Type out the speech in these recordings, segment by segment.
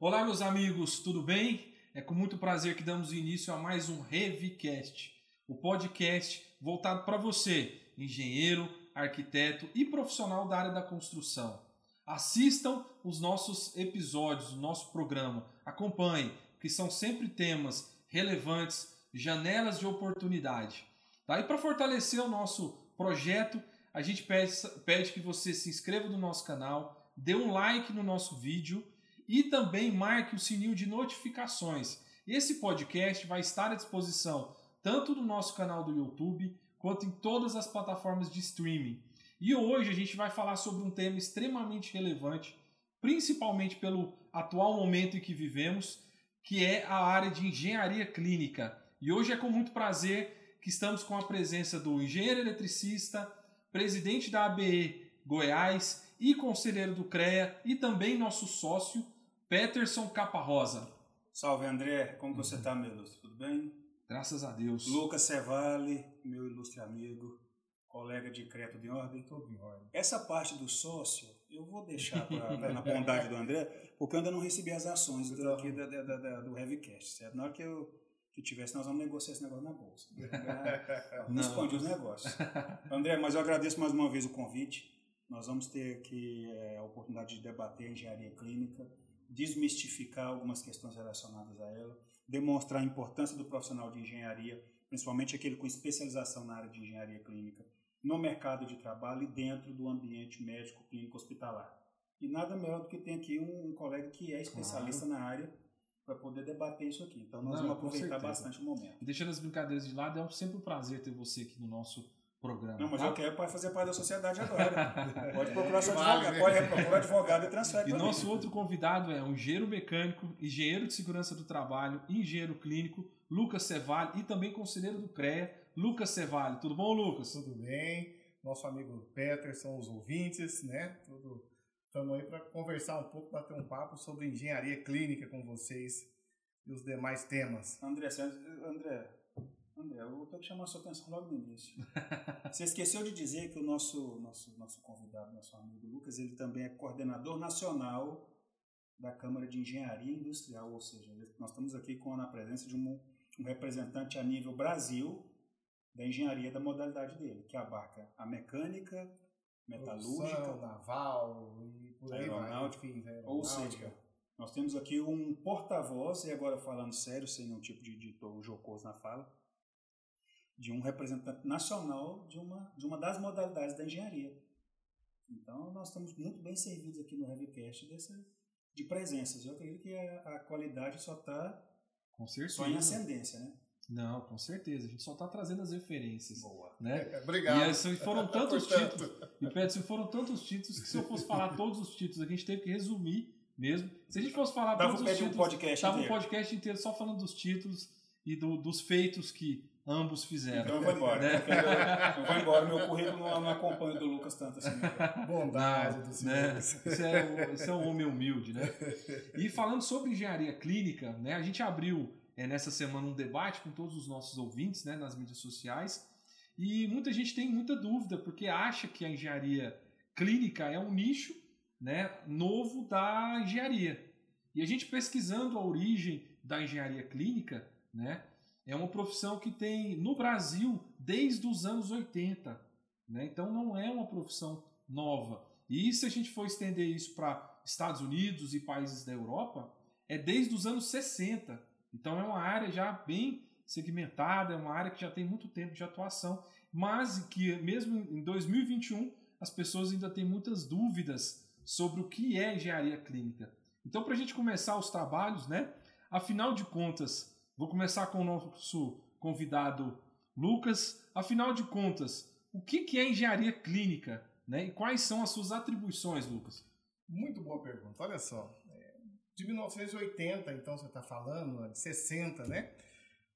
Olá, meus amigos, tudo bem? É com muito prazer que damos início a mais um Revicast, o podcast voltado para você, engenheiro, arquiteto e profissional da área da construção. Assistam os nossos episódios, o nosso programa, acompanhem, que são sempre temas relevantes, janelas de oportunidade. Tá? E para fortalecer o nosso projeto, a gente pede, pede que você se inscreva no nosso canal, dê um like no nosso vídeo e também marque o sininho de notificações. Esse podcast vai estar à disposição tanto no nosso canal do YouTube quanto em todas as plataformas de streaming. E hoje a gente vai falar sobre um tema extremamente relevante, principalmente pelo atual momento em que vivemos, que é a área de engenharia clínica. E hoje é com muito prazer que estamos com a presença do engenheiro eletricista, presidente da ABE Goiás e conselheiro do CREA e também nosso sócio Peterson Caparrosa. Salve André, como você está, meu ilustre? Tudo bem? Graças a Deus. Lucas Cevale, meu ilustre amigo, colega de crédito de ordem. Tudo em ordem. Essa parte do sócio, eu vou deixar pra, na bondade do André, porque eu ainda não recebi as ações do, aqui da, da, da, do Heavycast, certo? Na hora que eu que tivesse, nós vamos negociar esse negócio na bolsa. Não esconde os negócios. André, mas eu agradeço mais uma vez o convite. Nós vamos ter aqui é, a oportunidade de debater a engenharia clínica, desmistificar algumas questões relacionadas a ela, demonstrar a importância do profissional de engenharia, principalmente aquele com especialização na área de engenharia clínica, no mercado de trabalho e dentro do ambiente médico clínico hospitalar. E nada melhor do que ter aqui um, um colega que é especialista claro. na área para poder debater isso aqui. Então nós Não, vamos aproveitar bastante o momento. E deixando as brincadeiras de lado, é sempre um prazer ter você aqui no nosso programa. Não, mas tá? eu quero para fazer parte da sociedade agora. pode procurar seu advogado, né? pode procurar advogado e transfere. E nosso mim. outro convidado é um engenheiro mecânico, engenheiro de segurança do trabalho, engenheiro clínico, Lucas Cevale e também conselheiro do CREA, Lucas Cevale. Tudo bom, Lucas? Tudo bem. Nosso amigo Peterson, os ouvintes, né? Tudo Estamos aí para conversar um pouco, bater um papo sobre engenharia clínica com vocês e os demais temas. André, André, André, eu vou ter que chamar a sua atenção logo no início. Você esqueceu de dizer que o nosso, nosso, nosso convidado, nosso amigo Lucas, ele também é coordenador nacional da Câmara de Engenharia Industrial, ou seja, nós estamos aqui com a presença de um, um representante a nível Brasil da engenharia da modalidade dele, que abarca a mecânica, metalúrgica, Produção, naval e por aí vai. Enfim, Ou seja, nós temos aqui um porta-voz, e agora falando sério, sem nenhum tipo de dito jocoso na fala, de um representante nacional de uma, de uma das modalidades da engenharia. Então, nós estamos muito bem servidos aqui no Heavycast dessa, de presenças. Eu acredito que a, a qualidade só está só em ascendência, né? Não, com certeza. A gente só está trazendo as referências. Boa. Né? Obrigado. E assim, foram tantos títulos. E Pedro, foram tantos títulos que se eu fosse falar todos os títulos, a gente teve que resumir mesmo. Se a gente fosse falar tava todos os títulos, um podcast tava inteiro. um podcast inteiro só falando dos títulos e do, dos feitos que ambos fizeram. Então eu vou embora. Né? Eu vou embora. Meu currículo não, não acompanha do Lucas tanto assim. Né? Bondade do senhor. Né? Isso, é, isso é um homem humilde, né? E falando sobre engenharia clínica, né? A gente abriu é, nessa semana um debate com todos os nossos ouvintes né, nas mídias sociais. E muita gente tem muita dúvida, porque acha que a engenharia clínica é um nicho né, novo da engenharia. E a gente pesquisando a origem da engenharia clínica, né, é uma profissão que tem no Brasil desde os anos 80. Né, então não é uma profissão nova. E se a gente for estender isso para Estados Unidos e países da Europa, é desde os anos 60. Então é uma área já bem segmentada, é uma área que já tem muito tempo de atuação, mas que mesmo em 2021 as pessoas ainda têm muitas dúvidas sobre o que é engenharia clínica. Então, para a gente começar os trabalhos, né? Afinal de contas, vou começar com o nosso convidado Lucas. Afinal de contas, o que é engenharia clínica? Né? E quais são as suas atribuições, Lucas? Muito boa pergunta. Olha só, de 1980, então você está falando, de 60, né?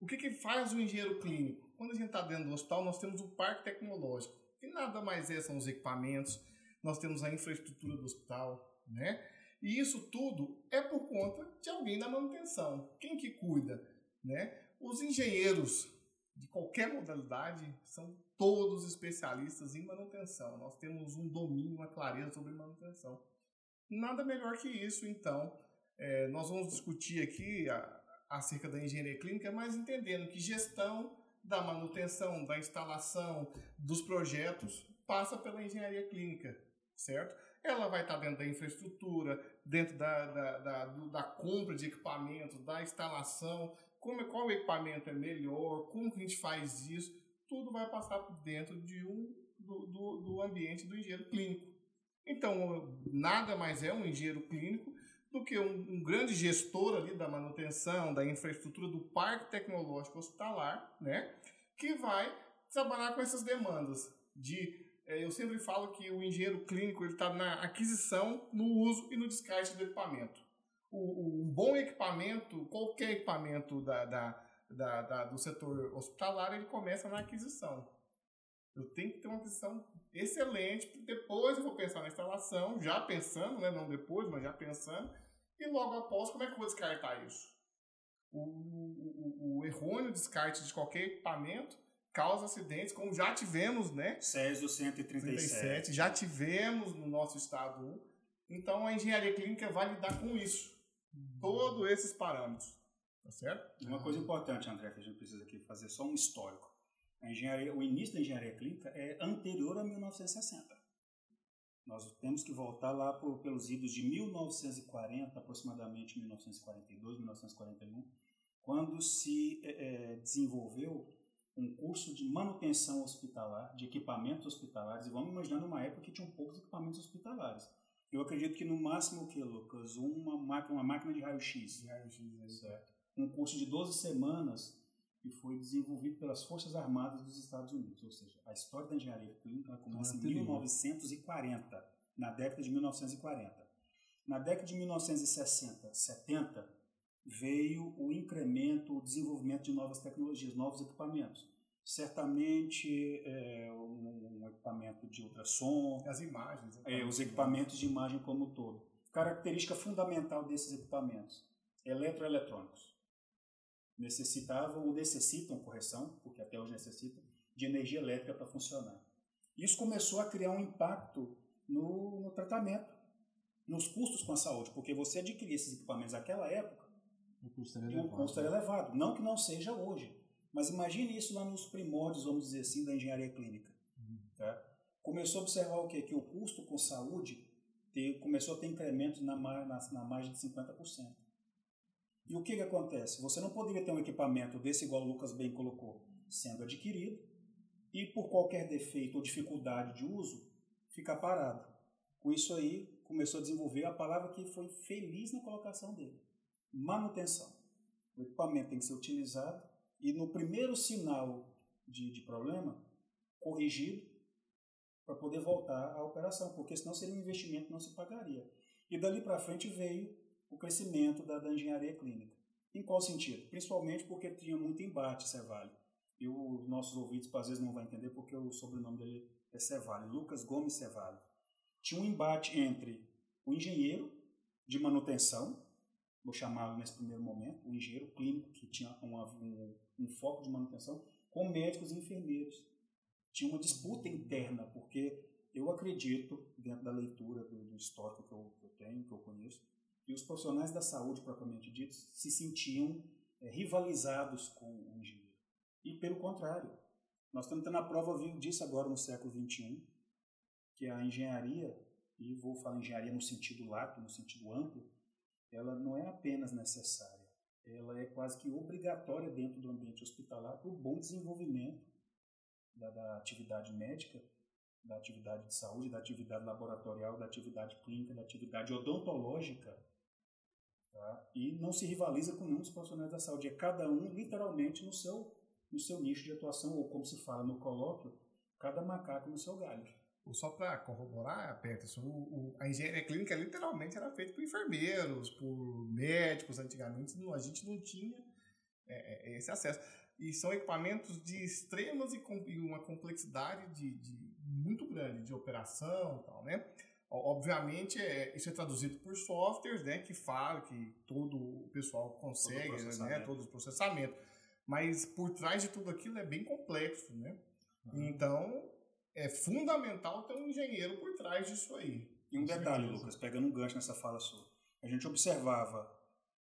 O que, que faz o engenheiro clínico? Quando a gente está dentro do hospital, nós temos o parque tecnológico, que nada mais é, são os equipamentos, nós temos a infraestrutura do hospital, né? E isso tudo é por conta de alguém da manutenção. Quem que cuida, né? Os engenheiros de qualquer modalidade são todos especialistas em manutenção. Nós temos um domínio, uma clareza sobre manutenção. Nada melhor que isso, então, É, nós vamos discutir aqui a, acerca da engenharia clínica, mas entendendo que gestão da manutenção, da instalação, dos projetos passa pela engenharia clínica, certo? Ela vai estar dentro da infraestrutura, dentro da, da, da, da compra de equipamentos, da instalação, como, qual equipamento é melhor, como que a gente faz isso, tudo vai passar dentro de um, do, do, do ambiente do engenheiro clínico. Então, nada mais é um engenheiro clínico do que um, um, grande gestor ali da manutenção, da infraestrutura do parque tecnológico hospitalar, né? Que vai trabalhar com essas demandas de é, eu sempre falo que o engenheiro clínico ele está na aquisição, no uso e no descarte do equipamento. O, o um bom equipamento, qualquer equipamento da, da, da, da, do setor hospitalar, ele começa na aquisição. Eu tenho que ter uma aquisição excelente, depois eu vou pensar na instalação, já pensando, né, não depois, mas já pensando, e logo após, como é que eu vou descartar isso? O, o, o errôneo descarte de qualquer equipamento causa acidentes, como já tivemos, né? Césio 137. 37, já tivemos no nosso estado. Então a engenharia clínica vai lidar com isso. Todos esses parâmetros. Tá certo? Uma coisa importante, André, que a gente precisa aqui fazer só um histórico. A engenharia, o início da engenharia clínica é anterior a 1960. Nós temos que voltar lá por, pelos idos de 1940, aproximadamente 1942, 1941, quando se é, desenvolveu um curso de manutenção hospitalar, de equipamentos hospitalares, e vamos imaginar numa época que tinham poucos equipamentos hospitalares. Eu acredito que no máximo o que, Lucas? Uma máquina, uma máquina de raio-x. Raio-x, é certo. Um curso de 12 semanas que foi desenvolvido pelas Forças Armadas dos Estados Unidos. Ou seja, a história da engenharia clínica começa em 1940, na década de 1940. Na década de 1960, 70, veio o incremento, o desenvolvimento de novas tecnologias, novos equipamentos. Certamente é, um, um, equipamento de ultrassom. As imagens. É, os equipamentos de imagem como um todo. Característica fundamental desses equipamentos, eletroeletrônicos. Necessitavam ou necessitam, correção, porque até hoje necessitam, de energia elétrica para funcionar. Isso começou a criar um impacto no, no tratamento, nos custos com a saúde, porque você adquirir esses equipamentos naquela época, o custo era elevado. O custo era elevado. Não que não seja hoje. Mas imagine isso lá nos primórdios, vamos dizer assim, da engenharia clínica. Uhum. Tá? Começou a observar o quê? Que o custo com saúde ter, começou a ter incrementos na, na, na margem de 50%. E o que, que acontece? Você não poderia ter um equipamento desse, igual o Lucas bem colocou, sendo adquirido, e por qualquer defeito ou dificuldade de uso, ficar parado. Com isso aí, começou a desenvolver a palavra que foi feliz na colocação dele manutenção. O equipamento tem que ser utilizado e no primeiro sinal de, de problema, corrigido para poder voltar à operação, porque senão seria um investimento que não se pagaria. E dali para frente veio o crescimento da, da, engenharia clínica. Em qual sentido? Principalmente porque tinha muito embate Cevale. E os nossos ouvintes às vezes não vão entender porque o sobrenome dele é Cevale, Lucas Gomes Cevale. Tinha um embate entre o engenheiro de manutenção, vou chamá-lo nesse primeiro momento, o engenheiro clínico, que tinha uma, um, um, foco de manutenção, com médicos e enfermeiros. Tinha uma disputa interna, porque eu acredito, dentro da leitura do, do histórico que eu, que eu, tenho, que eu conheço, que os profissionais da saúde, propriamente ditos, se sentiam é, rivalizados com o engenheiro. E pelo contrário, nós estamos tendo a prova disso agora no século XXI, que a engenharia, e vou falar engenharia no sentido lato, no sentido amplo, ela não é apenas necessária, ela é quase que obrigatória dentro do ambiente hospitalar para o bom desenvolvimento da, da, atividade médica, da atividade de saúde, da atividade laboratorial, da atividade clínica, da atividade odontológica. Tá? E não se rivaliza com nenhum dos profissionais da saúde, é cada um literalmente no seu, no seu nicho de atuação, ou como se fala no colóquio, cada macaco no seu galho só para corroborar, Peterson, o, o, a engenharia clínica literalmente era feita por enfermeiros, por médicos antigamente, não, a gente não tinha é, é, esse acesso. E são equipamentos de extremas e, com, e uma complexidade de, de, muito grande de operação tal, né? Obviamente, é, isso é traduzido por softwares, né, que fala que todo o pessoal consegue, todo né, todo o processamento. Mas por trás de tudo aquilo é bem complexo, né? Uhum. Então, é fundamental ter um engenheiro por trás disso aí. E um detalhe, Lucas, pegando um gancho nessa fala sua. a gente observava,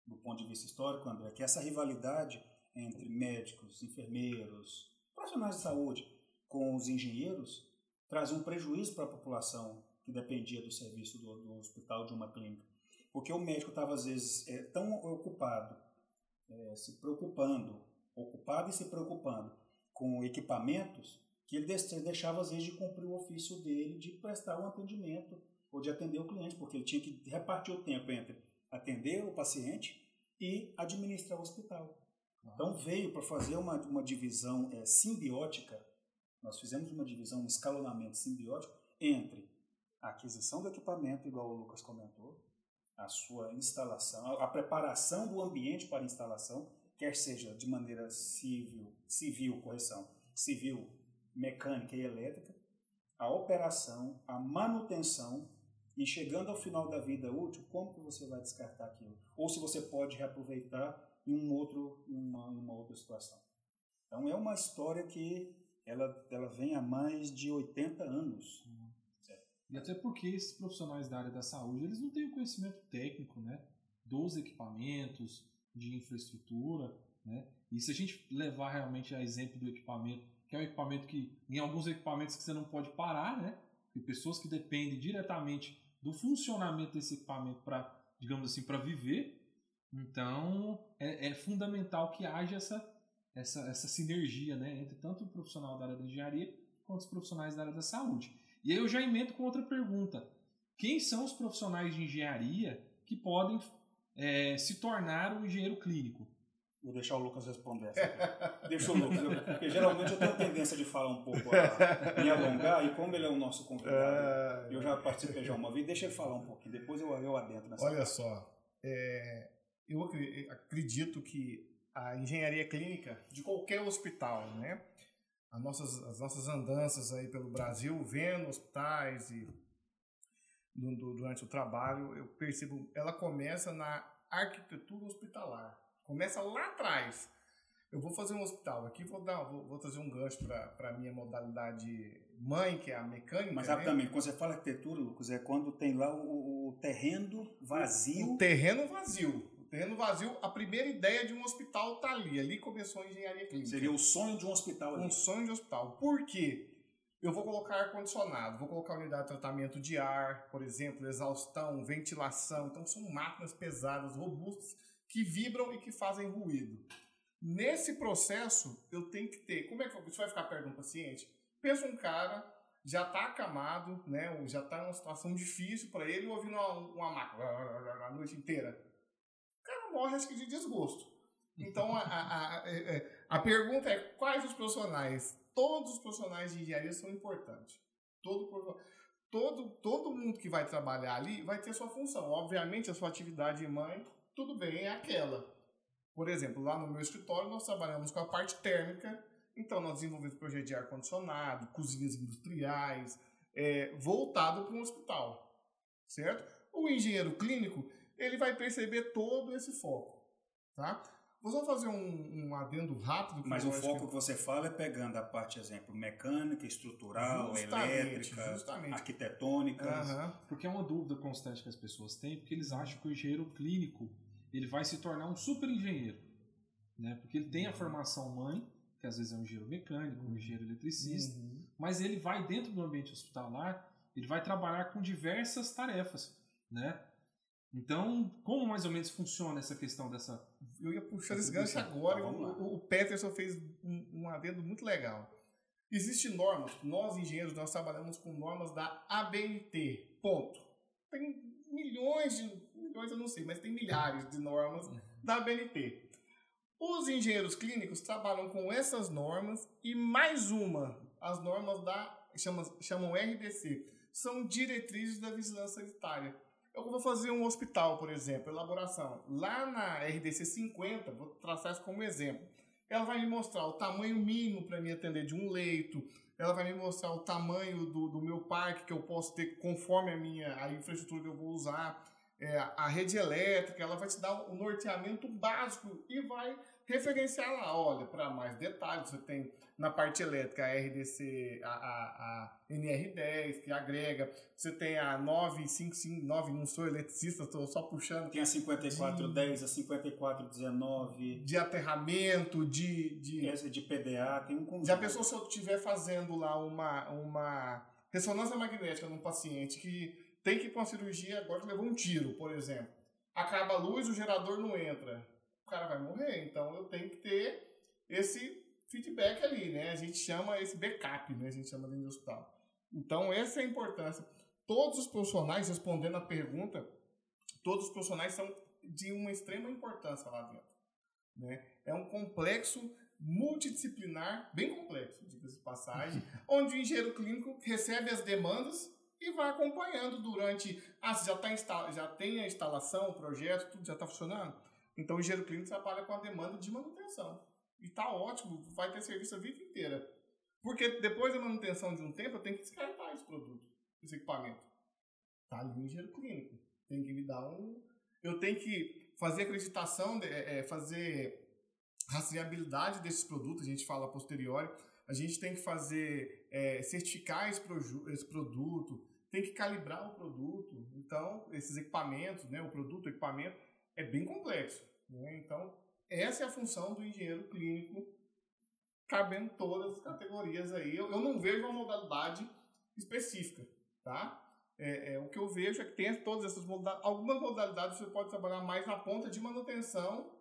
do ponto de vista histórico, André, que essa rivalidade entre médicos, enfermeiros, profissionais de saúde com os engenheiros trazia um prejuízo para a população que dependia do serviço do, do hospital de uma clínica. Porque o médico estava, às vezes, é, tão ocupado, é, se preocupando, ocupado e se preocupando com equipamentos, que ele deixava, às vezes, de cumprir o ofício dele de prestar um atendimento ou de atender o cliente, porque ele tinha que repartir o tempo entre atender o paciente e administrar o hospital. Então veio para fazer uma, uma divisão é, simbiótica, nós fizemos uma divisão, um escalonamento simbiótico entre a aquisição do equipamento, igual o Lucas comentou, a sua instalação, a preparação do ambiente para instalação, quer seja de maneira civil, civil, correção, civil, mecânica e elétrica, a operação, a manutenção e chegando ao final da vida útil, como que você vai descartar aquilo? Ou se você pode reaproveitar em um outro, uma, uma outra situação. Então é uma história que ela, ela vem há mais de 80 anos. Uhum. E até porque esses profissionais da área da saúde, eles não têm o conhecimento técnico, né? Dos equipamentos, de infraestrutura, né? E se a gente levar realmente a exemplo do equipamento, que é um equipamento que, em alguns equipamentos que você não pode parar, né? Tem pessoas que dependem diretamente do funcionamento desse equipamento para, digamos assim, para viver. Então, é, é, fundamental que haja essa, essa, essa sinergia né, entre tanto o profissional da área da engenharia quanto os profissionais da área da saúde. E aí eu já emendo com outra pergunta. Quem são os profissionais de engenharia que podem é, se tornar um engenheiro clínico? Vou deixar o Lucas responder essa. Deixa o Lucas, eu, porque geralmente eu tenho a tendência de falar um pouco, a, me alongar, e como ele é o nosso convidado, é... eu já participei já uma vez, deixa ele falar um pouquinho, depois eu, eu adentro nessa Olha parte. só, é, eu acredito que a engenharia clínica de qualquer hospital, né? As nossas, as nossas andanças aí pelo Brasil, vendo hospitais e durante o trabalho, eu percebo, ela começa na arquitetura hospitalar. Começa lá atrás. Eu vou fazer um hospital aqui, vou dar, vou, vou trazer um gancho para a minha modalidade mãe, que é a mecânica. Mas né? rapidamente, quando você fala arquitetura, Lucas, é quando tem lá o, o terreno vazio. O terreno vazio. O terreno vazio, a primeira ideia de um hospital está ali. Ali começou a engenharia clínica. Seria o sonho de um hospital ali. Um sonho de um hospital. Por quê? Eu vou colocar ar-condicionado, vou colocar unidade de tratamento de ar, por exemplo, exaustão, ventilação. Então, são máquinas pesadas, robustas, que vibram e que fazem ruído. Nesse processo, eu tenho que ter. Como é que você vai ficar perto de um paciente? Pensa um cara, já está acamado, né? Já está em uma situação difícil para ele, ouvindo uma, uma máquina a noite inteira. O cara morre, acho que de desgosto. Então, a, a, a, é, é, a pergunta é: quais os profissionais? Todos os profissionais de engenharia são importantes. Todo, todo, todo mundo que vai trabalhar ali vai ter sua função. Obviamente, a sua atividade mãe tudo bem, é aquela. Por exemplo, lá no meu escritório nós trabalhamos com a parte térmica, então nós desenvolvemos projetos de ar-condicionado, cozinhas industriais, é, voltado para um hospital, certo? O engenheiro clínico, ele vai perceber todo esse foco, tá? Vou só fazer um, um adendo rápido. Mas o foco que... que... você fala é pegando a parte, exemplo, mecânica, estrutural, justamente, elétrica, justamente. arquitetônica. Uhum. Porque é uma dúvida constante que as pessoas têm, porque eles acham que o engenheiro clínico ele vai se tornar um super engenheiro, né? Porque ele tem a formação mãe, que às vezes é um engenheiro mecânico, um engenheiro eletricista, uhum. mas ele vai dentro do ambiente hospitalar, ele vai trabalhar com diversas tarefas, né? Então, como mais ou menos funciona essa questão dessa. Eu ia puxar esse gancho agora. Então, o, o, Peterson fez um, um adendo muito legal. Existem normas, nós engenheiros, nós trabalhamos com normas da ABNT. Ponto. Tem milhões de milhões eu não sei, mas tem milhares de normas da BNT. Os engenheiros clínicos trabalham com essas normas e mais uma, as normas da chamam, chamam RDC, são diretrizes da vigilância sanitária. Eu vou fazer um hospital, por exemplo, elaboração. Lá na RDC 50, vou traçar isso como exemplo. Ela vai me mostrar o tamanho mínimo para me atender de um leito, ela vai me mostrar o tamanho do, do meu parque que eu posso ter conforme a minha a infraestrutura que eu vou usar é, a rede elétrica, ela vai te dar o norteamento básico e vai referenciar lá. Olha, para mais detalhes, você tem na parte elétrica a RDC, a, a, a NR10, que agrega, você tem a 9559, não sou eletricista, estou só puxando. Tem a 5410, a 5419. De aterramento, de. De, de PDA, tem um conjunto. Já pensou se eu estiver fazendo lá uma, uma ressonância magnética num paciente que tem que ir para uma cirurgia agora que levou um tiro, por exemplo. Acaba a luz, o gerador não entra. O cara vai morrer. Então eu tenho que ter esse feedback ali, né? A gente chama esse backup, né? A gente chama dentro do hospital. Então, essa é a importância. Todos os profissionais, respondendo a pergunta, todos os profissionais são de uma extrema importância lá dentro. Né? É um complexo multidisciplinar, bem complexo, diga-se de passagem, onde o engenheiro clínico recebe as demandas e vai acompanhando durante. Ah, já, tá já tem a instalação, o projeto, tudo já está funcionando. Então o engenheiro clínico trabalha com a demanda de manutenção. E tá ótimo, vai ter serviço a vida inteira. Porque depois da manutenção de um tempo, eu tenho que descartar esse produto, esse equipamento. Tá ali o engenheiro clínico. Tem que me dar um. Eu tenho que fazer acreditação, é, é, fazer rastreabilidade desses produtos, a gente fala posteriori. A gente tem que fazer, é, certificar esse, esse produto, tem que calibrar o produto. Então, esses equipamentos, né, o produto, o equipamento, é bem complexo. Né? Então, essa é a função do engenheiro clínico, cabendo todas as categorias aí. Eu, eu não vejo uma modalidade específica, tá? É, é, o que eu vejo é que tem todas essas modalidades. Algumas modalidades você pode trabalhar mais na ponta de manutenção,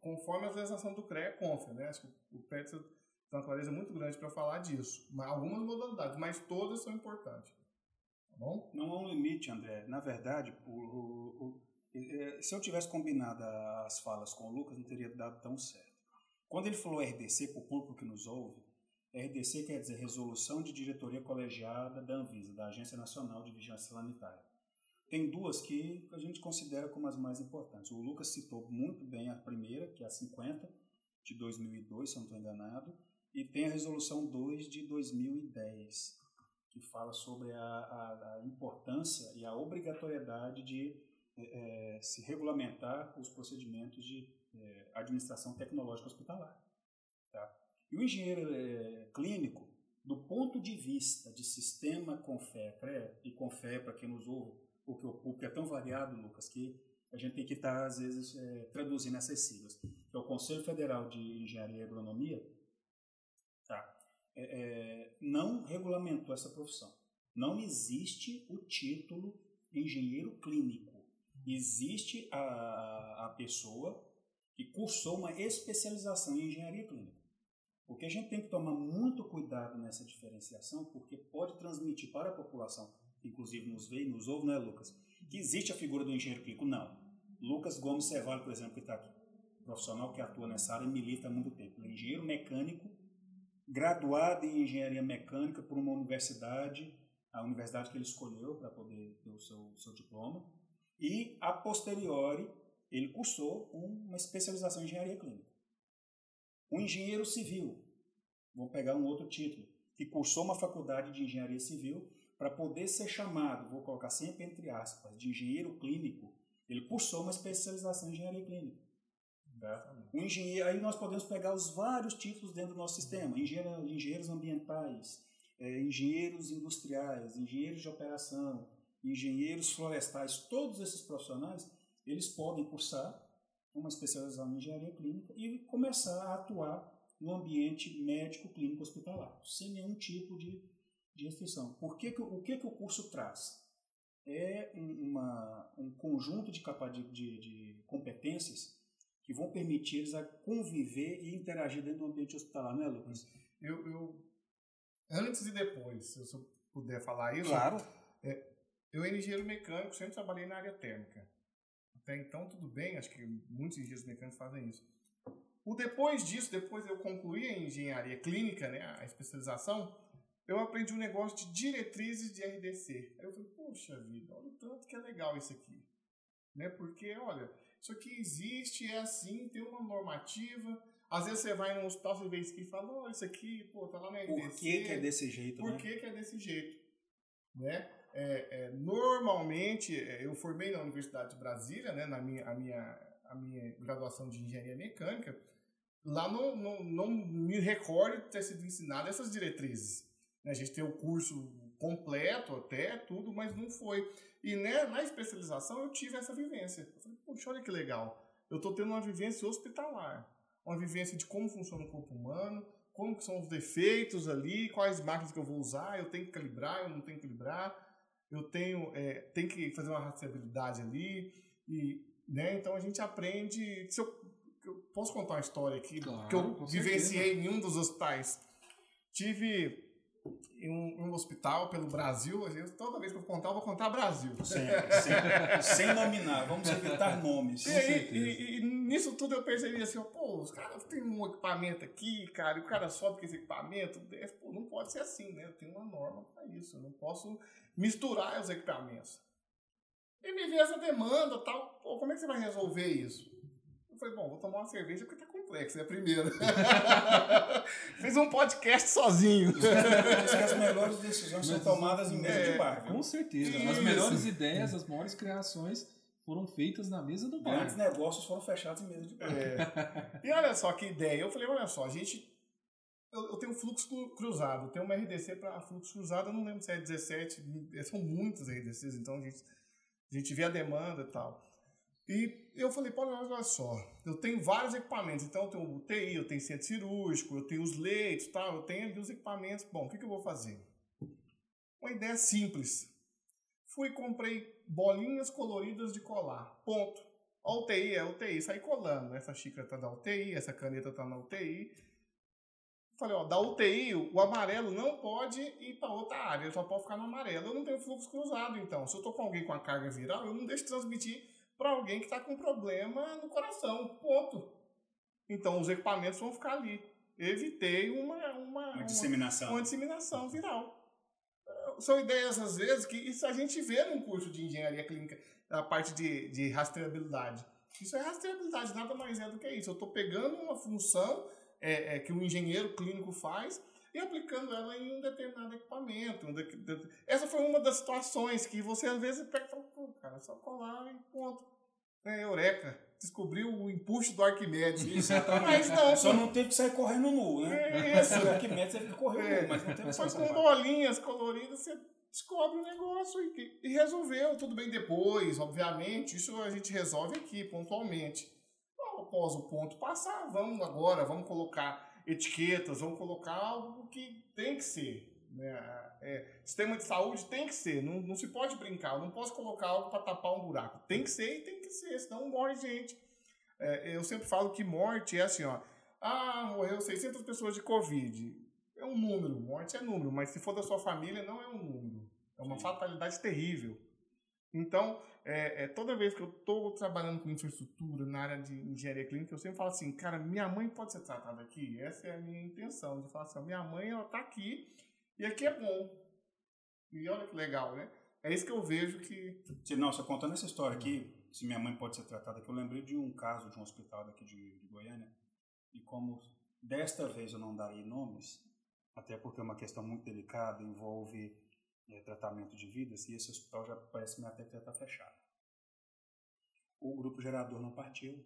conforme a legislação do CREA confia, né? Acho que o PET tem uma clareza muito grande para falar disso. Mas, algumas modalidades, mas todas são importantes. Bom? Não há um limite, André. Na verdade, o, o é, se eu tivesse combinado as falas com o Lucas, não teria dado tão certo. Quando ele falou RDC, para o público que nos ouve, RDC quer dizer Resolução de Diretoria Colegiada da Anvisa, da Agência Nacional de Vigilância Sanitária. Tem duas que a gente considera como as mais importantes. O Lucas citou muito bem a primeira, que é a 50, de 2002, se eu não estou enganado, e tem a Resolução 2 de 2010, que fala sobre a, a, a importância e a obrigatoriedade de é, é, se regulamentar os procedimentos de é, administração tecnológica hospitalar. Tá? E o engenheiro é, clínico, do ponto de vista de sistema Confé, e Confé, para quem nos ouve, porque o público é tão variado, Lucas, que a gente tem que estar, tá, às vezes, é, traduzindo essas siglas. Que é o Conselho Federal de Engenharia e Agronomia? É, é, não regulamentou essa profissão. Não existe o título engenheiro clínico existe a, a pessoa que cursou uma especialização em engenharia clínica. Porque a gente tem que tomar muito cuidado nessa diferenciação, porque pode transmitir para a população, que inclusive nos vê e nos ouve, não é, Lucas? Que existe a figura do engenheiro clínico. Não. Lucas Gomes Cevalho, por exemplo, que está aqui, profissional que atua nessa área e milita há muito tempo. Ele é engenheiro mecânico, graduado em engenharia mecânica por uma universidade, a universidade que ele escolheu para poder ter o seu, seu diploma e, a posteriori, ele cursou uma especialização em engenharia clínica. Um engenheiro civil, vou pegar um outro título, que cursou uma faculdade de engenharia civil para poder ser chamado, vou colocar sempre entre aspas, de engenheiro clínico, ele cursou uma especialização em engenharia clínica. Tá? Um engenheiro, aí nós podemos pegar os vários títulos dentro do nosso sistema: engenheiro, engenheiros ambientais, é, engenheiros industriais, engenheiros de operação, engenheiros florestais, todos esses profissionais, eles podem cursar uma especialização em engenharia clínica e começar a atuar no ambiente médico clínico hospitalar, sem nenhum tipo de, de restrição. Por que que, o que, que o curso traz? É uma, um conjunto de, de, de competências que vão permitir eles a conviver e interagir dentro do ambiente hospitalar, não é, Lucas? Eu, eu antes e depois, se eu puder falar isso. Claro. É, eu, engenheiro mecânico, sempre trabalhei na área térmica. Até então, tudo bem, acho que muitos engenheiros mecânicos fazem isso. O depois disso, depois eu concluí a engenharia clínica, né, a especialização, eu aprendi um negócio de diretrizes de RDC. Aí eu falei, poxa vida, olha o tanto que é legal isso aqui. Né? Porque, olha, isso aqui existe, é assim, tem uma normativa. Às vezes você vai no hospital, você vê isso aqui e fala, oh, isso aqui, pô, tá lá na RDC. Por que, que é desse jeito, Por né? que, que é desse jeito? Né? é, é, normalmente, é, eu formei na Universidade de Brasília, né, na minha, a minha, a minha graduação de engenharia mecânica. Lá não, não, não me recordo de ter sido ensinado essas diretrizes. Né, a gente tem o curso completo até, tudo, mas não foi. E né, na especialização eu tive essa vivência. Eu falei, poxa, olha que legal. Eu estou tendo uma vivência hospitalar. Uma vivência de como funciona o corpo humano, como são os defeitos ali, quais máquinas que eu vou usar, eu tenho que calibrar, eu não tenho que calibrar eu tenho, é, tem que fazer uma rastreabilidade ali, e, né, então a gente aprende. Se eu, eu posso contar uma história aqui Claro, que eu vivenciei em um dos hospitais. Tive em um, um hospital pelo Brasil, eu- toda vez que eu contar, eu vou contar Brasil. Sem, sem, sem nominar, vamos evitar nomes. E, aí, e- e nisso tudo eu percebi assim, ó, pô, os caras têm um equipamento aqui, cara, e o cara sobe com esse equipamento, desce, pô, não pode ser assim, né? Eu tenho uma norma para isso, eu não posso misturar os equipamentos. E me veio essa demanda tal, pô, como é que você vai resolver isso? Eu falei, bom, vou tomar uma cerveja porque tá complexo, é a primeira. Fiz um podcast sozinho. Diz que as melhores decisões são tomadas em mesa É, de bar. viu? Com certeza. As Isso. melhores ideias, as maiores criações foram feitas na mesa do bar. Grandes negócios foram fechados em mesa de bar. É. E olha só que ideia. Eu falei, olha só, a gente. Eu, eu tenho fluxo cru- cruzado, eu tenho uma RDC para fluxo cruzado, eu não lembro se é 17, são muitas RDCs, então a gente, a gente vê a demanda e tal. E eu falei, pô, olha só, eu tenho vários equipamentos, então eu tenho UTI, eu tenho centro cirúrgico, eu tenho os leitos tal, eu tenho ali os equipamentos. Bom, o que, que eu vou fazer? Uma ideia simples. Fui e comprei bolinhas coloridas de colar. Ponto. A UTI é UTI, saí colando. Essa xícara tá na UTI, essa caneta tá na UTI. Falei, ó, da UTI, o amarelo não pode ir para outra área, só pode ficar no amarelo. Eu não tenho fluxo cruzado, então. Se eu tô com alguém com a carga viral, eu não deixo transmitir para alguém que está com problema no coração. Ponto. Então, os equipamentos vão ficar ali. Evitei uma, uma, Uma uma- disseminação. uma disseminação viral. São ideias, às vezes, que isso a gente vê num curso de engenharia clínica, a parte de, de rastreabilidade. Isso é rastreabilidade, nada mais é do que isso. Eu estou pegando uma função é, é, que o engenheiro clínico faz e aplicando ela em um determinado equipamento. um de- de- Essa foi uma das situações que você, às vezes, pega e fala, pô, cara, é só colar e ponto. É, eureka. Descobriu o empuxo do Arquimedes. Mas não, Só não teve que sair correndo nu, né? É isso. O Arquimedes teve que correr É. nu, mas não teve que sair com bolinhas coloridas, você descobre o negócio e, e resolveu. Tudo bem depois, obviamente. Isso a gente resolve aqui, pontualmente. Bom, Após o ponto passar, vamos agora, vamos colocar etiquetas, vamos colocar algo que tem que ser. Né? É, sistema de saúde tem que ser, não, não se pode brincar. Eu não posso colocar algo para tapar um buraco. Tem que ser e tem que ser, senão morre gente. É, eu sempre falo que morte é assim, ó. Ah, morreu 600 pessoas de Covid. É um número, morte é número, mas se for da sua família, não é um número. É uma Sim. fatalidade terrível. Então, é, é, toda vez que eu estou trabalhando com infraestrutura na área de engenharia clínica, eu sempre falo assim, cara, minha mãe pode ser tratada aqui? Essa é a minha intenção, de falar assim, minha mãe, ela tá aqui, e aqui é bom. E olha que legal, né? É isso que eu vejo que... Não, você contando essa história aqui, se minha mãe pode ser tratada aqui, eu lembrei de um caso de um hospital daqui de, de Goiânia, e como desta vez eu não darei nomes, até porque é uma questão muito delicada, envolve eh, tratamento de vidas, e esse hospital já parece-me até que já está fechado. O grupo gerador não partiu.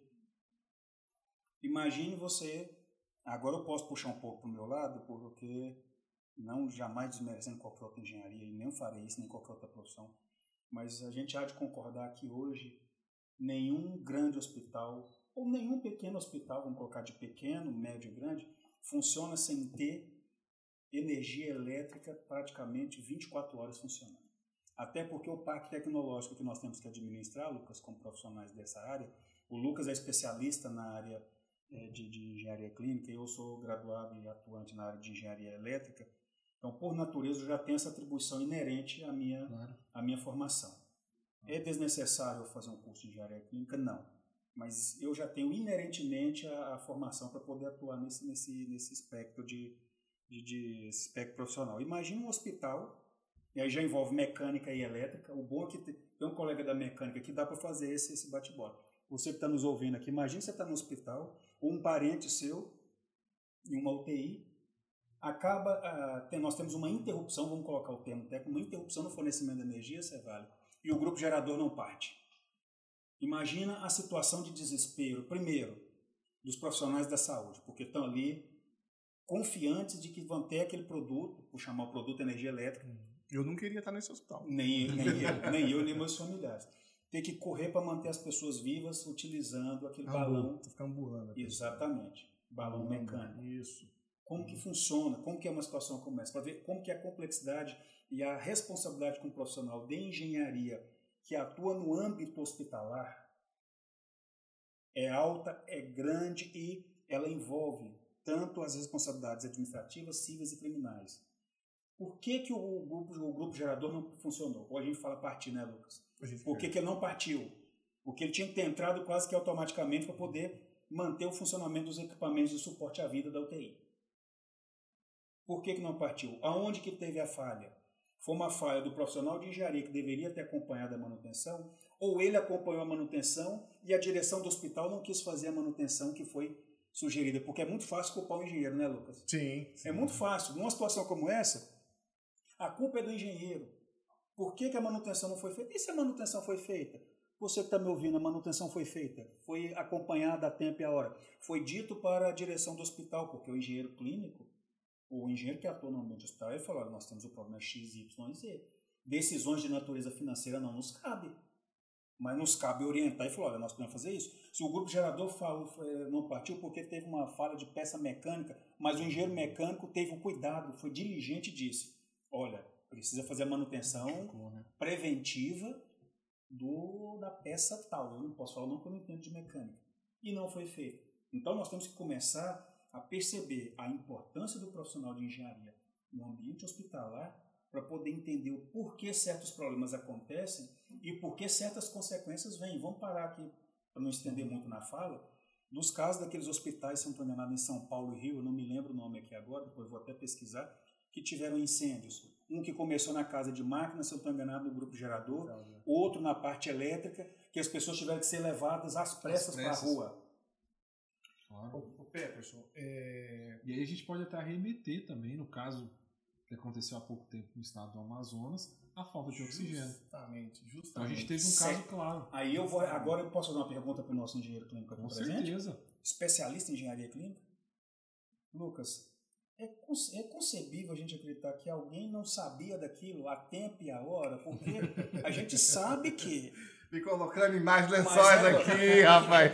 Imagine você, agora eu posso puxar um pouco para o meu lado, porque não jamais desmerecendo qualquer outra engenharia, e nem farei isso, nem qualquer outra profissão, mas a gente há de concordar que hoje nenhum grande hospital, ou nenhum pequeno hospital, vamos colocar de pequeno, médio e grande, funciona sem ter energia elétrica praticamente 24 horas funcionando. Até porque o parque tecnológico que nós temos que administrar, Lucas, como profissionais dessa área, o Lucas é especialista na área eh, de, de engenharia clínica, eu sou graduado e atuante na área de engenharia elétrica, então, por natureza, eu já tenho essa atribuição inerente à minha, Claro. à minha formação. É desnecessário eu fazer um curso de engenharia clínica? Não. Mas eu já tenho inerentemente a, a formação para poder atuar nesse, nesse, nesse espectro de, de, de espectro profissional. Imagina um hospital, e aí já envolve mecânica e elétrica. O bom é que tem um colega da mecânica que dá para fazer esse, esse bate-bola. Você que está nos ouvindo aqui, imagina você está no hospital, ou um parente seu em uma UTI, acaba, uh, nós temos uma interrupção, vamos colocar o termo técnico, uma interrupção no fornecimento de energia, Cevale, e o grupo gerador não parte. Imagina a situação de desespero, primeiro, dos profissionais da saúde, porque estão ali confiantes de que vão ter aquele produto, por chamar o produto energia elétrica. Eu não queria estar nesse hospital. Nem, nem eu, nem eu, nem meus familiares. Ter que correr para manter as pessoas vivas utilizando aquele Ambu, balão. Tu fica ambulando. Exatamente. Balão Ambulando, mecânico. Isso. Como que funciona, como que é uma situação como essa, para ver como que é a complexidade e a responsabilidade com o profissional de engenharia que atua no âmbito hospitalar é alta, é grande e ela envolve tanto as responsabilidades administrativas, civis e criminais. Por que, que o, grupo, o grupo gerador não funcionou? Ou a gente fala partir, né, Lucas? Por que, que ele não partiu? Porque ele tinha que ter entrado quase que automaticamente para poder manter o funcionamento dos equipamentos de suporte à vida da UTI. Por que, que não partiu? Aonde que teve a falha? Foi uma falha do profissional de engenharia que deveria ter acompanhado a manutenção? Ou ele acompanhou a manutenção e a direção do hospital não quis fazer a manutenção que foi sugerida? Porque é muito fácil culpar o engenheiro, né, Lucas? Sim, sim. É muito fácil. Numa situação como essa, a culpa é do engenheiro. Por que, que a manutenção não foi feita? E se a manutenção foi feita? Você que está me ouvindo, a manutenção foi feita, foi acompanhada a tempo e a hora. Foi dito para a direção do hospital, porque o engenheiro clínico, o engenheiro que atua no ambiente hospitalar, ele falou: nós temos o problema X, Y e Z. Decisões de natureza financeira não nos cabe. Mas nos cabe orientar e falar: olha, nós podemos fazer isso. Se o grupo gerador falou, não partiu porque teve uma falha de peça mecânica, mas o engenheiro mecânico teve o cuidado, foi diligente e disse: olha, precisa fazer a manutenção né? preventiva do, da peça tal. Eu não posso falar não porque eu não entendo de mecânica. E não foi feito. Então nós temos que começar a perceber a importância do profissional de engenharia no ambiente hospitalar para poder entender o porquê certos problemas acontecem e por que certas consequências vêm. Vamos parar aqui para não estender muito na fala. Nos casos daqueles hospitais, enganado, em São Paulo e Rio, eu não me lembro o nome aqui agora, depois vou até pesquisar, que tiveram incêndios. Um que começou na casa de máquina, se eu estou enganado, no grupo gerador, outro na parte elétrica, que as pessoas tiveram que ser levadas às pressas, para a rua. Ô, ô, Peterson, é... E aí a gente pode até remeter também, no caso que aconteceu há pouco tempo no estado do Amazonas, a falta de oxigênio. Justamente, justamente. Então a gente teve um caso claro. Aí eu vou, agora eu posso fazer uma pergunta para o nosso engenheiro clínico aqui Com presente? certeza. especialista em engenharia clínica? Lucas, é, é concebível a gente acreditar que alguém não sabia daquilo a tempo e a hora, porque a gente sabe que Me colocando em mais lençóis é- aqui, rapaz.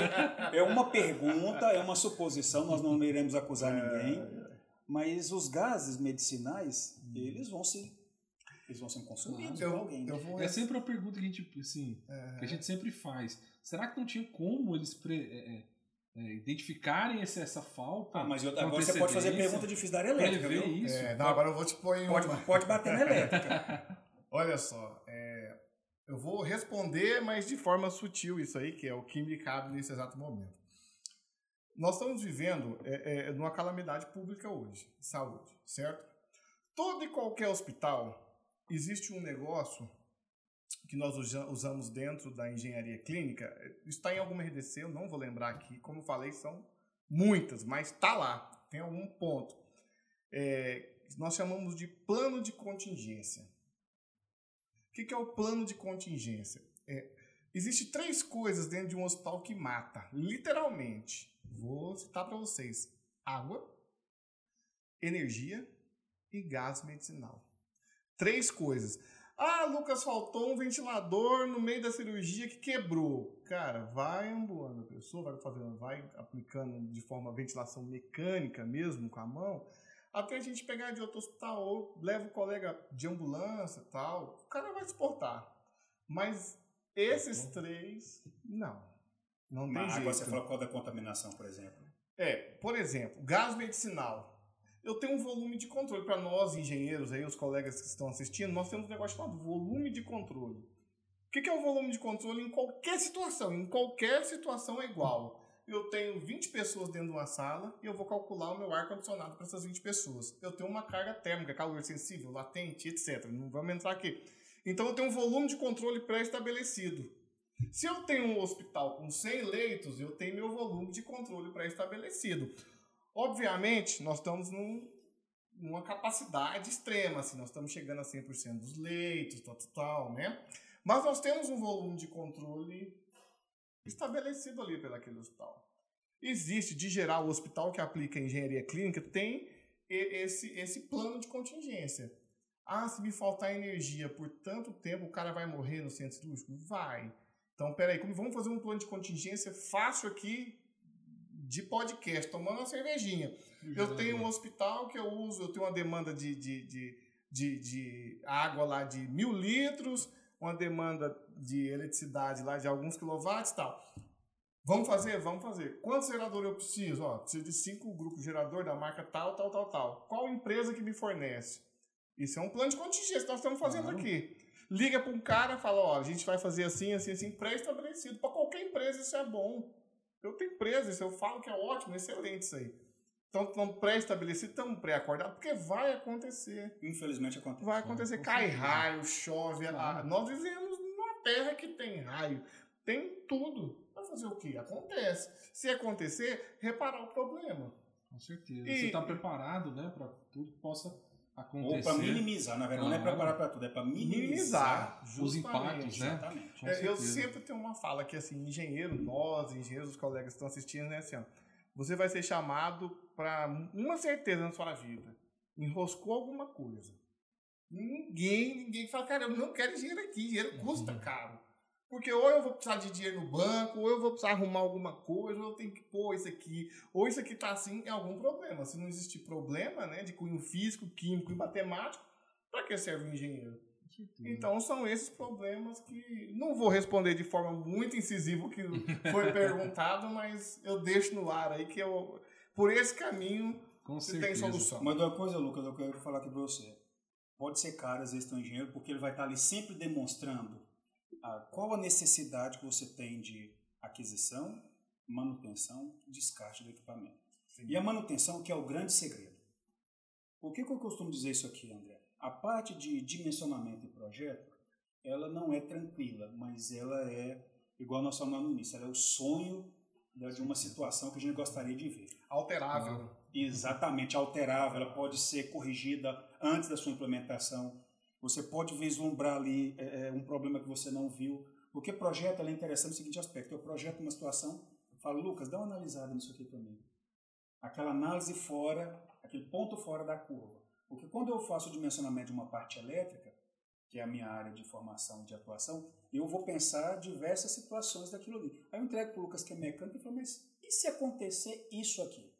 é uma pergunta, é uma suposição, nós não iremos acusar ninguém, mas os gases medicinais, eles vão ser eles vão ser consumidos Eu, por alguém. né? eu vou... É sempre uma pergunta que a gente, assim, que a gente sempre faz. Será que não tinha como eles pre- é, é, é, identificarem esse- essa falta? Ah, mas eu- agora você pode fazer pergunta difícil da área elétrica, Prever viu? isso? É, não, agora eu vou te pôr em Pode, uma... pode bater na elétrica. Olha só, é, eu vou responder, mas de forma sutil isso aí, que é o que me cabe nesse exato momento. Nós estamos vivendo é, é, numa calamidade pública hoje, de saúde, certo? Todo e qualquer hospital existe um negócio que nós usa- usamos dentro da engenharia clínica. Está em alguma RDC, eu não vou lembrar aqui. Como falei, são muitas, mas está lá. Tem algum ponto. É, nós chamamos de plano de contingência. O que, que é o plano de contingência? É, Existem três coisas dentro de um hospital que mata, literalmente. Vou citar para vocês: água, energia e gás medicinal. Três coisas. Ah, Lucas, faltou um ventilador no meio da cirurgia que quebrou. Cara, vai ambulando a pessoa, vai fazendo, vai aplicando de forma ventilação mecânica mesmo, com a mão, até a gente pegar de outro hospital, ou leva o colega de ambulância tal. O cara vai suportar. Mas esses três, não. Não tem água você fala qual da contaminação, por exemplo. É, por exemplo, gás medicinal. Eu tenho um volume de controle. Para nós, engenheiros, aí, os colegas que estão assistindo, nós temos um negócio chamado volume de controle. O que é o volume de controle em qualquer situação? Em qualquer situação é igual. Eu tenho 20 pessoas dentro de uma sala e eu vou calcular o meu ar-condicionado para essas 20 pessoas. Eu tenho uma carga térmica, calor sensível, latente, etc. Não vamos entrar aqui. Então eu tenho um volume de controle pré-estabelecido. Se eu tenho um hospital com 100 leitos, eu tenho meu volume de controle pré-estabelecido. Obviamente, nós estamos num uma capacidade extrema, assim, nós estamos chegando a 100% dos leitos, tal, tal, né? Mas nós temos um volume de controle estabelecido ali pelaquele hospital. Existe, de geral, o hospital que aplica engenharia clínica tem esse, esse plano de contingência. Ah, se me faltar energia por tanto tempo, o cara vai morrer no centro cirúrgico? Vai. Então, peraí, como vamos fazer um plano de contingência fácil aqui de podcast, tomando uma cervejinha. Eu tenho um hospital que eu uso, eu tenho uma demanda de, de, de, de, de água lá de mil litros, uma demanda de eletricidade lá de alguns quilowatts e tal. Vamos fazer? Vamos fazer. Quantos geradores eu preciso? Ó, preciso de cinco grupos gerador da marca tal, tal, tal, tal. Qual empresa que me fornece? Isso é um plano de contingência que nós estamos fazendo claro. aqui. Liga para um cara e fala, ó, a gente vai fazer assim, assim, assim, pré-estabelecido. Para qualquer empresa isso é bom. Eu tenho empresa, isso eu falo que é ótimo, excelente isso aí. Então, estamos pré-estabelecidos, estamos pré-acordados, porque vai acontecer. Infelizmente acontece. Vai acontecer. Cai raio, chove. Claro. Nós vivemos numa terra que tem raio. Tem tudo. Vai fazer o quê? Acontece. Se acontecer, reparar o problema. Com certeza. E, Você está preparado né, para tudo que possa acontecer. Ou para minimizar, na verdade, claro. não é preparar para tudo, é para minimizar, minimizar os impactos, né? É, eu sempre tenho uma fala que, assim, engenheiro, nós, engenheiros, os colegas que estão assistindo, né, assim, ó, você vai ser chamado para uma certeza na sua vida. Enroscou alguma coisa. Ninguém, ninguém fala, cara, eu não quero dinheiro aqui, dinheiro custa uhum. caro. Porque ou eu vou precisar de dinheiro no banco, ou eu vou precisar arrumar alguma coisa, ou eu tenho que pôr isso aqui, ou isso aqui tá assim, é algum problema. Se não existir problema, né, de cunho físico, químico e matemático, para que serve o engenheiro? Então são esses problemas que não vou responder de forma muito incisiva o que foi perguntado, mas eu deixo no ar aí que eu, por esse caminho Com você tem solução. Mas uma coisa, Lucas, eu quero falar aqui para você. Pode ser caro, às vezes, ter um engenheiro, porque ele vai estar ali sempre demonstrando qual a necessidade que você tem de aquisição, manutenção, descarte do equipamento. Sim. E a manutenção que é o grande segredo. Por que, que eu costumo dizer isso aqui, André? A parte de dimensionamento e projeto, ela não é tranquila, mas ela é, igual nós falamos no início, ela é o sonho de uma situação que a gente gostaria de ver. Alterável. Ah, exatamente, alterável. Ela pode ser corrigida antes da sua implementação. Você pode vislumbrar ali é, é um problema que você não viu. Porque projeto é interessante no seguinte aspecto: eu projeto uma situação, falo, Lucas, dá uma analisada nisso aqui para mim. Aquela análise fora, aquele ponto fora da curva. Porque quando eu faço o dimensionamento de uma parte elétrica, que é a minha área de formação de atuação, eu vou pensar diversas situações daquilo ali. Aí eu entrego para o Lucas, que é mecânico, e falo, mas e se acontecer isso aqui?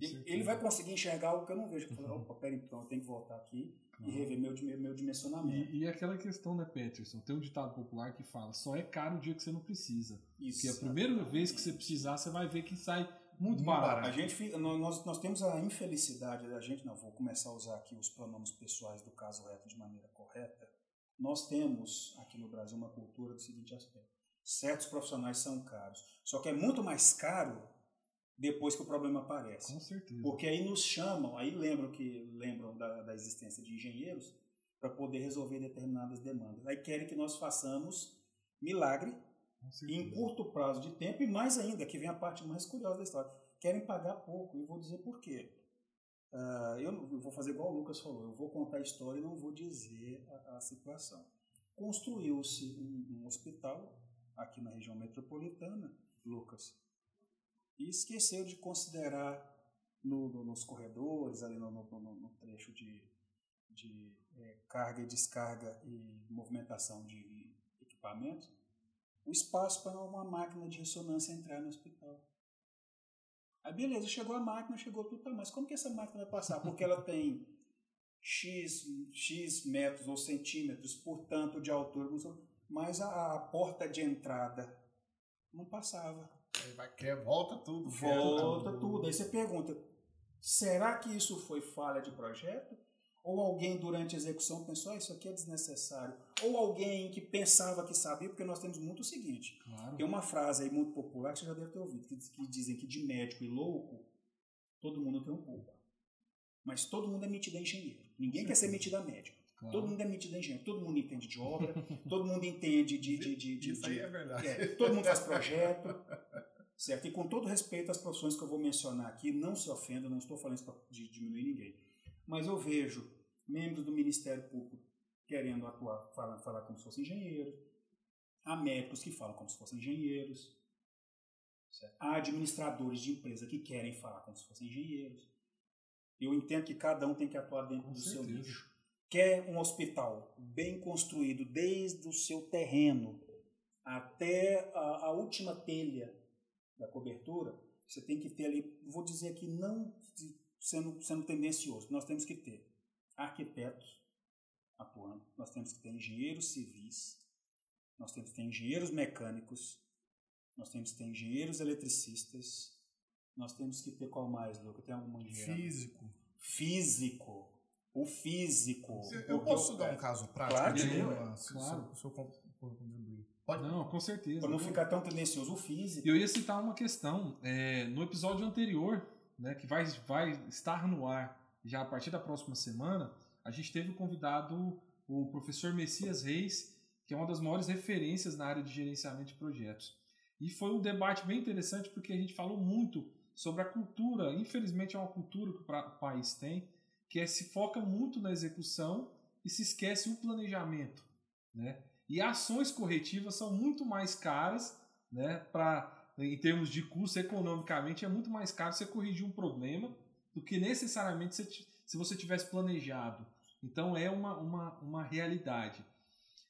Ele, vai conseguir enxergar algo que eu não vejo. Falo, opa, pera, então eu tenho que voltar aqui e rever meu, meu dimensionamento. E, e aquela questão, né, Peterson? Tem um ditado popular que fala: só é caro o dia que você não precisa. Isso. Porque a primeira vez que você precisar, você vai ver que sai muito barato. A gente, nós, nós temos a infelicidade da gente, não, vou começar a usar aqui os pronomes pessoais do caso reto de maneira correta. Nós temos aqui no Brasil uma cultura do seguinte aspecto: certos profissionais são caros, só que é muito mais caro depois que o problema aparece. Com certeza. Porque aí nos chamam, aí lembram que lembram da, da existência de engenheiros para poder resolver determinadas demandas. Aí querem que nós façamos milagre em curto prazo de tempo e mais ainda, que vem a parte mais curiosa da história, querem pagar pouco. E vou dizer por quê. Uh, eu, eu, vou fazer igual o Lucas falou, eu vou contar a história e não vou dizer a, a situação. Construiu-se um, um hospital aqui na região metropolitana, Lucas, e esqueceu de considerar no, no, nos corredores, ali no, no trecho de, de é, carga e descarga e movimentação de equipamentos, o espaço para uma máquina de ressonância entrar no hospital. Aí beleza, chegou a máquina, chegou tudo, tá, mas como que essa máquina vai passar? Porque ela tem X, X metros ou centímetros, portanto, de altura, mas a, a porta de entrada não passava. Aí vai quer, volta tudo. Volta tudo. tudo. Aí você pergunta, será que isso foi falha de projeto? Ou alguém durante a execução pensou, ah, isso aqui é desnecessário. Ou alguém que pensava que sabia, porque nós temos muito o seguinte. Claro. Tem uma frase aí muito popular que você já deve ter ouvido, que, que dizem que de médico e louco, todo mundo tem um pouco. Mas todo mundo é metido a engenheiro. Ninguém quer ser metido a médico. Claro. Todo mundo é metido a engenheiro. Todo mundo entende de obra, todo mundo entende de... de, de, de isso de, aí é verdade. É, todo mundo faz projeto. Certo? E com todo respeito às profissões que eu vou mencionar aqui, não se ofenda, não estou falando isso para diminuir ninguém. Mas eu vejo membros do Ministério Público querendo atuar, falar, falar como se fossem engenheiros, há médicos que falam como se fossem engenheiros, certo? há administradores de empresa que querem falar como se fossem engenheiros. Eu entendo que cada um tem que atuar dentro Com do certeza. seu nicho. Quer um hospital bem construído desde o seu terreno até a, a última telha da cobertura, você tem que ter ali, vou dizer aqui, não sendo, sendo tendencioso, nós temos que ter arquitetos atuando, nós temos que ter engenheiros civis, nós temos que ter engenheiros mecânicos, nós temos que ter engenheiros eletricistas, nós temos que ter qual mais, Luca? Tem alguma engenharia? Físico. Físico. O físico. Eu posso dar um caso prático? Claro, de uma- se- claro. se- se eu con- for contribuir. Pode? Não, com certeza. Para não ficar tão tendencioso, o físico. E eu ia citar uma questão. é, no episódio anterior, né, que vai, vai estar no ar já a partir da próxima semana, a gente teve o convidado o professor Messias Reis, que é uma das maiores referências na área de gerenciamento de projetos. E foi um debate bem interessante porque a gente falou muito sobre a cultura. Infelizmente é uma cultura que o país tem, que é, se foca muito na execução e se esquece o planejamento. Né? E ações corretivas são muito mais caras né, pra, em termos de custo, economicamente, é muito mais caro você corrigir um problema do que necessariamente se, se você tivesse planejado. Então é uma, uma, uma realidade.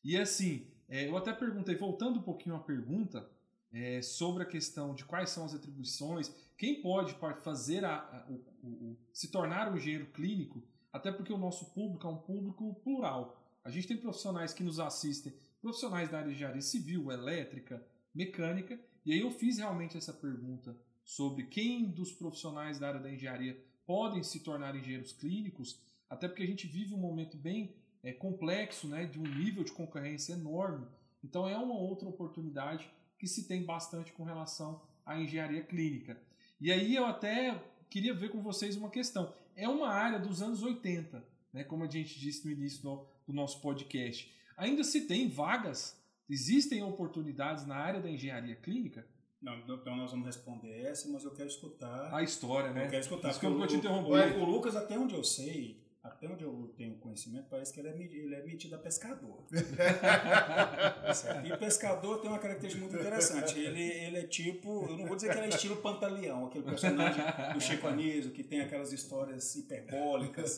E assim, é, eu até perguntei, voltando um pouquinho à pergunta, é, sobre a questão de quais são as atribuições, quem pode fazer a, a- o- o- se tornar um engenheiro clínico, até porque o nosso público é um público plural. A gente tem profissionais que nos assistem, profissionais da área de engenharia civil, elétrica, mecânica, e aí eu fiz realmente essa pergunta sobre quem dos profissionais da área da engenharia podem se tornar engenheiros clínicos, até porque a gente vive um momento bem é, complexo, né, de um nível de concorrência enorme. Então é uma outra oportunidade que se tem bastante com relação à engenharia clínica. E aí eu até queria ver com vocês uma questão. É uma área dos anos 80, né, como a gente disse no início do, do nosso podcast. Ainda se tem vagas, existem oportunidades na área da engenharia clínica? Não, então nós vamos responder essa, mas eu quero escutar. A história, né? Eu quero escutar. Isso que eu vou te interromper. O, o Lucas, até onde eu sei, até onde eu tenho conhecimento, parece que ele é, ele é metido a pescador. E pescador tem uma característica muito interessante. Ele, ele é tipo, eu não vou dizer que ele é estilo Pantaleão, aquele personagem do Chico Anísio que tem aquelas histórias hiperbólicas.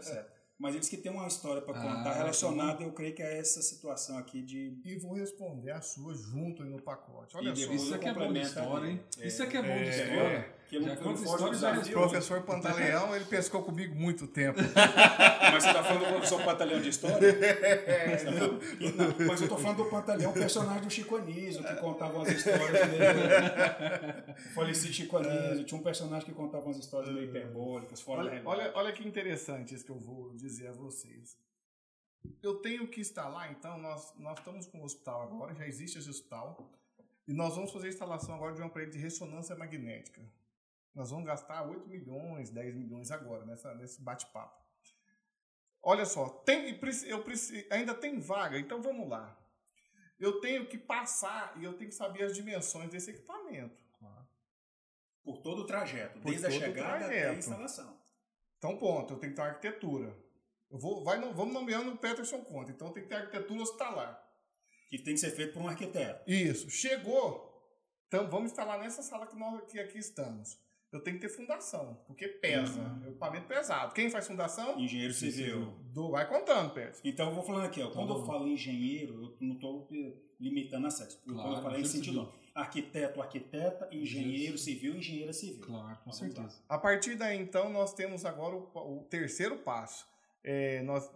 Certo? Mas eles que tem uma história para contar Ah, relacionada, eu creio que é essa situação aqui de. E vou responder a sua junto aí no pacote. Olha E só. Isso aqui é bom de história, hein? Isso aqui é bom de É, história. Que Já não, conta O desafio. professor Pantaleão, ele pescou comigo muito tempo. Mas você tá falando do professor Pantalhão de história? É, Não, mas eu tô falando do Pantalhão, personagem do Chico Anísio, que contava umas histórias meio. O falecido Chico Anísio, tinha um personagem que contava umas histórias meio hiperbólicas, fora da Olha, olha, olha que interessante isso que eu vou dizer a vocês. Eu tenho que instalar, então, nós, nós estamos com o hospital agora, já existe esse hospital, e nós vamos fazer a instalação agora de um aparelho de ressonância magnética. Nós vamos gastar 8 milhões, 10 milhões agora, nessa, nesse bate-papo. Olha só, tem, eu preciso, ainda tem vaga, então vamos lá. Eu tenho que passar e eu tenho que saber as dimensões desse equipamento. Por todo o trajeto, Por desde a chegada até a instalação. Então, ponto, eu tenho que ter uma arquitetura. Eu vou, vai, vamos nomeando o Peterson Conta, então tem que ter arquitetura hospitalar. Que tem que ser feito por um arquiteto. Isso, chegou. Então vamos instalar nessa sala que nós que aqui estamos. Eu tenho que ter fundação, porque pesa, Uhum. é um equipamento pesado. Quem faz fundação? Engenheiro civil. Do, vai contando, Peterson. Então eu vou falando aqui, ó, quando Tá eu falo engenheiro, eu não estou limitando a sexo. Claro, quando eu falei em engenheiro sentido civil. arquiteto, arquiteta, engenheiro Engenheiro civil, engenheira civil. Claro, com certeza. A partir daí, então, nós temos agora o, o terceiro passo. É, nós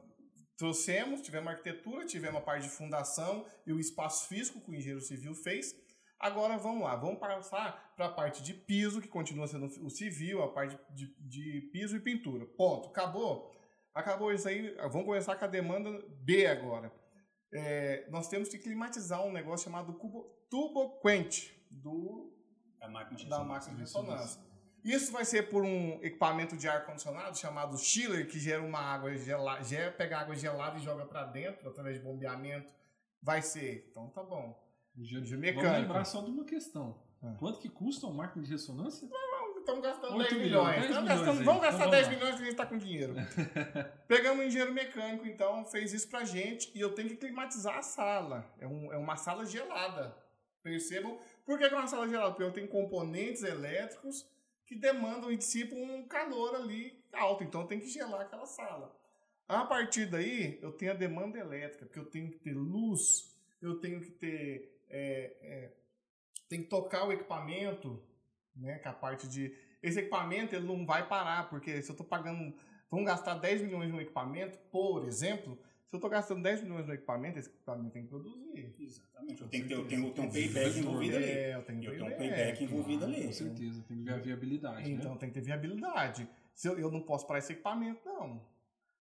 trouxemos, tivemos arquitetura, tivemos a parte de fundação e o espaço físico que o engenheiro civil fez. Agora vamos lá, vamos passar para a parte de piso, que continua sendo o civil, a parte de, de piso e pintura. Ponto. Acabou? Acabou isso aí. Vamos começar com a demanda B agora. É, nós temos que climatizar um negócio chamado cubo, tuboquente do A máquina de da ressonância. máquina de ressonância. Isso vai ser por um equipamento de ar-condicionado chamado chiller, que gera uma água gelada, pega água gelada e joga para dentro através de bombeamento. Vai ser. Então tá bom. Engenheiro- De Vamos lembrar só de uma questão. Ah. Quanto que custa uma máquina de ressonância? Estamos gastando Oito 10 milhões, milhões. 10 Estamos milhões gastando- vamos Então gastar vamos 10 lá. milhões que a gente está com dinheiro. Pegamos um engenheiro mecânico, então, fez isso pra gente e eu tenho que climatizar a sala. É, um- é uma sala gelada. Percebam? Por que que é uma sala gelada? Porque eu tenho componentes elétricos que demandam e dissipam um calor ali alto. Então, eu tenho que gelar aquela sala. A partir daí, eu tenho a demanda elétrica, porque eu tenho que ter luz, eu tenho que ter. É, é, tem que tocar o equipamento, né? Que a parte de. Esse equipamento ele não vai parar, porque se eu estou pagando. Vamos gastar 10 milhões no equipamento, por exemplo. Se eu estou gastando 10 milhões no equipamento, esse equipamento tem que produzir. Exatamente. Eu tenho que ter, eu tenho, eu tenho um payback envolvido ali. É, eu tenho Eu tenho um payback. payback envolvido ali. Com certeza, tem que ver a viabilidade, Então né? tem que ter viabilidade. Se eu, eu não posso parar esse equipamento, não.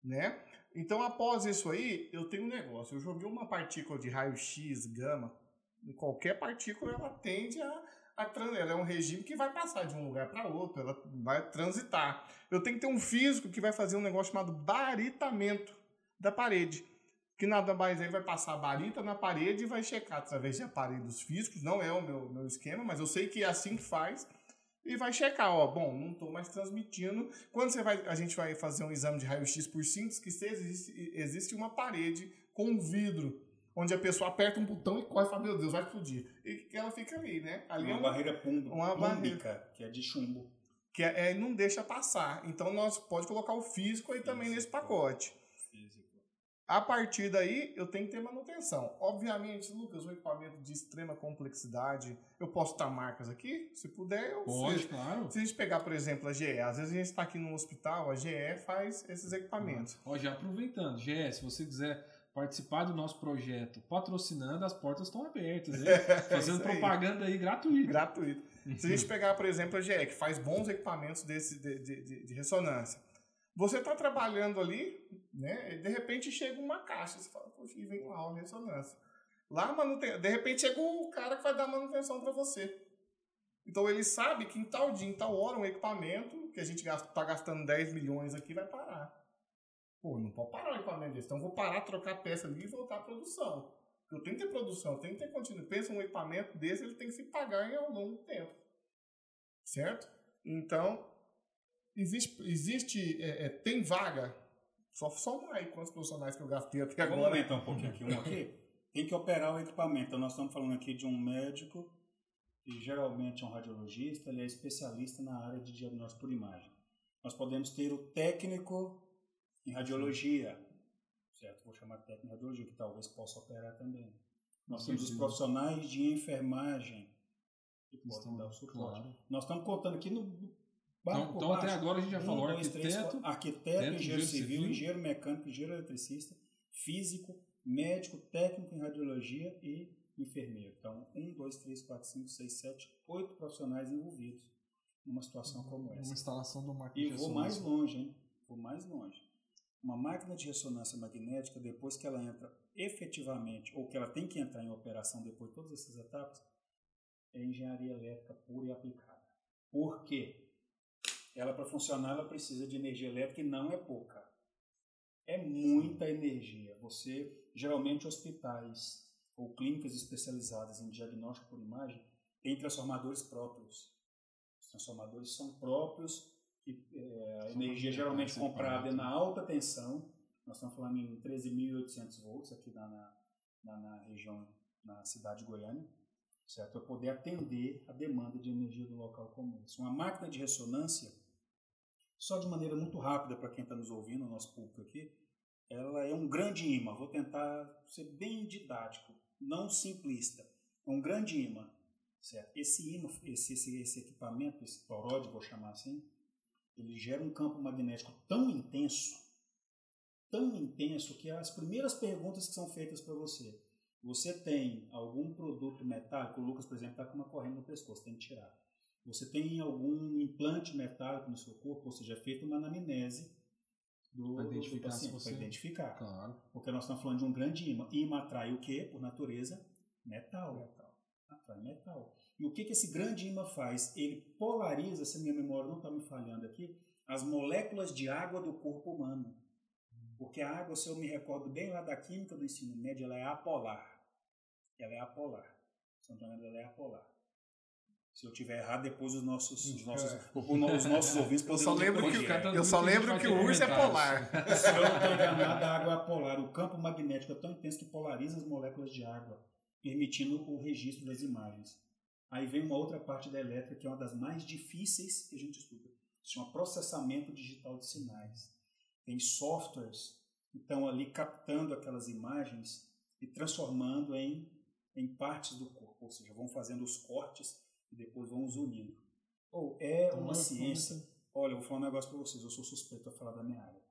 Né? Então, após isso aí, eu tenho um negócio. Eu joguei uma partícula de raio-x, gama. Em qualquer partícula, ela tende a, a tran- Ela é um regime que vai passar de um lugar para outro, ela vai transitar. Eu tenho que ter um físico que vai fazer um negócio chamado baritamento da parede. Que nada mais aí vai passar barita na parede e vai checar através de aparelhos físicos. Não é o meu, meu esquema, mas eu sei que é assim que faz e vai checar, ó, bom, não estou mais transmitindo. Quando você vai, a gente vai fazer um exame de raio-x por simples que existe, existe uma parede com vidro, onde a pessoa aperta um botão e corre e fala, meu Deus, vai explodir. E ela fica ali, né? Ali é Uma uma, barreira pum- uma pública, que é de chumbo. que é, é, não deixa passar. Então nós pode colocar o físico aí também nesse pacote. Físico. A partir daí, eu tenho que ter manutenção. Obviamente, Lucas, um equipamento de extrema complexidade, eu posso dar marcas aqui? Se puder, eu Pode, sei. claro. Se a gente pegar, por exemplo, a GE, às vezes a gente está aqui no hospital, a GE faz esses equipamentos. Ó, já aproveitando, GE, se você quiser participar do nosso projeto patrocinando, as portas estão abertas, hein? Fazendo É aí. propaganda aí gratuita. Gratuito. Se a gente pegar, por exemplo, a GE, que faz bons equipamentos desse, de, de, de- ressonância, você está trabalhando ali, né? E de repente chega uma caixa, você fala, poxa, e vem lá uma ressonância. Lá, manuten... de repente chega o cara que vai dar manutenção para você. Então ele sabe que em tal dia, em tal hora, um equipamento que a gente está gastando 10 milhões aqui vai parar. Pô, não pode parar o equipamento desse. Então vou parar, trocar peça ali e voltar à produção. Eu tenho que ter produção, eu tenho que ter continuidade. Pensa um equipamento desse, ele tem que se pagar em ao longo do tempo. Certo? Então, existe, existe é, é, tem vaga. Só somar aí quantos profissionais que eu gastei até Vamos agora. aumentar um pouquinho aqui, um aqui. Tem que operar o equipamento. Então, nós estamos falando aqui de um médico, que geralmente é um radiologista, ele é especialista na área de diagnóstico por imagem. Nós podemos ter o técnico em radiologia, certo? Vou chamar técnico em radiologia, que talvez possa operar também. Nós temos os profissionais de enfermagem, que podem Estão- dar o suporte. claro. Nós estamos contando aqui no barco Então, então até agora a gente já Um, falou dois, três, arquiteto, quatro. arquiteto, teto, engenheiro engenheiro civil, civil. engenheiro mecânico, engenheiro eletricista, físico, médico, técnico em radiologia e enfermeiro. Então, um, dois, três, quatro, cinco, seis, sete, oito profissionais envolvidos numa situação como uma essa. instalação de uma máquina E de vou mais longe, hein? Vou mais longe. Uma máquina de ressonância magnética, depois que ela entra efetivamente, ou que ela tem que entrar em operação depois de todas essas etapas, é engenharia elétrica pura e aplicada. Por quê? Ela, para funcionar, ela precisa de energia elétrica e não é pouca. É muita energia. Você, geralmente, hospitais ou clínicas especializadas em diagnóstico por imagem têm transformadores próprios. Os transformadores são próprios, a São energia geralmente comprada é na alta tensão. Nós estamos falando em 13.800 volts aqui na, na, na, região, na cidade de Goiânia, certo? Para poder atender a demanda de energia do local como esse. Uma máquina de ressonância, só de maneira muito rápida para quem está nos ouvindo, o nosso público aqui, ela é um grande imã. Vou tentar ser bem didático, não simplista. É um grande imã, certo? Esse imã, esse, esse, esse equipamento, esse toróide, vou chamar assim, ele gera um campo magnético tão intenso, tão intenso que as primeiras perguntas que são feitas para você, você tem algum produto metálico, o Lucas, por exemplo, está com uma corrente no pescoço, tem que tirar. Você tem algum implante metálico no seu corpo, ou seja, é feita uma anamnese do, Pra do- do identificar se paciente, você- para identificar. Claro. Porque nós estamos falando de um grande imã. Imã atrai o quê? Por natureza, metal. Atrai metal. E o que, que esse grande imã faz? Ele polariza, se a minha memória não está me falhando aqui, as moléculas de água do corpo humano. Porque a água, se eu me recordo bem lá da química do ensino médio, ela é apolar. Ela é apolar. Se eu não ela é apolar. Se eu tiver errado, depois os nossos, os nossos, os nossos ouvintes Eu só lembro que, corrigir. eu só lembro que o urso é polar. Se eu não estou enganado, a água é polar. O campo magnético é tão intenso que polariza as moléculas de água, permitindo o registro das imagens. Aí vem uma outra parte da elétrica, que é uma das mais difíceis que a gente estuda. Se chama processamento digital de sinais. Tem softwares que estão ali captando aquelas imagens e transformando em, em partes do corpo. Ou seja, vão fazendo os cortes e depois vão os unindo. Ou é uma ciência. Olha, eu vou falar um negócio para vocês, eu sou suspeito a falar da minha área.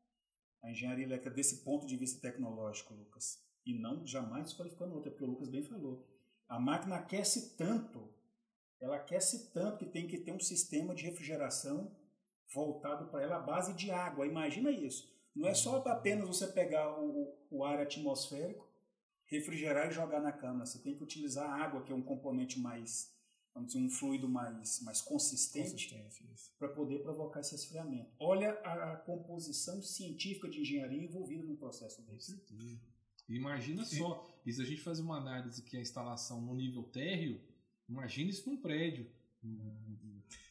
A engenharia elétrica, desse ponto de vista tecnológico, Lucas, e não jamais desqualificando outra, porque o Lucas bem falou. A máquina aquece tanto, ela aquece tanto que tem que ter um sistema de refrigeração voltado para ela à base de água. Imagina isso. Não é só apenas você pegar o, o ar atmosférico, refrigerar e jogar na câmara. Você tem que utilizar a água, que é um componente mais, vamos dizer, um fluido mais, mais consistente, para poder provocar esse esfriamento. Olha a, a, composição científica de engenharia envolvida num processo desse. Imagina só, e se a gente fazer uma análise que a instalação no nível térreo, imagina isso num prédio.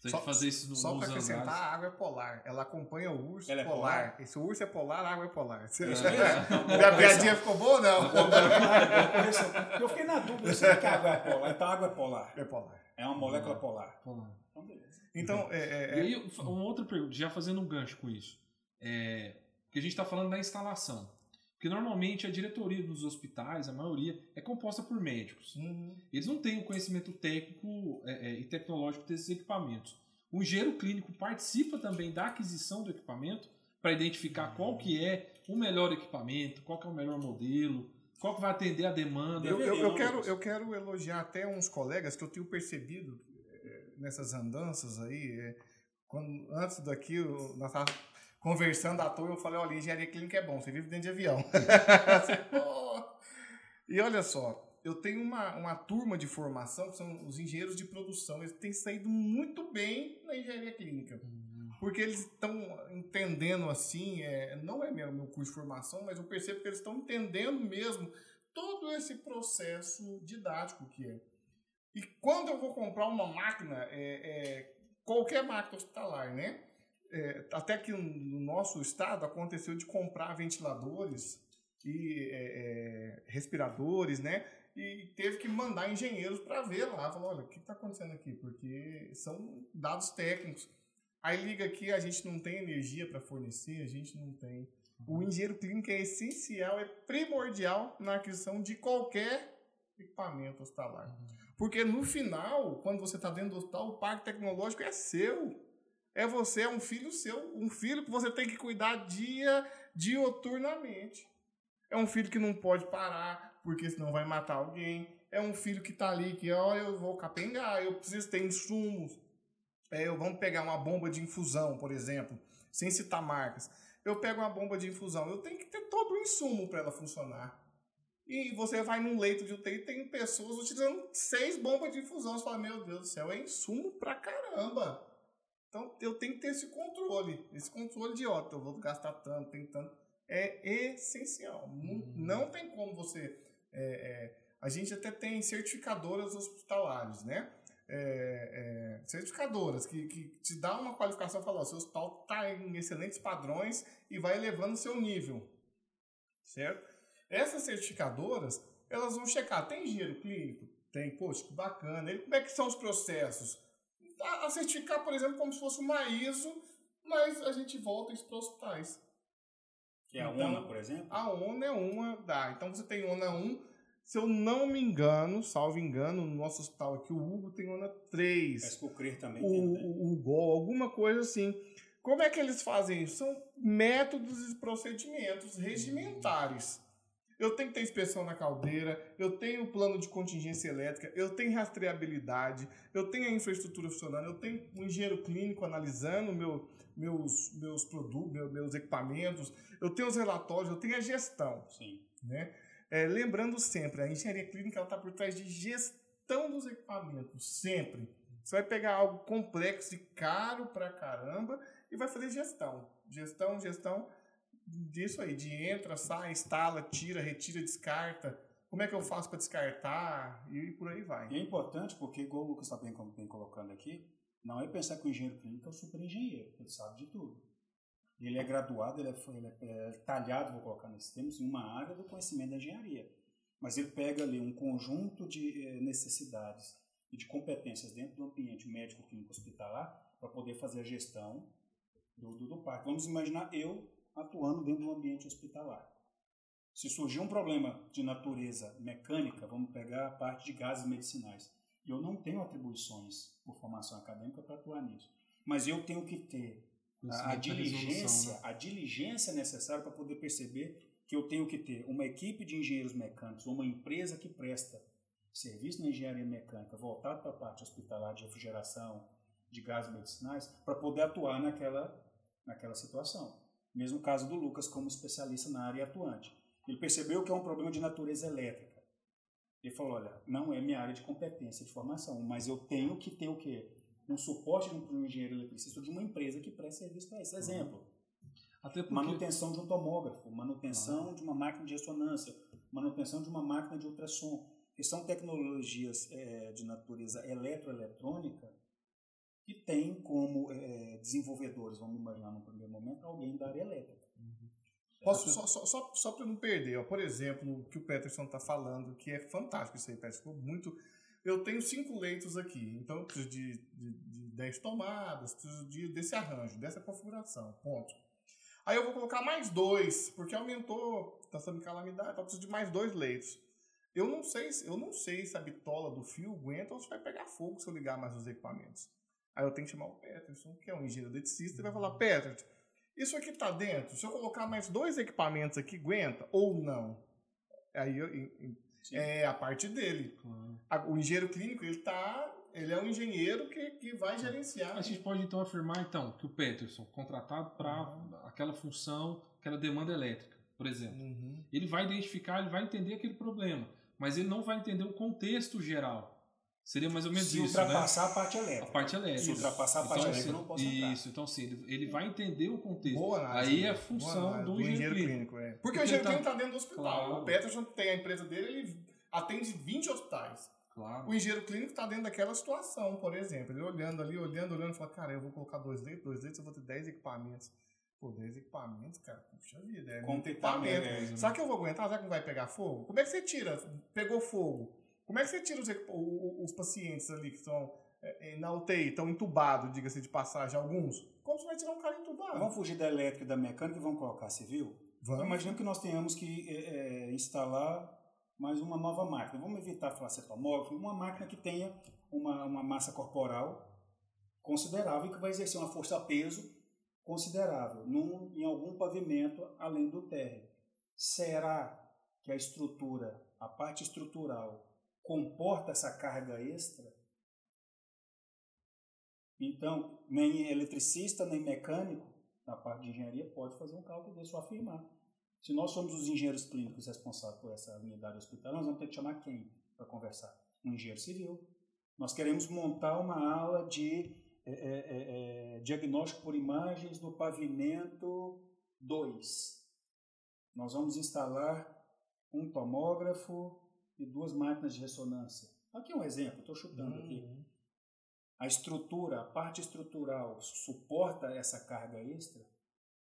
Se a Só, gente fazer isso no, só para acrescentar, andares. a água é polar. Ela acompanha o urso Ela é polar. polar? Esse urso é polar, a água é polar. Você... É. Minha piadinha ficou boa ou não? Eu fiquei na dúvida, será que a água é polar? Então a água é polar. É polar. É uma molécula polar. Polar. Então, beleza. Então, é, é, E é- aí, uma outra pergunta, já fazendo um gancho com isso. É, porque a gente está falando da instalação. Porque normalmente a diretoria dos hospitais, a maioria, é composta por médicos. Uhum. Eles não têm o conhecimento técnico é, é, e tecnológico desses equipamentos. O engenheiro clínico participa também da aquisição do equipamento para identificar qual que é o melhor equipamento, qual que é o melhor modelo, qual que vai atender a demanda. Eu, eu- eu quero, eu quero elogiar até uns colegas que eu tenho percebido eh, nessas andanças aí. eh, Quando, antes daqui, eu- nós conversando à toa, eu falei, olha, engenharia clínica é bom, você vive dentro de avião. E olha só, eu tenho uma, uma turma de formação, que são os engenheiros de produção, eles têm saído muito bem na engenharia clínica. Porque eles estão entendendo assim, é, não é meu, meu curso de formação, mas eu percebo que eles estão entendendo mesmo todo esse processo didático que é. E quando eu vou comprar uma máquina, é, é, qualquer máquina hospitalar, né? É, até que no nosso estado aconteceu de comprar ventiladores e é, é, respiradores, né? E teve que mandar engenheiros para ver lá. Falou, olha, o que está acontecendo aqui? Porque são dados técnicos. Aí liga aqui, a gente não tem energia para fornecer, a gente não tem. O engenheiro clínico é essencial, é primordial na aquisição de qualquer equipamento hospitalar. Porque no final, quando você está dentro do hospital, o parque tecnológico é seu. É você, é um filho seu. Um filho que você tem que cuidar dia, dioturnamente. É um filho que não pode parar, porque senão vai matar alguém. É um filho que está ali, que, ó, eu vou capengar, eu preciso ter insumos. É, eu, vamos pegar uma bomba de infusão, por exemplo, sem citar marcas. Eu pego uma bomba de infusão, eu tenho que ter todo o insumo para ela funcionar. E você vai num leito de UTI tem pessoas utilizando seis bombas de infusão. Você fala, meu Deus do céu, é insumo pra caramba. Então eu tenho que ter esse controle. Esse controle de, ó, eu vou gastar tanto, tem tanto. É essencial. Não, não tem como você. é, é, a gente até tem certificadoras hospitalares, né? É, é, certificadoras que, que te dá uma qualificação, fala, ó, seu hospital está em excelentes padrões e vai elevando o seu nível, certo? Essas certificadoras, elas vão checar, tem engenheiro clínico? Tem, poxa, que bacana. E como é que são os processos? A, a certificar, por exemplo, como se fosse uma ISO, mas a gente volta isso para hospitais. Que é a Então, ONA, por exemplo. A ONU é uma, dá. Então você tem ONA 1. Se eu não me engano, salvo engano, no nosso hospital aqui, o Hugo tem ONA 3 Parece que o CRER também o, tem, né? o, o GOL, alguma coisa assim. Como é que eles fazem isso? São métodos e procedimentos regimentares. Eu tenho que ter inspeção na caldeira, eu tenho plano de contingência elétrica, eu tenho rastreabilidade, eu tenho a infraestrutura funcionando, eu tenho um engenheiro clínico analisando meu, meus, meus produtos, meus, meus equipamentos, eu tenho os relatórios, eu tenho a gestão. Sim. Né? É, lembrando sempre, a engenharia clínica está por trás de gestão dos equipamentos, sempre. Você vai pegar algo complexo e caro pra caramba e vai fazer gestão. Gestão, gestão disso aí, de entra, sai, instala, tira, retira, descarta. Como é que eu faço para descartar? E por aí vai. É importante porque, igual o Lucas está bem, bem colocando aqui, não é pensar que o engenheiro clínico é um super engenheiro, ele sabe de tudo. Ele é graduado, ele é, ele é, é talhado, vou colocar nesse termos, em uma área do conhecimento da engenharia. Mas ele pega ali um conjunto de eh, necessidades e de competências dentro do ambiente médico clínico hospitalar para poder fazer a gestão do, do, do parque. Vamos imaginar eu atuando dentro do ambiente hospitalar. Se surgir um problema de natureza mecânica, vamos pegar a parte de gases medicinais. Eu não tenho atribuições por formação acadêmica para atuar nisso, mas eu tenho que ter a, a diligência, né? a diligência necessária para poder perceber que eu tenho que ter uma equipe de engenheiros mecânicos, uma empresa que presta serviço na engenharia mecânica voltado para a parte hospitalar de refrigeração, de gases medicinais, para poder atuar naquela, naquela situação. Mesmo caso do Lucas como especialista na área atuante. Ele percebeu que é um problema de natureza elétrica. Ele falou, olha, não é minha área de competência de formação, mas eu tenho que ter o quê? Um suporte de um engenheiro eletricista de uma empresa que presta serviço para esse uhum. exemplo. Porque... Manutenção de um tomógrafo, manutenção ah. de uma máquina de ressonância, manutenção de uma máquina de ultrassom, que são tecnologias é, de natureza eletroeletrônica que tem como é, desenvolvedores, vamos imaginar no primeiro momento, alguém da área elétrica. Uhum. Posso, só só, só, só para não perder, ó, por exemplo, o que o Peterson está falando, que é fantástico isso aí, Peterson, muito... Eu tenho cinco leitos aqui, então eu preciso de, de, de dez tomadas, preciso de, desse arranjo, dessa configuração, ponto. Aí eu vou colocar mais dois, porque aumentou, está sendo calamidade, então eu preciso de mais dois leitos. Eu não sei, eu não sei se a bitola do fio aguenta ou se vai pegar fogo se eu ligar mais os equipamentos. Aí eu tenho que chamar o Peterson, que é um engenheiro eletricista, e vai falar, Peterson, isso aqui está dentro, se eu colocar mais dois equipamentos aqui, aguenta ou não? Aí eu, é a parte dele. O engenheiro clínico, ele tá ele é um engenheiro que, que vai gerenciar. A gente pode então afirmar então que o Peterson, contratado para uhum. aquela função, aquela demanda elétrica, por exemplo, uhum. ele vai identificar, ele vai entender aquele problema, mas ele não vai entender o contexto geral. Seria mais ou menos Se isso, né? ultrapassar né? a parte elétrica. A parte elétrica. Se ultrapassar a parte então, elétrica, assim, não posso entrar. Isso, então sim, ele, ele vai entender o contexto. Boa análise, Aí é a função do, do engenheiro clínico. clínico é. Porque, Porque o engenheiro tá clínico está dentro do hospital. Claro. O Peterson tem a empresa dele, ele atende 20 hospitais. Claro. O engenheiro clínico está dentro daquela situação, por exemplo. Ele olhando ali, olhando, olhando, fala, cara, eu vou colocar dois leitos, dois leitos, eu vou ter 10 equipamentos. Pô, 10 equipamentos, cara, puxa vida, é muito equipamento. É, Será que eu vou aguentar? Será que não vai pegar fogo? Como é que você tira? Pegou fogo. Como é que você tira os, os pacientes ali que estão é, é, na UTI, estão entubados, diga-se de passagem, alguns? Como você vai tirar um cara entubado? Vamos fugir da elétrica e da mecânica e vamos colocar civil? Vamos. Imaginando que nós tenhamos que é, é instalar mais uma nova máquina. Vamos evitar falar cetomógrafo, uma máquina que tenha uma, uma massa corporal considerável e que vai exercer uma força-peso considerável num, em algum pavimento além do térreo. Será que a estrutura, a parte estrutural, comporta essa carga extra? Então, nem eletricista, nem mecânico, na parte de engenharia, pode fazer um cálculo desse ou afirmar. Se nós somos os engenheiros clínicos responsáveis por essa unidade hospitalar, nós vamos ter que chamar quem para conversar? Um engenheiro civil. Nós queremos montar uma aula de é, é, é, é diagnóstico por imagens no pavimento 2. Nós vamos instalar um tomógrafo e duas máquinas de ressonância. Aqui é um exemplo, estou chutando uhum. aqui. A estrutura, a parte estrutural suporta essa carga extra?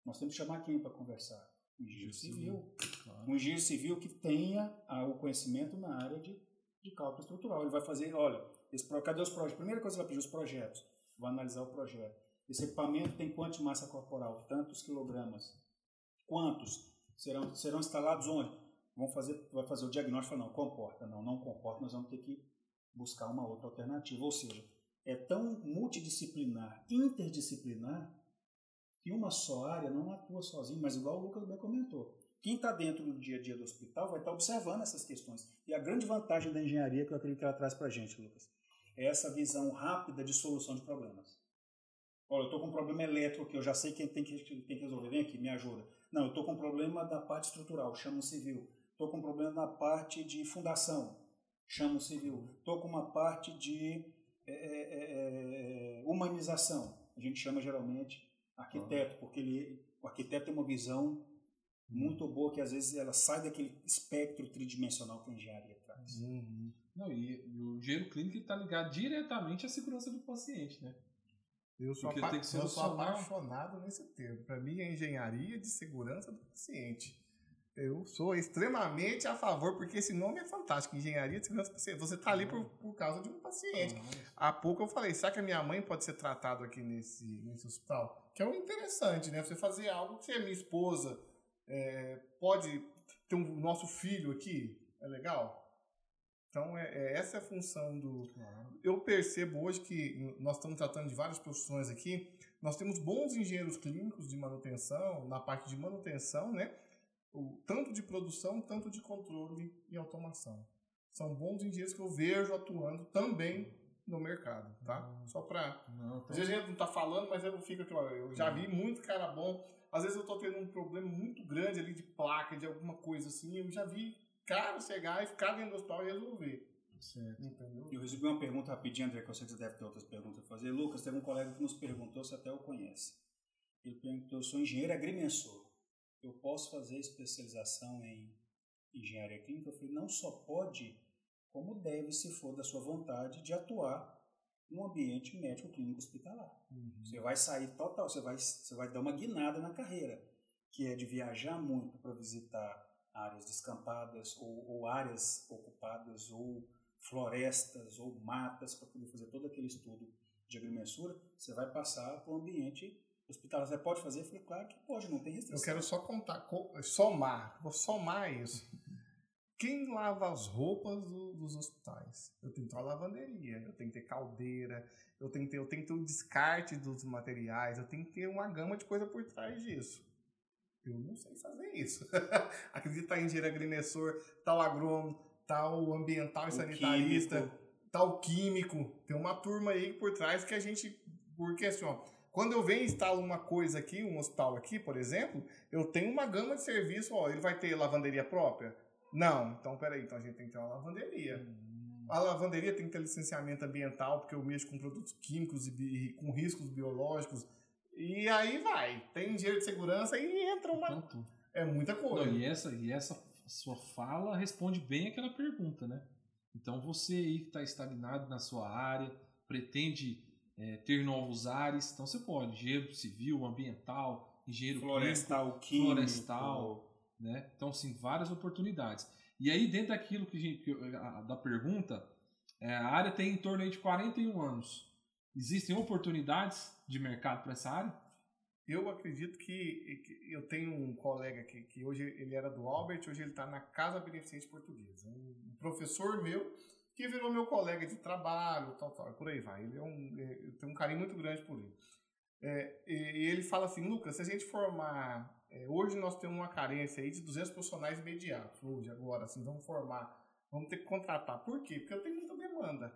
Nós temos que chamar quem para conversar? um engenheiro civil. Claro. Um engenheiro civil que tenha ah, o conhecimento na área de, de cálculo estrutural. Ele vai fazer, olha, esse, cadê os projetos? Primeira coisa ele vai pedir os projetos. Vai analisar o projeto. Esse equipamento tem quanto de massa corporal? Tantos quilogramas. Quantos? Serão, serão instalados onde? Vão fazer, vai fazer o diagnóstico não, comporta. Não, não comporta, nós vamos ter que buscar uma outra alternativa. Ou seja, é tão multidisciplinar, interdisciplinar, que uma só área não atua sozinho, mas igual o Lucas bem comentou. Quem está dentro do dia a dia do hospital vai estar tá observando essas questões. E a grande vantagem da engenharia que eu acredito que ela traz para a gente, Lucas, é essa visão rápida de solução de problemas. Olha, eu estou com um problema elétrico que eu já sei quem tem que, tem que resolver. Vem aqui, me ajuda. Não, eu estou com um problema da parte estrutural, chama o civil. Estou com um problema na parte de fundação, chama o civil. Estou com uma parte de é, é, é, humanização, a gente chama geralmente arquiteto, porque ele, o arquiteto tem uma visão muito boa, que às vezes ela sai daquele espectro tridimensional que a engenharia traz. Uhum. Não, e, e o engenheiro clínico está ligado diretamente à segurança do paciente, né? Eu sou, apa- tem que eu sou apaixonado nesse termo. Para mim, é engenharia de segurança do paciente. Eu sou extremamente a favor, porque esse nome é fantástico. Engenharia de segurança paciente. Você está ali por, por causa de um paciente. Há pouco eu falei, será que a minha mãe pode ser tratada aqui nesse, nesse hospital? Que é um interessante, né? Você fazer algo que a minha esposa é, pode ter um nosso filho aqui, é legal? Então, é, é- essa é a função do... Eu percebo hoje que nós estamos tratando de várias profissões aqui, nós temos bons engenheiros clínicos de manutenção, na parte de manutenção, né? O, tanto de produção, tanto de controle e automação. São bons engenheiros que eu vejo atuando também no mercado, tá? Hum. Só para Não, às vezes a gente não tá falando, mas eu fico aqui, ó, eu já vi muito cara bom. Às vezes eu tô tendo um problema muito grande ali de placa, de alguma coisa assim, eu já vi cara chegar e ficar dentro do hospital e resolver. certo. Entendeu? Eu recebi uma pergunta rapidinho, André, que eu sei que você deve ter outras perguntas a fazer. Lucas, teve um colega que nos perguntou se até o conhece. Ele perguntou, eu sou engenheiro agrimensor. Eu posso fazer especialização em engenharia clínica? Eu falei, não só pode, como deve, se for da sua vontade, de atuar no ambiente médico clínico hospitalar. Você vai sair total, você vai, você vai dar uma guinada na carreira, que é de viajar muito para visitar áreas descampadas ou, ou áreas ocupadas ou florestas ou matas para poder fazer todo aquele estudo de agrimensura. Você vai passar para o ambiente hospitalar. Você pode fazer? Eu falei, claro que pode, não tem Eu restrição. quero só contar, co- somar, vou somar isso. Quem lava as roupas do- dos hospitais? Eu tenho que ter uma lavanderia, eu tenho que ter caldeira, eu tenho que ter, eu tenho que ter o descarte dos materiais, eu tenho que ter uma gama de coisa por trás disso. Eu não sei fazer isso. Acredito que tá engenheiro agrimensor, tal agrônomo, tal ambiental e O sanitarista, químico. tal químico. Tem uma turma aí por trás que a gente. Porque assim, ó, quando eu venho e instalo uma coisa aqui, um hospital aqui, por exemplo, eu tenho uma gama de serviço, ó, ele vai ter lavanderia própria? Não, então peraí, então a gente tem que ter uma lavanderia. A lavanderia tem que ter licenciamento ambiental, porque eu mexo com produtos químicos e com riscos biológicos. E aí vai, tem engenheiro de segurança e entra uma. Tanto. É muita coisa. Não, e essa, e essa sua fala responde bem aquela pergunta, né? Então você aí que está estagnado na sua área, pretende é, ter novos ares, então você pode, engenheiro civil, ambiental, engenheiro Florestal, químico. florestal. né? Então, sim, várias oportunidades. E aí, dentro daquilo que a gente, que eu- a- da pergunta, é, a área tem em torno de 41 anos. Existem oportunidades de mercado para essa área? Eu acredito que, que eu tenho um colega que, que hoje ele era do Albert, hoje ele está na Casa Beneficente Portuguesa. Um professor meu que virou meu colega de trabalho, tal, tal, por aí vai. Ele é um, é, tenho um carinho muito grande por ele. É, e, ele fala assim, Lucas, se a gente formar, é, hoje nós temos uma carência aí de 200 profissionais imediatos, hoje, agora, assim, vamos formar, vamos ter que contratar. Por quê? Porque eu tenho muita demanda.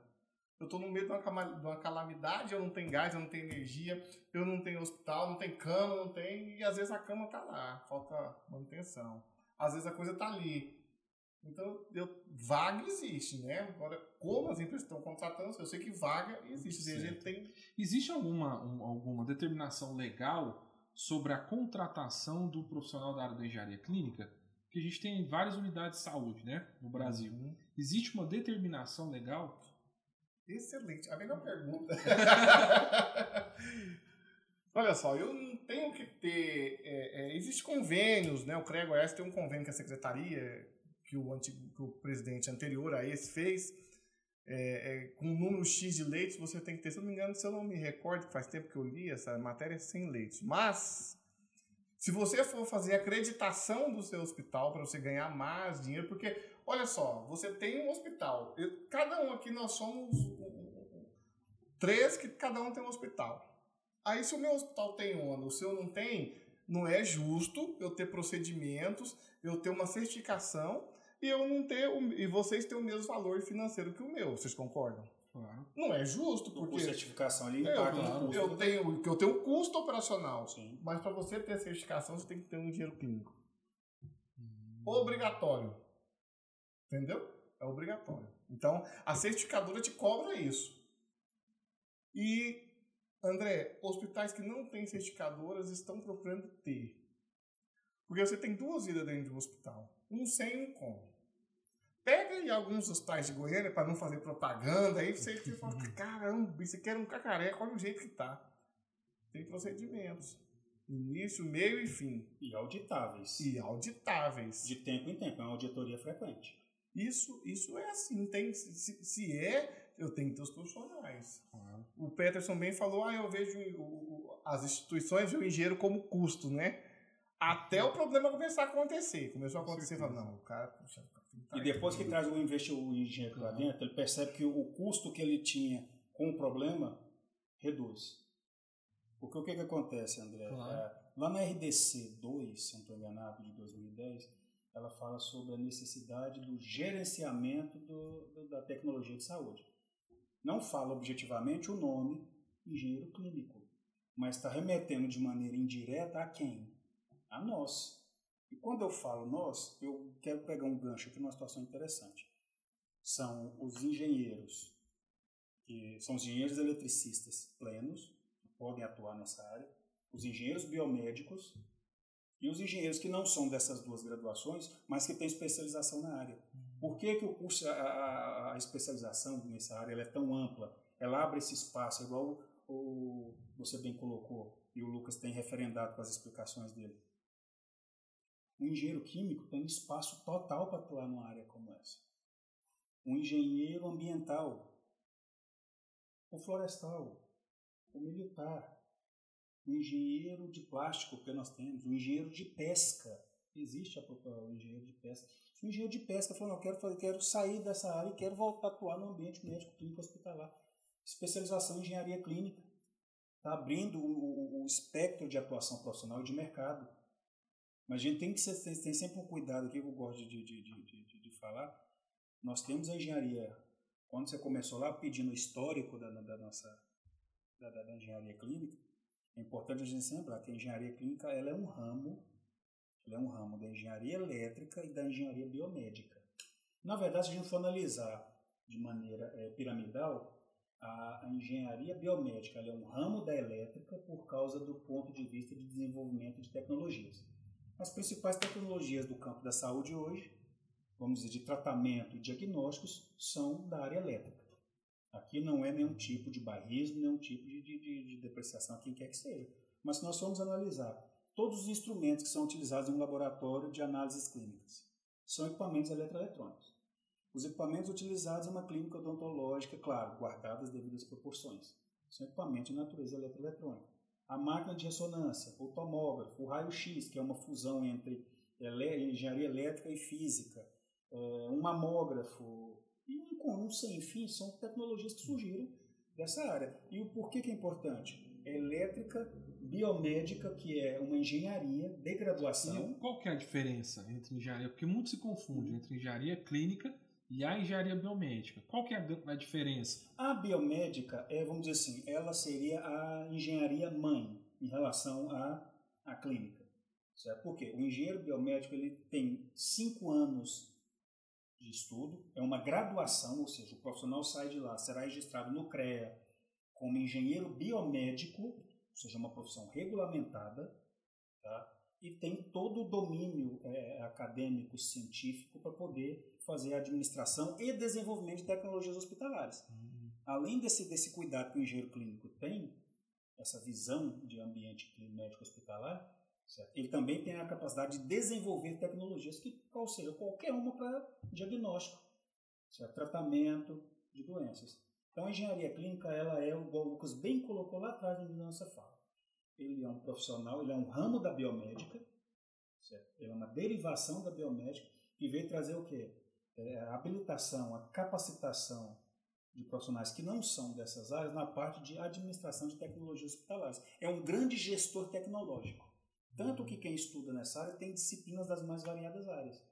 Eu estou no meio de uma, de uma calamidade, eu não tenho gás, eu não tenho energia, eu não tenho hospital, não tem cama, não tem. E às vezes a cama tá lá, falta manutenção. Às vezes a coisa tá ali. Então, eu, vaga existe, né? Agora, como as empresas estão contratando, eu sei que vaga existe. E a gente tem. Existe alguma, um- alguma determinação legal sobre a contratação do profissional da área da engenharia clínica? Porque a gente tem várias unidades de saúde né, no Brasil. Uhum. Existe uma determinação legal? Excelente. A melhor pergunta. Olha só, eu não tenho que ter. É, é, Existem convênios, né? O CREA Goiás tem um convênio que a secretaria, que o, antigo, que o presidente anterior a esse fez, é, é, com um número X de leitos, você tem que ter, se eu não me engano, se eu não me recordo, faz tempo que eu li essa matéria, 100 leitos. Mas, se você for fazer acreditação do seu hospital para você ganhar mais dinheiro, porque, olha só, você tem um hospital, eu- cada um aqui nós somos um, um, um, três que cada um tem um hospital. Aí, se o meu hospital tem onda, o seu não tem, não é justo eu ter procedimentos, eu ter uma certificação e eu não ter o- e vocês terem o mesmo valor financeiro que o meu. Vocês concordam? Claro. Não é justo, Por porque certificação ali eu, custo. eu tenho que eu tenho um custo operacional, Sim. mas para você ter certificação você tem que ter um engenheiro clínico. Hum. Obrigatório. Entendeu? É obrigatório. Então, a certificadora te cobra isso. E, André, hospitais que não têm certificadoras estão procurando ter. Porque você tem duas vidas dentro do hospital. Um sem e um com. Pega aí alguns hospitais de Goiânia, para não fazer propaganda, aí você, fala, caramba, isso aqui era um cacareco, olha o jeito que tá. Tem procedimentos. Início, meio e fim. E auditáveis. E auditáveis. De tempo em tempo, é uma auditoria frequente. Isso, isso é assim. Tem, se, se é, eu tenho que ter os profissionais. Claro. O Peterson bem falou, ah, eu vejo o, o, as instituições e o engenheiro como custo, né? Até o problema começar a acontecer. Começou a acontecer, fala, não, o cara... Puxa, e depois que traz o investir o engenheiro para dentro, ele percebe que o custo que ele tinha com o problema reduz. Porque o que, que acontece, André? Claro. É, lá na RDC 2, se não estou enganado, de 2010, ela fala sobre a necessidade do gerenciamento do, do, da tecnologia de saúde. Não fala objetivamente o nome engenheiro clínico, mas está remetendo de maneira indireta a quem? A nós. E quando eu falo nós, eu quero pegar um gancho aqui numa situação interessante. São os engenheiros, que são os engenheiros eletricistas plenos, que podem atuar nessa área, os engenheiros biomédicos e os engenheiros que não são dessas duas graduações, mas que têm especialização na área. Por que, que o curso, a, a, a especialização nessa área é tão ampla? Ela abre esse espaço, igual o, você bem colocou, e o Lucas tem referendado com as explicações dele. O engenheiro químico tem espaço total para atuar numa área como essa. O engenheiro ambiental, o florestal, o militar, o engenheiro de plástico que nós temos, o engenheiro de pesca. Existe a, o engenheiro de pesca. O engenheiro de pesca falou, não, quero, quero sair dessa área e quero voltar a atuar no ambiente médico, clínico, hospitalar. Especialização em engenharia clínica. Está abrindo o, o, o espectro de atuação profissional e de mercado. Mas a gente tem que ser, tem, tem sempre um cuidado aqui que eu gosto de, de, de, de, falar. Nós temos a engenharia, quando você começou lá pedindo o histórico da, da nossa da, da, engenharia clínica, é importante a gente lembrar que a engenharia clínica ela é um ramo, ela é um ramo da engenharia elétrica e da engenharia biomédica. Na verdade, se a gente for analisar de maneira é, piramidal, a, a, engenharia biomédica é um ramo da elétrica por causa do ponto de vista de desenvolvimento de tecnologias. As principais tecnologias do campo da saúde hoje, vamos dizer, de tratamento e diagnósticos, são da área elétrica. Aqui não é nenhum tipo de barrismo, nenhum tipo de, de, de depreciação a quem quer que seja. Mas se nós formos analisar todos os instrumentos que são utilizados em um laboratório de análises clínicas, são equipamentos eletroeletrônicos. Os equipamentos utilizados em uma clínica odontológica, claro, guardadas as devidas proporções, são equipamentos de natureza eletroeletrônica a máquina de ressonância, o tomógrafo, o raio-x, que é uma fusão entre engenharia elétrica e física, é, um mamógrafo, e um, um sem fim, são tecnologias que surgiram dessa área. E o porquê que é importante? Elétrica, biomédica, que é uma engenharia de graduação. E qual que é a diferença entre engenharia? Porque muito se confunde entre engenharia clínica e a engenharia biomédica. Qual que é a, diferença? A biomédica é, vamos dizer assim, ela seria a engenharia mãe em relação à, à clínica. Certo? Por quê? O engenheiro biomédico ele tem cinco anos de estudo, é uma graduação, ou seja, o profissional sai de lá, será registrado no CREA como engenheiro biomédico, ou seja, uma profissão regulamentada, tá? e tem todo o domínio é, acadêmico, científico para poder fazer administração e desenvolvimento de tecnologias hospitalares. Uhum. Além desse, desse cuidado que o engenheiro clínico tem, essa visão de ambiente médico hospitalar, certo? ele também tem a capacidade de desenvolver tecnologias que, qual seja, qualquer uma para diagnóstico, certo? tratamento de doenças. Então, a engenharia clínica, ela é, o Lucas bem colocou lá atrás na nossa fala ele é um profissional, ele é um ramo da biomédica, certo? ele é uma derivação da biomédica que veio trazer o quê? É a habilitação, a capacitação de profissionais que não são dessas áreas na parte de administração de tecnologias hospitalares. É um grande gestor tecnológico. Tanto que quem estuda nessa área tem disciplinas das mais variadas áreas.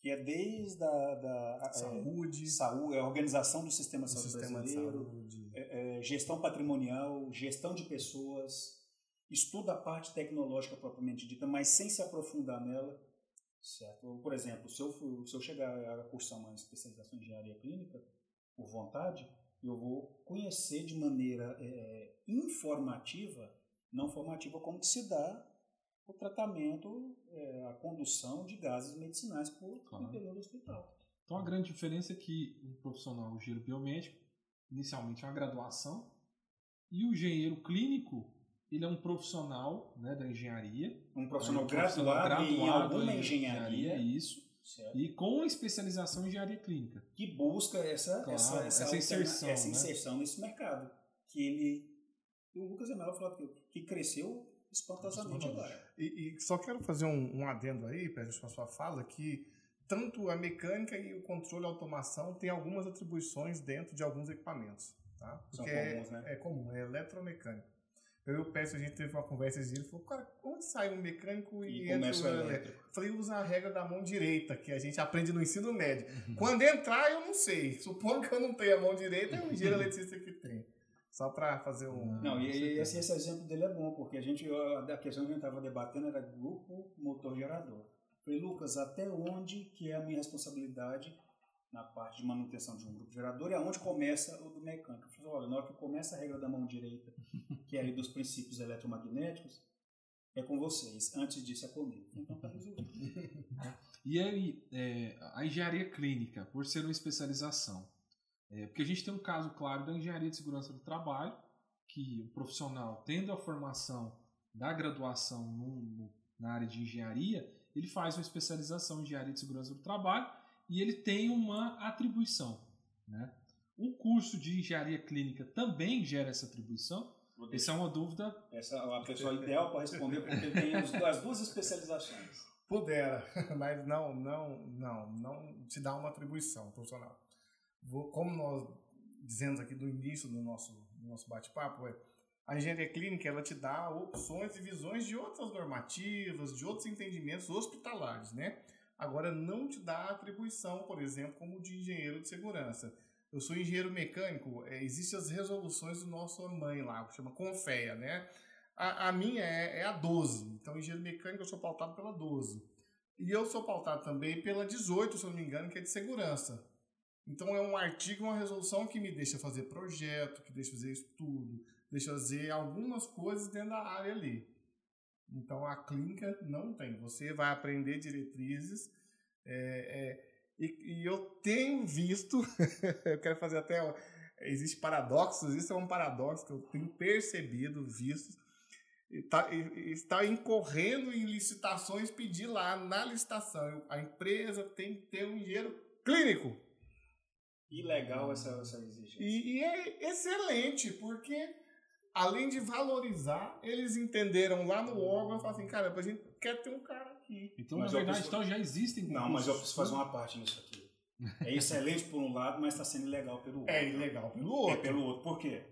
Que é desde a da, é, saúde, é, saúde, a organização do sistema, do saúde sistema brasileiro, saúde. É, é, gestão patrimonial, gestão de pessoas, estuda a parte tecnológica propriamente dita, mas sem se aprofundar nela, certo? Por exemplo, se eu, se eu chegar a cursar uma especialização em engenharia clínica, por vontade, eu vou conhecer de maneira é, informativa, não formativa, como que se dá o tratamento, é, a condução de gases medicinais por Claro. um período hospital. Então a grande diferença é que o profissional o engenheiro biomédico, inicialmente é uma graduação, e o engenheiro clínico, ele é um profissional né, da engenharia. Um profissional, É um profissional graduado, em graduado alguma em engenharia, isso, certo? e com especialização em engenharia clínica. que busca essa, Claro, essa, essa, essa inserção, essa né? inserção nesse mercado. Que ele. O Lucas é melhor falar que, que cresceu espantosamente agora. E, e só quero fazer um, um adendo aí, com a sua fala, que tanto a mecânica e o controle e automação têm algumas atribuições dentro de alguns equipamentos. Tá? São Porque comuns, né? é, é comum, é eletromecânico. Eu e o Pérez, a gente teve uma conversa esse dia, ele falou, cara, onde sai um mecânico e, E entra o o elétrico. Eu Falei, usa a regra da mão direita, que a gente aprende no ensino médio. Uhum. Quando entrar, eu não sei. Supondo que eu não tenho a mão direita, é o engenheiro eletricista que tem. Só para fazer um... Não, e, e esse, esse exemplo dele é bom, porque a gente, a questão que a gente estava debatendo era grupo motor gerador. Falei, Lucas, até onde que é a minha responsabilidade na parte de manutenção de um grupo gerador e aonde começa o do mecânico? Eu falei, olha, na hora que começa a regra da mão direita, que é ali dos princípios eletromagnéticos, é com vocês. Antes disso é comigo. Então tá resolvido. E aí, é, a engenharia clínica, por ser uma especialização, é, porque a gente tem um caso claro da engenharia de segurança do trabalho, que o profissional, tendo a formação da graduação no- no- na área de engenharia, ele faz uma especialização em engenharia de segurança do trabalho e ele tem uma atribuição. Né? O curso de engenharia clínica também gera essa atribuição? Essa é uma dúvida. Essa é a pessoa ideal para responder, porque ele tem as, as duas especializações. Pudera, mas não, não, não, não te dá uma atribuição profissional. Como nós dizemos aqui do início do nosso, do nosso bate-papo, é, a engenharia clínica ela te dá opções e visões de outras normativas, de outros entendimentos hospitalares, né? Agora não te dá atribuição, por exemplo, como de engenheiro de segurança. Eu sou engenheiro mecânico, é, existem as resoluções do nosso mãe lá, que chama Confeia, né? A, a minha é, é a 12. Então, engenheiro mecânico eu sou pautado pela 12. E eu sou pautado também pela 18, se eu não me engano, que é de segurança. Então é um artigo, uma resolução que me deixa fazer projeto, que deixa fazer estudo, deixa fazer algumas coisas dentro da área ali. Então a clínica não tem. Você vai aprender diretrizes. é, é, e, e eu tenho visto, eu quero fazer até. Existe paradoxos, isso é um paradoxo que eu tenho percebido, visto, está, está incorrendo em licitações, pedir lá na licitação. A empresa tem que ter um engenheiro clínico. Ilegal essa, essa exigência. E, e é excelente, porque além de valorizar, eles entenderam lá no órgão e falaram assim, cara, a gente quer ter um cara aqui. Então, Mas na verdade, preciso- então já existem Não, mas eu preciso fazer uma parte nisso aqui. É excelente por um lado, mas está sendo ilegal pelo outro. É ilegal pelo É outro. pelo outro. Por quê?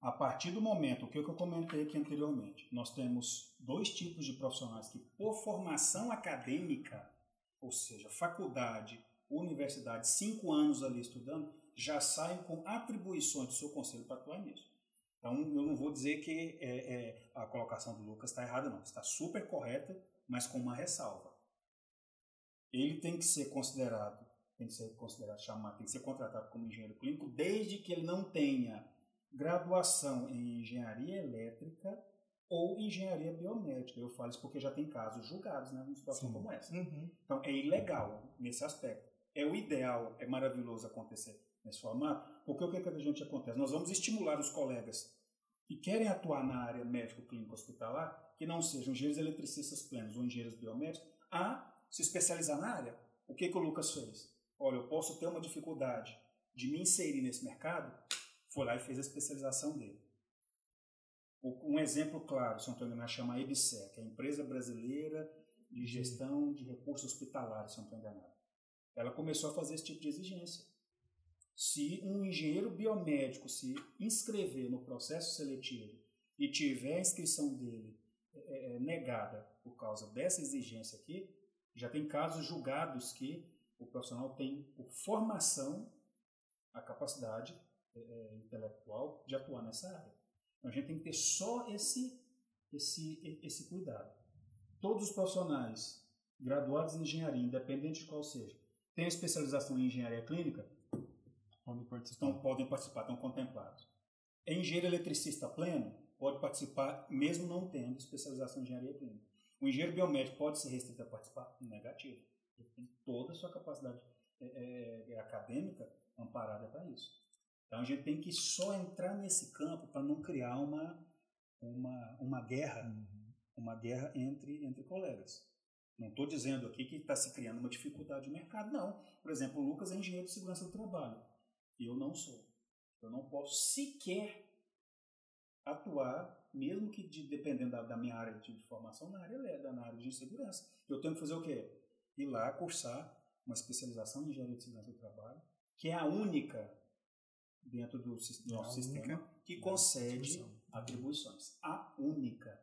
A partir do momento, o que eu comentei aqui anteriormente, nós temos dois tipos de profissionais que, por formação acadêmica, ou seja, faculdade, universidade, cinco anos ali estudando, já saem com atribuições do seu conselho para atuar nisso. Então, eu não vou dizer que é, é, a colocação do Lucas está errada, não. Está super correta, mas com uma ressalva. Ele tem que ser considerado, tem que ser considerado, chamado, tem que ser contratado como engenheiro clínico, desde que ele não tenha graduação em engenharia elétrica ou engenharia biomédica. Eu falo isso porque já tem casos julgados né, numa situação Sim. como essa. Uhum. Então é ilegal nesse aspecto. É o ideal, é maravilhoso acontecer nesse formato, porque o que, que a gente acontece? Nós vamos estimular os colegas que querem atuar na área médico-clínica hospitalar, que não sejam engenheiros eletricistas plenos ou engenheiros biomédicos, a se especializar na área. O que, que o Lucas fez? Olha, eu posso ter uma dificuldade de me inserir nesse mercado, foi lá e fez a especialização dele. Um exemplo claro, se não estou enganado, chama a EBSER, que é a Empresa Brasileira de Gestão de Recursos Hospitalares, se não estou enganado. Ela começou a fazer esse tipo de exigência. Se um engenheiro biomédico se inscrever no processo seletivo e tiver a inscrição dele é, é, negada por causa dessa exigência aqui, já tem casos julgados que o profissional tem, por formação, a capacidade é, é, intelectual de atuar nessa área. Então a gente tem que ter só esse, esse, esse cuidado. Todos os profissionais graduados em engenharia, independente de qual seja, têm especialização em engenharia clínica, Podem participar. podem participar, estão contemplados. Engenheiro eletricista pleno pode participar, mesmo não tendo especialização em engenharia clínica. O engenheiro biomédico pode ser restrito a participar? Negativo. Ele tem toda a sua capacidade é, é, acadêmica amparada para isso. Então a gente tem que só entrar nesse campo para não criar uma, uma, uma guerra, uhum. uma guerra entre, entre colegas. Não estou dizendo aqui que está se criando uma dificuldade de mercado, não. Por exemplo, o Lucas é engenheiro de segurança do trabalho. Eu não sou. Eu não posso sequer atuar, mesmo que de, dependendo da, da, minha área de formação, na área na área de segurança. Eu tenho que fazer o quê? Ir lá cursar uma especialização em engenharia de segurança do trabalho, que é a única dentro do, do nosso sistema que concede atribuições. A única.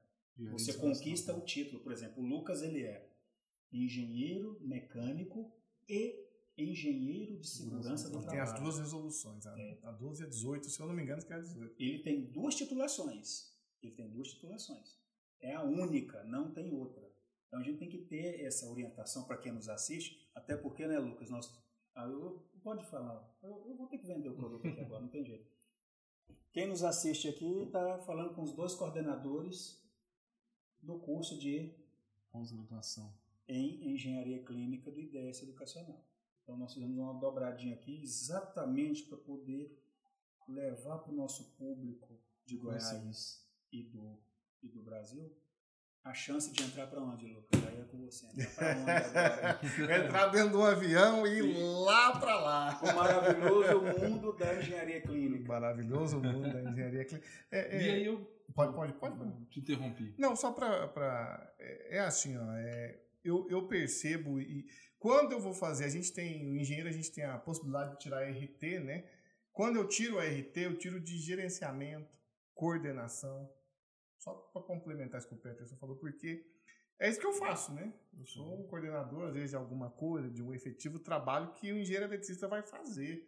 Você conquista o título, por exemplo, o Lucas ele é engenheiro mecânico e engenheiro de segurança do trabalho. Tem as duas resoluções, a, é. a 12 e a 18, se eu não me engano, que é a 18. Ele tem duas titulações. Ele tem duas titulações. É a única, não tem outra. Então a gente tem que ter essa orientação para quem nos assiste, até porque, né, Lucas, nós. Ah, eu, pode falar, eu, eu, vou ter que vender o produto aqui agora, não tem jeito. Quem nos assiste aqui está falando com os dois coordenadores do curso de pós-graduação em engenharia clínica do IDS Educacional. Então nós fizemos uma dobradinha aqui exatamente para poder levar para o nosso público de Goiás e do, e do Brasil a chance de entrar para onde, Lucas? Aí é com você. Entrar onde agora? entrar dentro do avião e ir lá para lá. O maravilhoso mundo da engenharia clínica. O maravilhoso mundo da engenharia clínica. É, é, e aí eu. Pode, pode, pode. Te interrompi. Não, só para. É, é assim, ó. É, eu, eu percebo e quando eu vou fazer, a gente tem, o engenheiro, a gente tem a possibilidade de tirar RT, né? Quando eu tiro a RT, eu tiro de gerenciamento, coordenação. Só para complementar isso que o Peterson falou, porque é isso que eu faço, né? Eu sou um coordenador, às vezes, de alguma coisa, de um efetivo trabalho que o engenheiro eletricista vai fazer.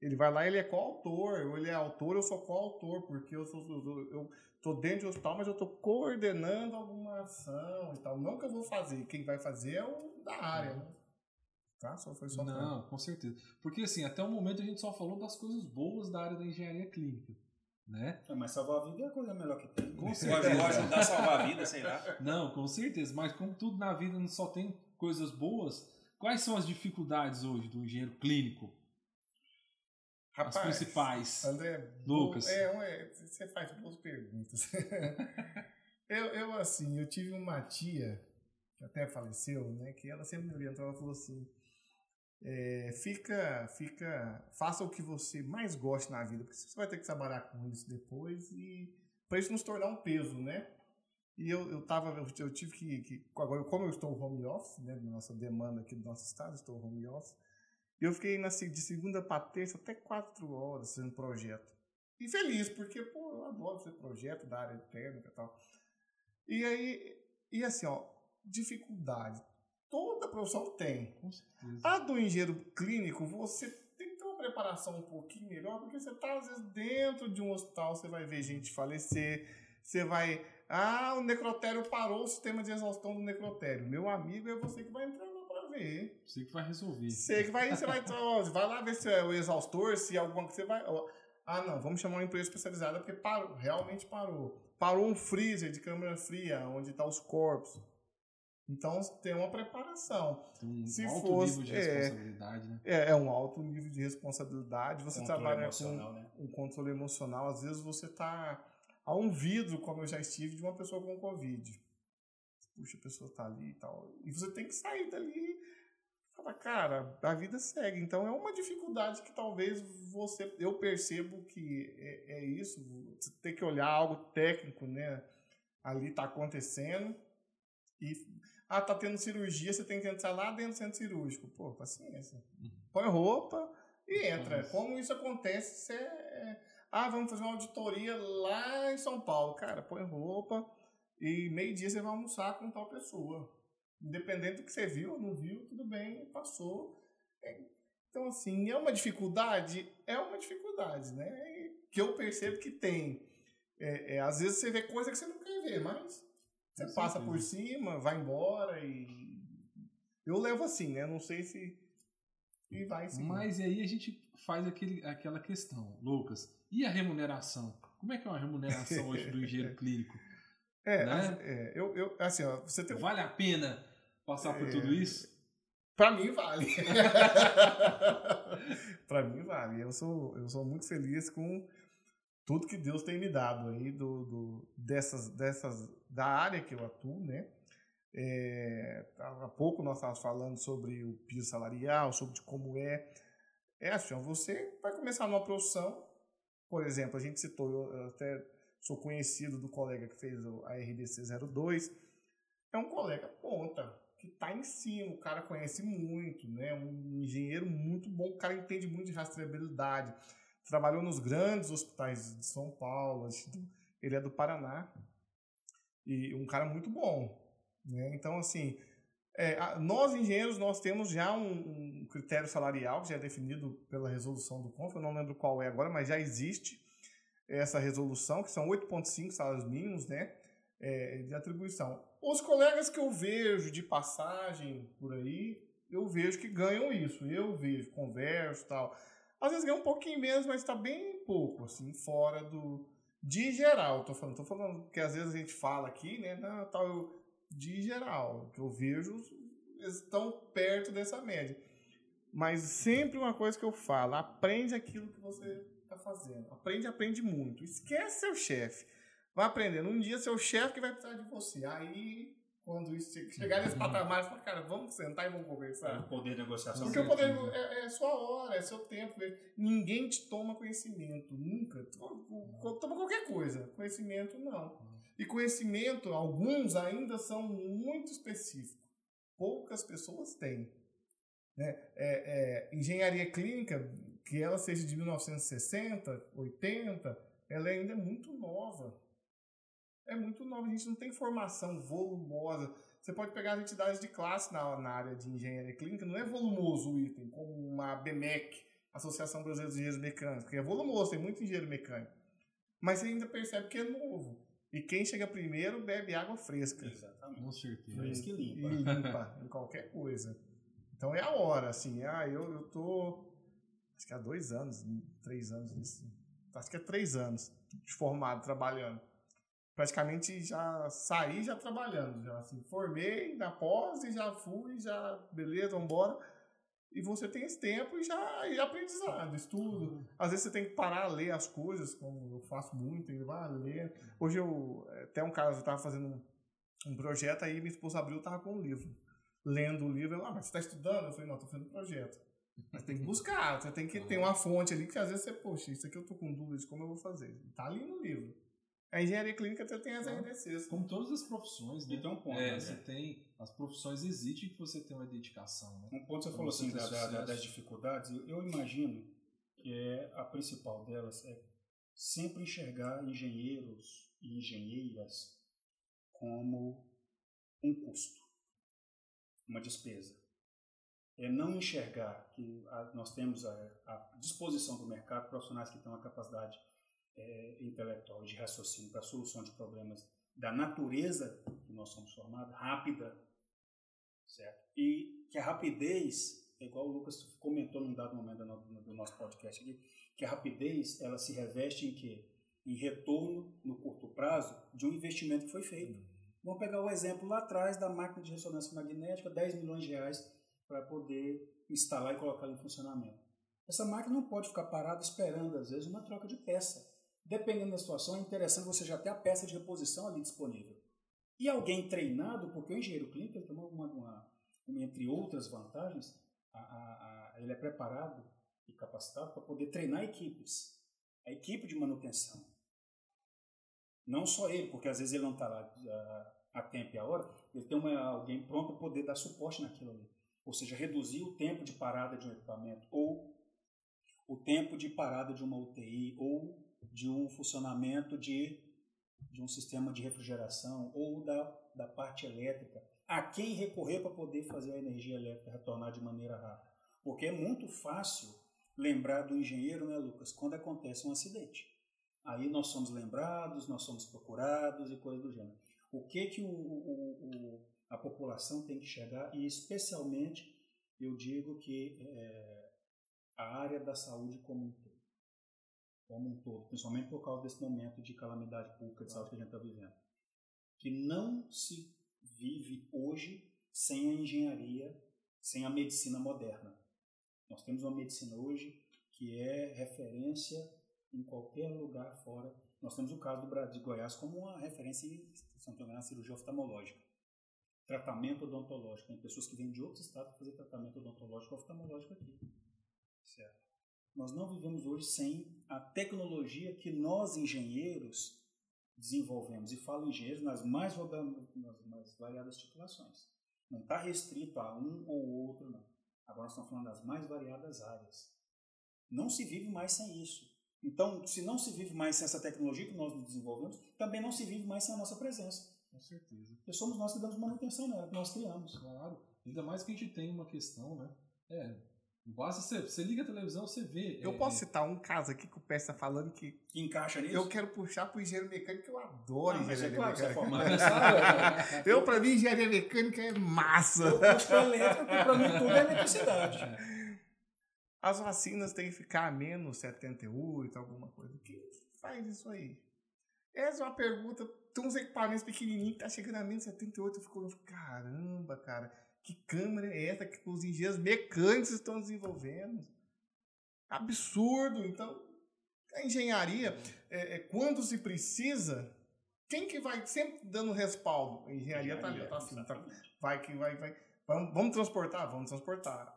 Ele vai lá, ele é coautor, ou ele é autor, eu sou coautor, porque eu sou eu tô dentro de hospital, mas eu tô coordenando alguma ação e tal. Não que eu vou fazer, quem vai fazer é o da área, né? Tá? Só foi só Não, pra... com certeza. Porque assim, até o momento a gente só falou das coisas boas da área da engenharia clínica. Né? É, mas salvar a vida é a coisa melhor que tem. Com certeza. Pode ajudar a salvar a vida, sei lá. Não, com certeza. Mas como tudo na vida não só tem coisas boas, quais são as dificuldades hoje do engenheiro clínico? Rapaz, as principais. André, Lucas. É, é, você faz boas perguntas. eu, eu, assim, eu tive uma tia que até faleceu, né? Que ela sempre me orientou, ela falou assim: é, fica, fica, faça o que você mais goste na vida, porque você vai ter que trabalhar com isso depois e para isso nos tornar um peso, né? E eu, eu tava, eu, tive que, que, agora como eu estou home office, né, nossa demanda aqui do nosso estado, estou home office, eu fiquei na, de segunda para terça até quatro horas fazendo projeto. E feliz, porque, pô, eu adoro fazer projeto da área térmica e tal. E aí, e assim, ó, dificuldade. Profissão tem. A do engenheiro clínico, você tem que ter uma preparação um pouquinho melhor, porque você está, às vezes, dentro de um hospital, você vai ver gente falecer, você vai. Ah, o necrotério parou o sistema de exaustão do necrotério. Meu amigo, é você que vai entrar lá para ver. Você que vai resolver. Você que vai, você vai, vai lá ver se é o exaustor, se é alguma coisa. Você vai. Ah, não, vamos chamar uma empresa especializada porque parou, realmente parou. Parou um freezer de câmara fria, onde estão tá os corpos. Então tem uma preparação. Um Se alto fosse, nível de é, responsabilidade, né? É, é um alto nível de responsabilidade. Você controle trabalha com né? um controle emocional. Às vezes você está a um vidro, como eu já estive, de uma pessoa com Covid. Puxa, a pessoa está ali e tal. E você tem que sair dali e falar, cara, a vida segue. Então é uma dificuldade que talvez você. Eu percebo que é, é isso. Você tem que olhar algo técnico, né? Ali está acontecendo. E ah, tá tendo cirurgia, você tem que entrar lá dentro do centro cirúrgico. Pô, paciência. Põe roupa e entra. Como isso acontece, você. É, ah, vamos fazer uma auditoria lá em São Paulo. Cara, põe roupa e meio-dia você vai almoçar com tal pessoa. Independente do que você viu ou não viu, tudo bem, passou. É, então, assim, é uma dificuldade? É uma dificuldade, né? Que eu percebo que tem. É, é, às vezes você vê coisa que você não quer ver, mas você Com passa certeza. por cima, vai embora e. Eu levo assim, né? Não sei se. E vai sim. Mas aí a gente faz aquele, aquela questão, Lucas. E a remuneração? Como é que é uma remuneração hoje do engenheiro clínico? É, né? é, eu, eu, assim, ó, você tem Vale a pena passar por É. tudo isso? Pra mim vale. pra mim vale. Eu sou, eu sou muito feliz com tudo que Deus tem me dado aí do, do- dessas, dessas da área que eu atuo, né? É, há pouco nós estávamos falando sobre o piso salarial, sobre como é. É assim, você vai começar numa profissão, por exemplo, a gente citou, eu até sou conhecido do colega que fez a RDC 02, é um colega ponta, que está em cima, o cara conhece muito, né? Um engenheiro muito bom, o cara entende muito de rastreabilidade. Trabalhou nos grandes hospitais de São Paulo, ele é do Paraná. E um cara muito bom, né? Então, assim, é, nós engenheiros, nós temos já um, um critério salarial que já é definido pela resolução do CONF, eu não lembro qual é agora, mas já existe essa resolução, que são 8,5 salários mínimos, né? é, de atribuição. Os colegas que eu vejo de passagem por aí, eu vejo que ganham isso. Eu vejo, converso tal. Às vezes ganha um pouquinho menos, mas está bem pouco, assim, fora do. De geral, tô falando. Tô falando que às vezes a gente fala aqui, né? Não, tal, eu, de geral, que eu vejo, estão perto dessa média. Mas sempre uma coisa que eu falo, aprende aquilo que você está fazendo. Aprende, aprende muito. Esquece seu chefe. Vai aprendendo. Um dia seu chefe que vai precisar de você. Aí, quando isso che- chegar nesse patamar, você fala, cara, vamos sentar e vamos conversar. O poder de negociação. Porque o poder é, é sua hora, é seu tempo. Ninguém te toma conhecimento, nunca. Toma qualquer coisa. Conhecimento, não. E conhecimento, alguns ainda são muito específicos. Poucas pessoas têm. Né? É, é, engenharia clínica, que ela seja de 1960, 80, ela ainda é muito nova. É muito nova, a gente não tem formação volumosa. Você pode pegar as entidades de classe na, na área de engenharia clínica, não é volumoso o item, como uma BMEC, Associação Brasileira de Engenheiros Mecânicos, que é volumoso, tem muito engenheiro mecânico. Mas você ainda percebe que é novo. E quem chega primeiro bebe água fresca. Exatamente. Com certeza. Fresca e limpa. E limpa em qualquer coisa. Então é a hora, assim. Ah, eu, eu tô. Acho que há dois anos, três anos nisso. Acho que é três anos de formado, trabalhando. Praticamente já saí já trabalhando. Já assim, formei na pós e já fui, já, beleza, vambora. E você tem esse tempo e já e aprendizado, estudo. Às vezes você tem que parar a ler as coisas, como eu faço muito, e vai ler. Hoje eu, até um caso, eu estava fazendo um, um projeto aí, minha esposa abriu e tava com um livro. Lendo o livro, ela, ah, mas você está estudando? Eu falei, não, estou fazendo projeto. Mas tem que buscar, você tem que ter uma fonte ali que às vezes você, poxa, isso aqui eu tô com dúvida de como eu vou fazer. Tá ali no livro. A engenharia clínica até tem as RDCs. Como todas as profissões, né? Então, um ponto. É, né? você tem. As profissões exigem que você tenha uma dedicação, né? Um ponto você falou você assim da- da- das dificuldades, eu, imagino que é a principal delas é sempre enxergar engenheiros e engenheiras como um custo, uma despesa. É não enxergar que a- nós temos a, a disposição do mercado profissionais que têm uma capacidade é, intelectual de raciocínio para a solução de problemas da natureza que nós somos formados, rápida, certo? E que a rapidez, é igual o Lucas comentou num dado momento do no- do nosso podcast aqui, que a rapidez ela se reveste em quê? Em retorno no curto prazo de um investimento que foi feito. Vamos pegar o exemplo lá atrás da máquina de ressonância magnética, 10 milhões de reais para poder instalar e colocar em funcionamento. Essa máquina não pode ficar parada esperando, às vezes, uma troca de peça. Dependendo da situação, é interessante você já ter a peça de reposição ali disponível. E alguém treinado, porque o engenheiro clínico tem uma, uma, uma- entre outras vantagens, a- a- a- ele é preparado e capacitado para poder treinar equipes. A equipe de manutenção. Não só ele, porque às vezes ele não está lá ah, a tempo e a hora, ele tem uma, alguém pronto para poder dar suporte naquilo ali. Ou seja, reduzir o tempo de parada de um equipamento, ou o tempo de parada de uma UTI, ou de um funcionamento de, de um sistema de refrigeração, ou da, da parte elétrica. A quem recorrer para poder fazer a energia elétrica retornar de maneira rápida. Porque é muito fácil lembrar do engenheiro, né, Lucas, quando acontece um acidente. Aí nós somos lembrados, nós somos procurados e coisas do gênero. O que que o, o- o- a população tem que chegar e especialmente eu digo que é, a área da saúde como um todo, como um todo, principalmente por causa desse momento de calamidade pública de saúde que a gente está vivendo. que não se vive hoje sem a engenharia, sem a medicina moderna. Nós temos uma medicina hoje que é referência em qualquer lugar fora. Nós temos o caso do Brasil, de Goiás como uma referência em cirurgia oftalmológica. Tratamento odontológico. Tem pessoas que vêm de outros estados fazer tratamento odontológico oftalmológico aqui. Certo. Nós não vivemos hoje sem a tecnologia que nós, engenheiros, desenvolvemos. E falo engenheiros nas mais, nas mais variadas titulações. Não está restrito a um ou outro, não. Agora nós estamos falando das mais variadas áreas. Não se vive mais sem isso. Então, se não se vive mais sem essa tecnologia que nós desenvolvemos, também não se vive mais sem a nossa presença. Com certeza. Porque somos nós que damos manutenção nela, que nós criamos. Claro. Ainda mais que a gente tem uma questão, né? É, Basta você, você liga a televisão, você vê. Eu é, posso é, citar um caso aqui que o Pé está falando que. Que encaixa nisso? Eu quero puxar para o engenheiro mecânico, eu adoro Não, mas é engenharia claro que você é mecânica. Eu, para mim, engenharia mecânica é massa. Eu de elétrica, porque para mim tudo é eletricidade. As vacinas têm que ficar a menos 78, alguma coisa. Quem faz isso aí? Essa é uma pergunta. Tem uns equipamentos pequenininhos que tá chegando a menos 78. Eu fico, caramba, cara. Que câmera é essa que os engenheiros mecânicos estão desenvolvendo? Absurdo. Então, a engenharia, é, é, quando se precisa, quem que vai sempre dando respaldo? A engenharia está ali, tá assim, tá, vai que vai, vai. Vamos, vamos transportar? Vamos transportar.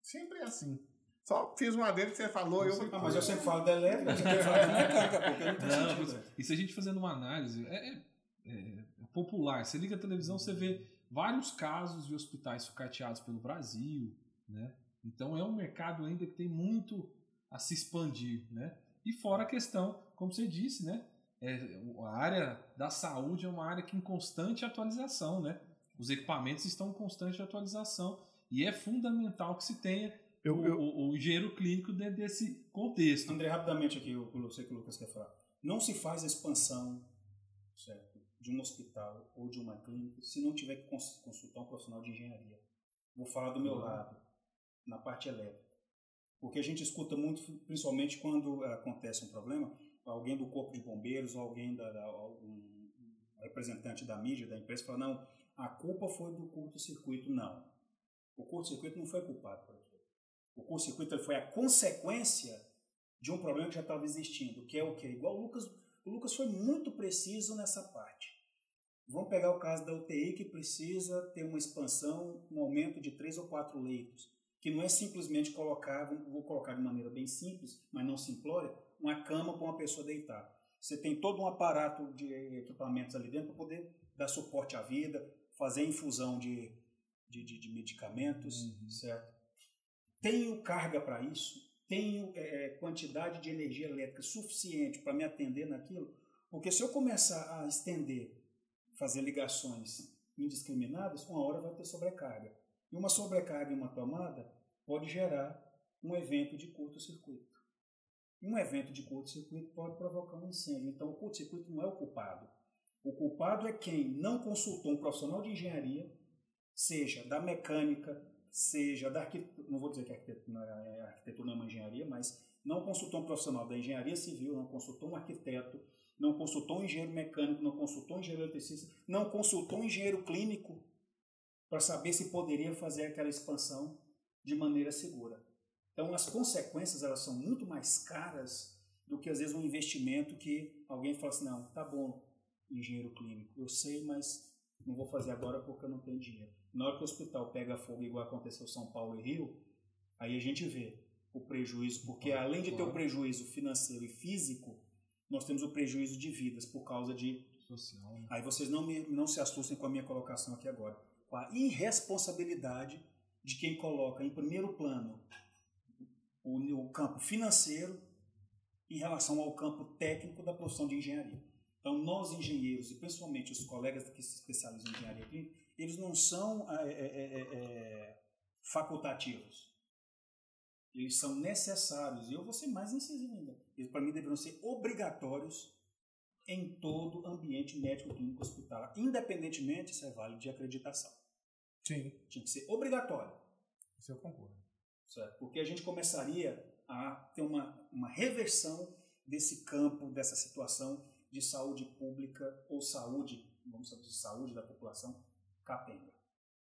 Sempre é assim. Só fiz uma dele que você falou, eu. Ah, mas eu sempre falo da elétrica, você quer falar da mecânica, porque não tem Não, sentido. mas- e se a gente fazendo uma análise, é, é- é popular. Você liga a televisão, você vê vários casos de hospitais sucateados pelo Brasil, né? Então é um mercado ainda que tem muito a se expandir, né? E fora a questão, como você disse, né? É, a área da saúde é uma área que em constante atualização, né? Os equipamentos estão em constante atualização e é fundamental que se tenha Eu- o, eu- o- o engenheiro clínico dentro desse contexto. André, rapidamente aqui, eu eu sei que o Lucas quer falar. Não se faz expansão certo, de um hospital ou de uma clínica se não tiver que cons- consultar um profissional de engenharia. Vou falar do meu Uhum. lado, na parte elétrica. Porque a gente escuta muito, principalmente quando eh, acontece um problema, alguém do corpo de bombeiros ou alguém da, da- um representante da mídia, da empresa, fala, não, a culpa foi do curto-circuito. Não. O curto-circuito não foi culpado por aquilo. O curto-circuito foi a consequência de um problema que já estava existindo, que é o quê? Igual o Lucas, o Lucas foi muito preciso nessa parte. Vamos pegar o caso da UTI que precisa ter uma expansão, um aumento de três ou quatro leitos, que não é simplesmente colocar, vou colocar de maneira bem simples, mas não simplória, uma cama para uma pessoa deitar. Você tem todo um aparato de equipamentos ali dentro para poder dar suporte à vida, fazer infusão de, de, de- de medicamentos, Uhum. certo? Tenho carga para isso? Tenho é, quantidade de energia elétrica suficiente para me atender naquilo? Porque se eu começar a estender, fazer ligações indiscriminadas, uma hora vai ter sobrecarga. E uma sobrecarga em uma tomada pode gerar um evento de curto-circuito. Um evento de curto-circuito pode provocar um incêndio. Então, o curto-circuito não é o culpado. O culpado é quem não consultou um profissional de engenharia, seja da mecânica, seja da arquitetura, não vou dizer que a arquitetura, a arquitetura não é uma engenharia, mas não consultou um profissional da engenharia civil, não consultou um arquiteto, não consultou um engenheiro mecânico, não consultou um engenheiro eletricista, não consultou um engenheiro clínico para saber se poderia fazer aquela expansão de maneira segura. Então, as consequências elas são muito mais caras do que às vezes um investimento que alguém fala assim, não, tá bom, engenheiro clínico, eu sei, mas não vou fazer agora porque eu não tenho dinheiro. Na hora que o hospital pega fogo, igual aconteceu em São Paulo e Rio, aí a gente vê o prejuízo, porque além de ter o prejuízo financeiro e físico, nós temos o prejuízo de vidas por causa de Social, né? Aí vocês não, me, não se assustem com a minha colocação aqui agora. Com a irresponsabilidade de quem coloca em primeiro plano o, o campo financeiro em relação ao campo técnico da profissão de engenharia. Então, nós engenheiros, e principalmente os colegas que se especializam em engenharia clínica, eles não são é, é, é, é, facultativos. Eles são necessários. E eu vou ser mais incisivo ainda. Eles, para mim, deveriam ser obrigatórios em todo ambiente médico clínico hospitalar, independentemente se é válido de acreditação. Sim, Tinha que ser obrigatório, isso eu concordo. certo? Porque a gente começaria a ter uma, uma reversão desse campo, dessa situação de saúde pública ou saúde vamos dizer, de saúde da população capenga.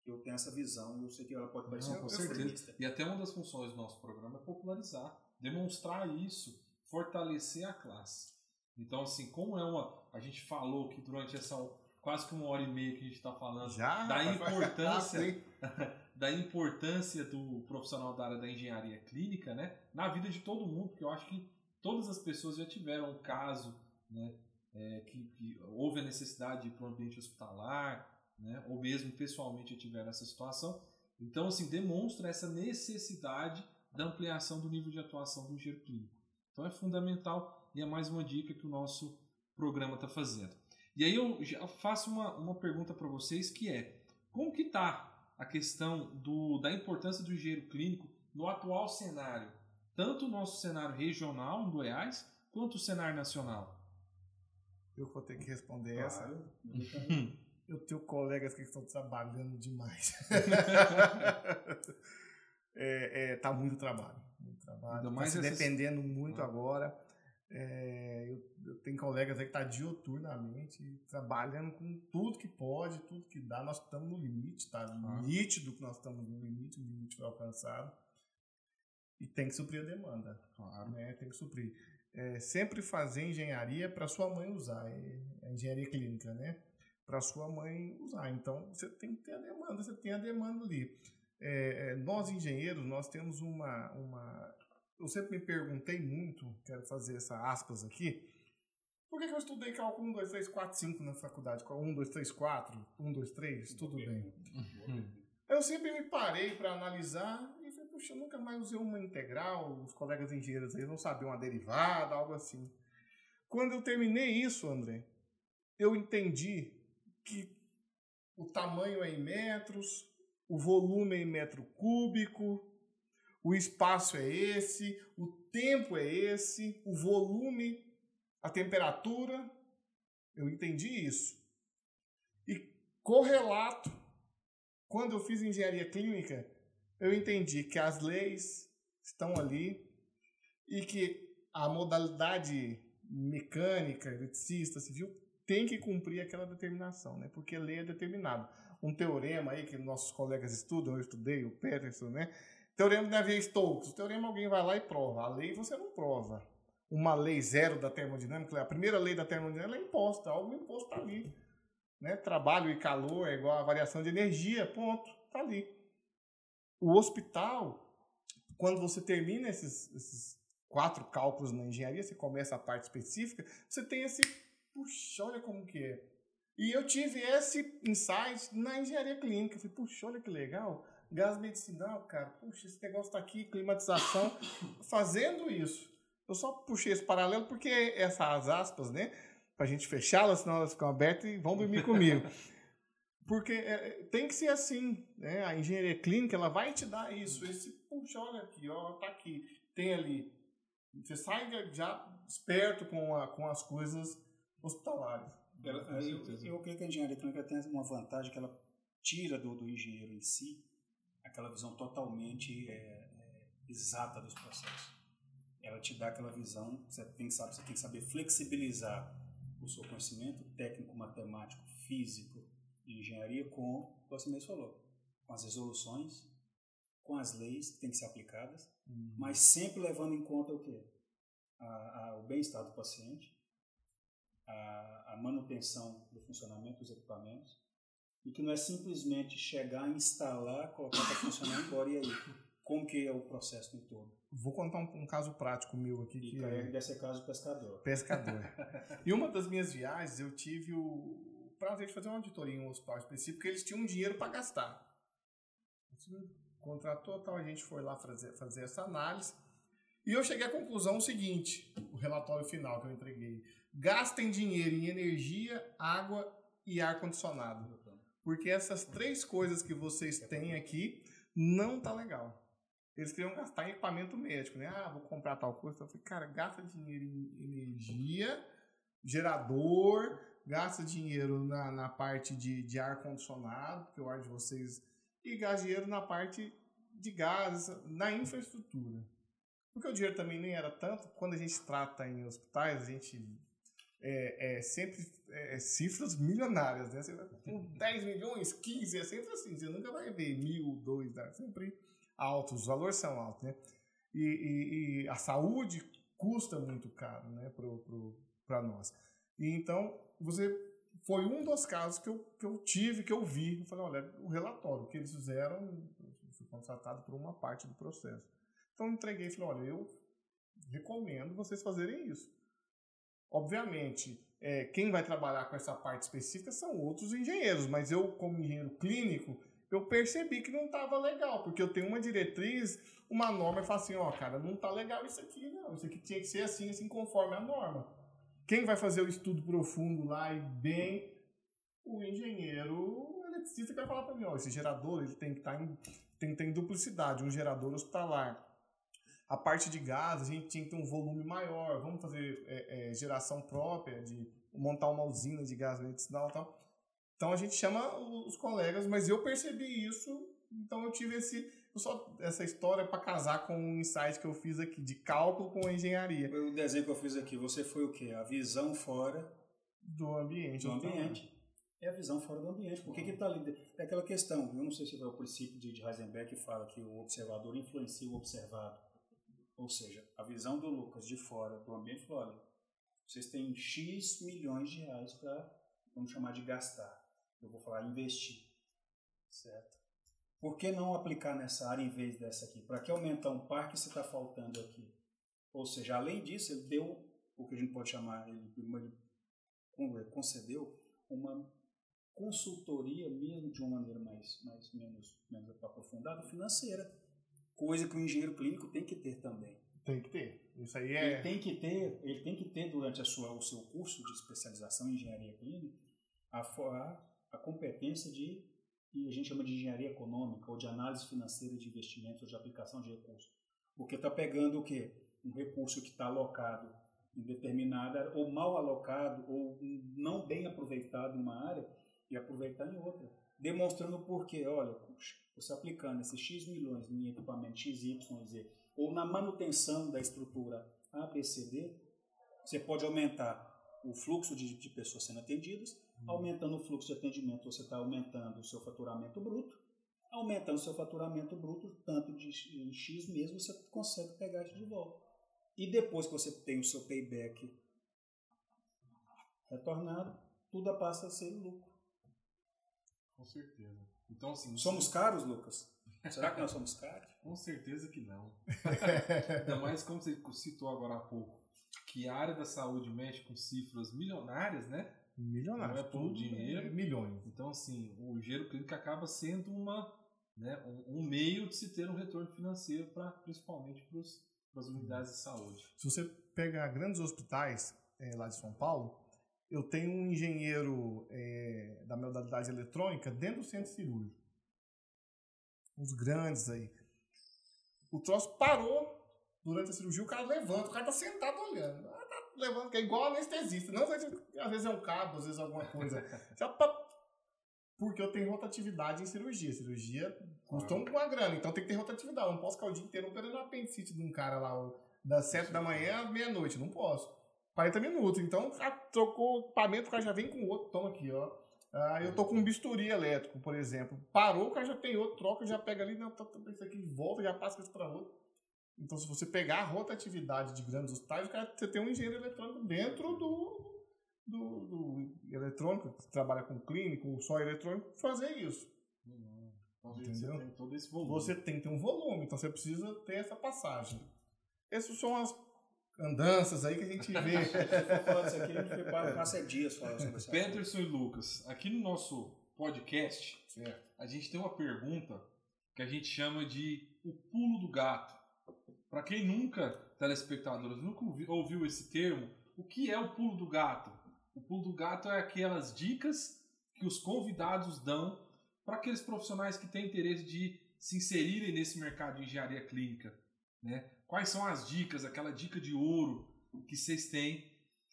Eu tenho essa visão, eu sei que ela pode parecer Não, com certeza. E até uma das funções do nosso programa é popularizar, demonstrar isso, fortalecer a classe. Então, assim, como é uma. A gente falou que durante essa quase que uma hora e meia que a gente está falando Já, da importância da importância do profissional da área da engenharia clínica, né, na vida de todo mundo, porque eu acho que todas as pessoas já tiveram um caso, né, é, que, que, houve a necessidade de ir para um ambiente hospitalar, né, ou mesmo pessoalmente tiveram essa situação. Então, assim, demonstra essa necessidade da ampliação do nível de atuação do engenheiro clínico. Então, é fundamental e é mais uma dica que o nosso programa está fazendo. E aí eu já faço uma, uma pergunta para vocês que é, como que está a questão do, da importância do engenheiro clínico no atual cenário, tanto o nosso cenário regional em Goiás, quanto o cenário nacional? Eu vou ter que responder Claro. essa. Eu tenho colegas que estão trabalhando demais. é, é, tá muito trabalho. Muito trabalho. Ainda Tá mais essas- dependendo muito Ah. agora. É, eu, eu tenho colegas aí que tá dioturnamente, trabalhando com tudo que pode, tudo que dá. Nós estamos no limite, tá Ah. nítido que nós estamos no limite, o limite foi alcançado. E tem que suprir a demanda Claro. né? Tem que suprir. É, sempre fazer engenharia para sua mãe usar, é, é engenharia clínica, né? Para sua mãe usar. Então você tem que ter a demanda, você tem a demanda ali. É, é, nós engenheiros, nós temos uma, uma. Eu sempre me perguntei muito, quero fazer essa aspas aqui. Por que, que eu estudei cálculo 1, 2, 3, 4, 5 na faculdade? 1, 2, 3, 4, 1, 2, 3, tudo bem. Eu sempre me parei para analisar e falei, puxa, eu nunca mais usei uma integral, os colegas engenheiros aí não sabiam uma derivada, algo assim. Quando eu terminei isso, André, eu entendi que o tamanho é em metros, o volume é em metro cúbico, o espaço é esse, o tempo é esse, o volume, a temperatura, eu entendi isso. E correlato quando eu fiz engenharia clínica, eu entendi que as leis estão ali e que a modalidade mecânica, eletricista, civil, tem que cumprir aquela determinação, né? Porque lei é determinada. Um teorema aí que nossos colegas estudam, eu estudei, o Peterson, né? Teorema de Navier-Stokes. O teorema alguém vai lá e prova. A lei você não prova. Uma lei zero da termodinâmica, a primeira lei da termodinâmica é imposta, algo imposto tá ali né? Trabalho e calor é igual a variação de energia, ponto, tá ali. O hospital, quando você termina esses, esses quatro cálculos na engenharia, você começa a parte específica, você tem esse, puxa, olha como que é. E eu tive esse insight na engenharia clínica, eu falei, puxa, olha que legal, gás medicinal, cara, puxa, esse negócio tá aqui, climatização, fazendo isso. Eu só puxei esse paralelo porque essas aspas, né? pra gente fechá-las, senão elas ficam abertas e vão dormir comigo. Porque é, tem que ser assim, né? A engenharia clínica, ela vai te dar isso, esse, puxa, olha aqui, ó, tá aqui, tem ali. Você sai já esperto com, a, com as coisas hospitalares. Ela- eu, creio que a engenharia clínica tem uma vantagem que ela tira do, do engenheiro em si aquela visão totalmente é, é, exata dos processos. Ela te dá aquela visão, você tem que saber, você tem que saber flexibilizar o seu conhecimento técnico, matemático, físico de engenharia com, como você mesmo falou, com as resoluções, com as leis que têm que ser aplicadas, mas sempre levando em conta o quê? A- a- o bem-estar do paciente, a, a manutenção do funcionamento dos equipamentos, e que não é simplesmente chegar, instalar, colocar para funcionar e embora, e aí? Como que é o processo no todo? Vou contar um, um caso prático meu aqui. E Que é desse caso, o pescador. pescador. e uma das minhas viagens, eu tive o prazer de fazer uma auditoria em um hospital específico, porque eles tinham dinheiro para gastar. Contratou tal, a gente foi lá fazer, fazer essa análise. E eu cheguei à conclusão seguinte, o relatório final que eu entreguei. Gastem dinheiro em energia, água e ar-condicionado. Porque essas três coisas que vocês têm aqui não tá legal. Eles queriam gastar em equipamento médico, né? Ah, vou comprar tal coisa. Eu falei, cara, gasta dinheiro em energia, gerador, gasta dinheiro na, na parte de, de ar-condicionado, porque o ar de vocês. E gasta dinheiro na parte de gás, na infraestrutura. Porque o dinheiro também nem era tanto. Quando a gente trata em hospitais, a gente é, é sempre é, cifras milionárias, né? Com 10 milhões, 15, é sempre assim, você nunca vai ver mil, dois, né? sempre altos, os valores são altos, né? E, e, e a saúde custa muito caro, né, para nós. E então, você foi um dos casos que eu, que eu tive, que eu vi. Eu falei, olha, o relatório que eles fizeram, eu fui contratado por uma parte do processo. Então, eu entreguei e falei, olha, eu recomendo vocês fazerem isso. Obviamente, é, quem vai trabalhar com essa parte específica são outros engenheiros, mas eu, como engenheiro clínico, eu percebi que não estava legal, porque eu tenho uma diretriz, uma norma e falo assim, ó, cara, não tá legal isso aqui, não. Isso aqui tinha que ser assim, assim, conforme a norma. Quem vai fazer o estudo profundo lá e bem, o engenheiro eletricista que vai falar para mim, ó, esse gerador ele tem que estar tá em, tem, tem duplicidade, um gerador hospitalar. A parte de gás, a gente tinha que ter um volume maior, vamos fazer é, é, geração própria, de montar uma usina de gás medicinal e tal. Então a gente chama os colegas, mas eu percebi isso, então eu tive esse, só essa história para casar com um insight que eu fiz aqui de cálculo com engenharia. O desenho que eu fiz aqui, você foi o quê? A visão fora do ambiente. Do ambiente. É a visão fora do ambiente. Por que que está ali? É aquela questão, eu não sei se é o princípio de Heisenberg que fala que o observador influencia o observado. Ou seja, a visão do Lucas de fora do ambiente falou, olha, vocês têm X milhões de reais para, vamos chamar de gastar. Eu vou falar investir. Certo? Por que não aplicar nessa área em vez dessa aqui? Para que aumentar um parque se está faltando aqui? Ou seja, além disso, ele deu o que a gente pode chamar, ele, ele concedeu uma consultoria mesmo de uma maneira mais, mais menos, menos aprofundada financeira coisa que o engenheiro clínico tem que ter também. Tem que ter. Isso aí é. Ele tem que ter, ele tem que ter durante a sua, o seu curso de especialização em engenharia clínica a, a, a competência de que a gente chama de engenharia econômica ou de análise financeira de investimentos ou de aplicação de recursos. Porque está pegando o quê? Um recurso que está alocado em determinada ou mal alocado ou não bem aproveitado em uma área e aproveitar em outra. Demonstrando por quê. Olha, você aplicando esses X milhões em equipamento X, Y, Z, ou na manutenção da estrutura ABCD, você pode aumentar o fluxo de, de pessoas sendo atendidas, uhum. aumentando o fluxo de atendimento, você está aumentando o seu faturamento bruto, aumentando o seu faturamento bruto, tanto de X mesmo, você consegue pegar isso de volta. E depois que você tem o seu payback retornado, tudo passa a ser lucro. Com certeza. Então, assim. Somos caros, Lucas? Será que nós somos caros? Com certeza que não. Ainda mais como você citou agora há pouco, que a área da saúde mexe com cifras milionárias, né? Milionárias. Não é por dinheiro. É milhões. Então, assim, o engenheiro clínico acaba sendo uma, né, um, um meio de se ter um retorno financeiro, pra, principalmente para as unidades de saúde. Se você pegar grandes hospitais é, lá de São Paulo, eu tenho um engenheiro é, da modalidade eletrônica dentro do centro cirúrgico. Uns grandes aí. O troço parou durante a cirurgia, o cara levanta, o cara tá sentado olhando. Ah, tá levando, que é igual anestesista. Não, às vezes é um cabo, às vezes é alguma coisa. Porque eu tenho rotatividade em cirurgia. Cirurgia custa uma grana, então tem que ter rotatividade. Eu não posso ficar o dia inteiro operando a apendicite de um cara lá, das 7 da manhã às meia-noite. Não posso. 40 minutos. Então, trocou o equipamento, o cara já vem com outro. Toma aqui, ó. Ah, eu tô com um bisturi elétrico, por exemplo. Parou, o cara já tem outro, troca, já pega ali, não, tá, tá, isso aqui volta, já passa isso para outro. Então, se você pegar a rotatividade de grandes hospitais, cara, você tem um engenheiro eletrônico dentro do, do, do eletrônico, que trabalha com clínico, só eletrônico, fazer isso. Então, Entendeu? Você tem todo esse volume. Você tem que ter um volume, então você precisa ter essa passagem. Essas são as andanças aí que a gente vê. falando isso aqui, a gente passa dias falando sobre isso. Peterson e Lucas, aqui no nosso podcast, certo. a gente tem uma pergunta que a gente chama de o pulo do gato. Para quem nunca, telespectadores, nunca ouviu esse termo, o que é o pulo do gato? O pulo do gato é aquelas dicas que os convidados dão para aqueles profissionais que têm interesse de se inserirem nesse mercado de engenharia clínica. Né? Quais são as dicas, aquela dica de ouro que vocês têm,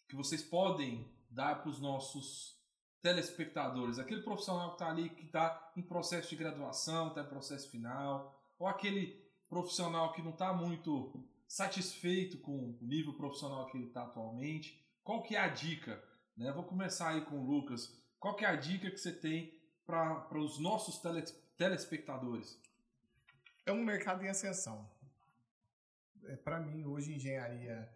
que vocês podem dar para os nossos telespectadores? Aquele profissional que está ali, que está em processo de graduação, está em processo final, ou aquele profissional que não está muito satisfeito com o nível profissional que ele está atualmente. qual que é a dica? Né? Vou começar aí com o Lucas. Qual que é a dica que você tem para os nossos tele, telespectadores? É um mercado em ascensão. É, para mim, hoje, engenharia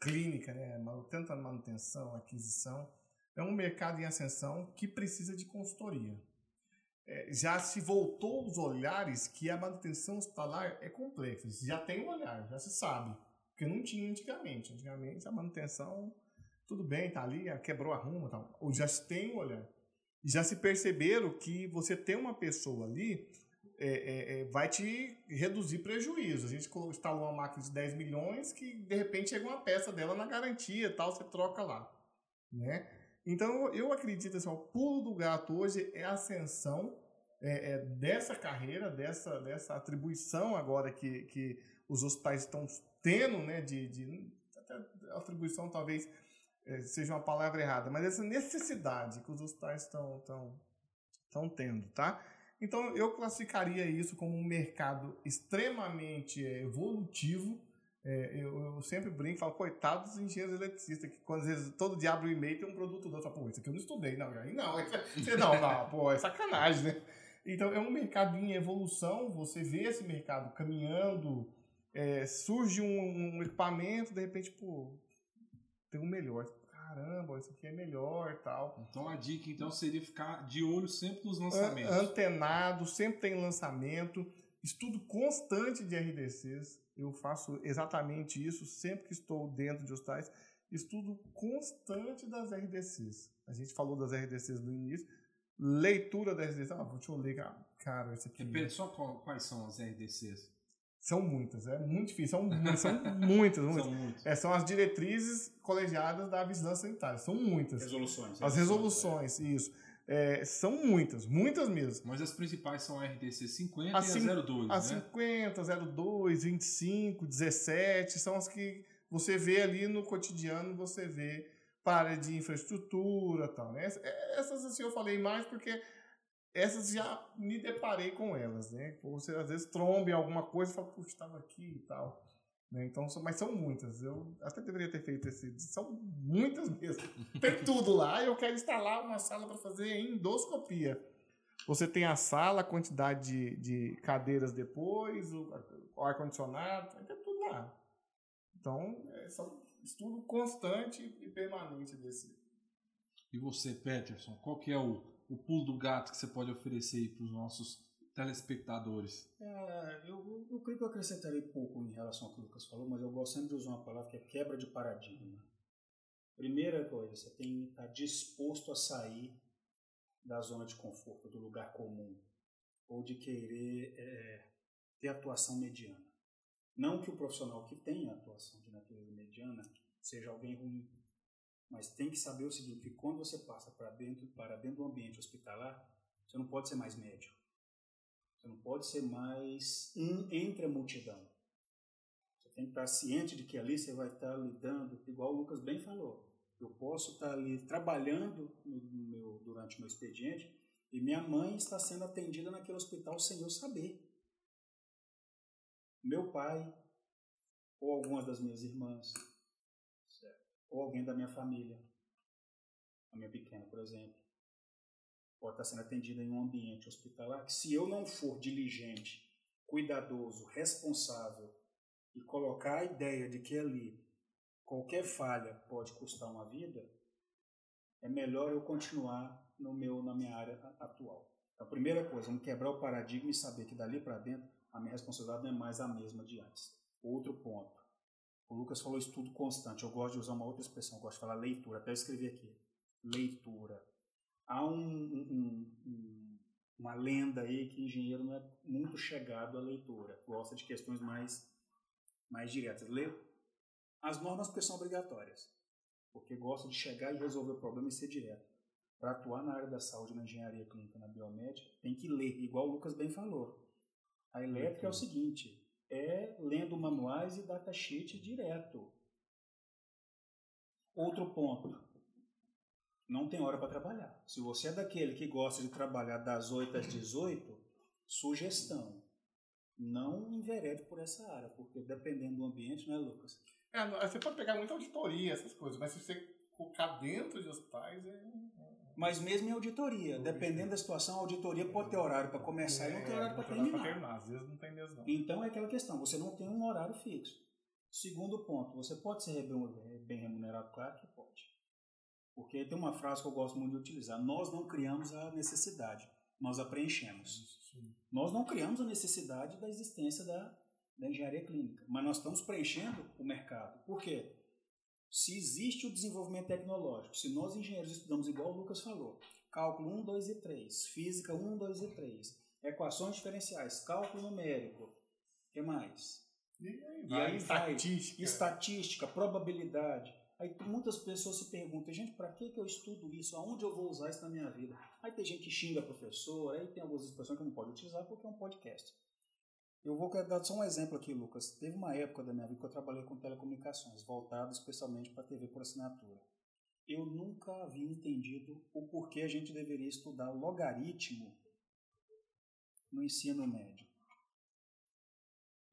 clínica, né, tanto a manutenção, aquisição, é um mercado em ascensão que precisa de consultoria. É, já se voltou os olhares que a manutenção hospitalar é complexa. Já tem um olhar, já se sabe. Porque não tinha antigamente. Antigamente a manutenção, tudo bem, tá ali, quebrou, arruma, tal. Ou já se tem um olhar. Já se perceberam que você ter uma pessoa ali é, é, é, vai te reduzir prejuízo. A gente instalou uma máquina de 10 milhões que de repente chega uma peça dela na garantia tal, você troca lá. Né? Então eu acredito assim, o pulo do gato hoje é a ascensão é, é, dessa carreira, dessa, dessa atribuição agora que, que os hospitais estão tendo, né, de, de atribuição talvez é, seja uma palavra errada, mas essa necessidade que os hospitais estão, estão, estão tendo, tá? Então eu classificaria isso como um mercado extremamente é, evolutivo. É, eu, eu, sempre brinco, falo, coitado dos engenheiros eletricistas, que quando às vezes todo dia abre o e-mail tem um produto novo. Falo, pô, isso aqui eu não estudei, não. Aí não, não, não, pô, é sacanagem, né? Então é um mercado em evolução, você vê esse mercado caminhando, é, surge um, um, equipamento, de repente, pô, tem um melhor caramba, isso aqui é melhor tal. Então a dica então seria ficar de olho sempre nos lançamentos. Antenado, sempre tem lançamento, estudo constante de RDCs. Eu faço exatamente isso sempre que estou dentro de hospitais. Estudo constante das RDCs. A gente falou das RDCs no início. Leitura das RDCs. Ah, deixa eu ler, cara, isso aqui. Repete só quais são as RDCs. São muitas, é muito difícil. São, são muitas, muitas. são, muitas. É, são as diretrizes colegiadas da vigilância sanitária. São muitas. Resoluções. As resoluções, é. isso. É, são muitas, muitas mesmo. Mas as principais são a RDC 50 a e a 02, A né? 50, 02, 25, 17, são as que você vê ali no cotidiano, você vê para de infraestrutura tal, né? Essas assim eu falei mais porque essas já me deparei com elas, né? Você às vezes tromba em alguma coisa e fala, puxa, estava aqui e tal. Né? Então, mas são muitas. Eu até deveria ter feito esse. São muitas mesmo. Tem tudo lá. Eu quero instalar uma sala para fazer endoscopia. Você tem a sala, a quantidade de, de cadeiras depois, o, o ar-condicionado, tem tudo lá. Então, é só estudo constante e permanente desse. E você, Peterson, qual que é o o pulo do gato que você pode oferecer para os nossos telespectadores? É, eu, eu creio que eu acrescentaria pouco em relação ao que o Lucas falou, mas eu gosto sempre de usar uma palavra que é quebra de paradigma. Primeira coisa, você tem que estar disposto a sair da zona de conforto, do lugar comum, ou de querer é, ter atuação mediana. Não que o profissional que tem atuação de natureza mediana seja alguém ruim, mas tem que saber o seguinte, que quando você passa para dentro, para dentro do ambiente hospitalar, você não pode ser mais médico. Você não pode ser mais um entre a multidão. Você tem que estar ciente de que ali você vai estar lidando, igual o Lucas bem falou. Eu posso estar ali trabalhando no, meu, durante o meu expediente e minha mãe está sendo atendida naquele hospital sem eu saber. Meu pai, ou algumas das minhas irmãs, ou alguém da minha família, a minha pequena, por exemplo, pode estar sendo atendida em um ambiente hospitalar que, se eu não for diligente, cuidadoso, responsável e colocar a ideia de que ali qualquer falha pode custar uma vida, é melhor eu continuar no meu na minha área atual. Então, a primeira coisa, vamos quebrar o paradigma e saber que dali para dentro a minha responsabilidade não é mais a mesma de antes. Outro ponto, o Lucas falou estudo constante. Eu gosto de usar uma outra expressão, eu gosto de falar leitura. Até escrevi aqui. Leitura. Há um, um, um, uma lenda aí que engenheiro não é muito chegado à leitura. Gosta de questões mais, mais diretas. Lê as normas porque são obrigatórias. Porque gosta de chegar e resolver o problema e ser direto. Para atuar na área da saúde, na engenharia clínica, na biomédica, tem que ler, igual o Lucas bem falou. A elétrica é o seguinte, é lendo manuais e datasheet direto. Outro ponto. Não tem hora para trabalhar. Se você é daquele que gosta de trabalhar das 8 às 18, sugestão. Não enverede por essa área, porque dependendo do ambiente, né, Lucas? É, você pode pegar muita auditoria, essas coisas, mas se você focar dentro de hospitais é. Mas mesmo em auditoria, dependendo da situação, a auditoria pode ter horário para começar e não ter horário para terminar. terminar. Às vezes não tem mesmo. Não. Então é aquela questão, você não tem um horário fixo. Segundo ponto, você pode ser bem remunerado? Claro que pode. Porque tem uma frase que eu gosto muito de utilizar: nós não criamos a necessidade, nós a preenchemos. Nós não criamos a necessidade da existência da, da engenharia clínica, mas nós estamos preenchendo o mercado. Por quê? Se existe o desenvolvimento tecnológico, se nós engenheiros estudamos igual o Lucas falou, cálculo 1, 2 e 3, física 1, 2 e 3, equações diferenciais, cálculo numérico, o que mais? E aí, vai, e aí estatística. Vai, estatística, probabilidade. Aí muitas pessoas se perguntam, gente, para que, que eu estudo isso? Aonde eu vou usar isso na minha vida? Aí tem gente que xinga professor, aí tem algumas expressões que não pode utilizar porque é um podcast. Eu vou dar só um exemplo aqui, Lucas. Teve uma época da minha vida que eu trabalhei com telecomunicações, voltado especialmente para TV por assinatura. Eu nunca havia entendido o porquê a gente deveria estudar logaritmo no ensino médio.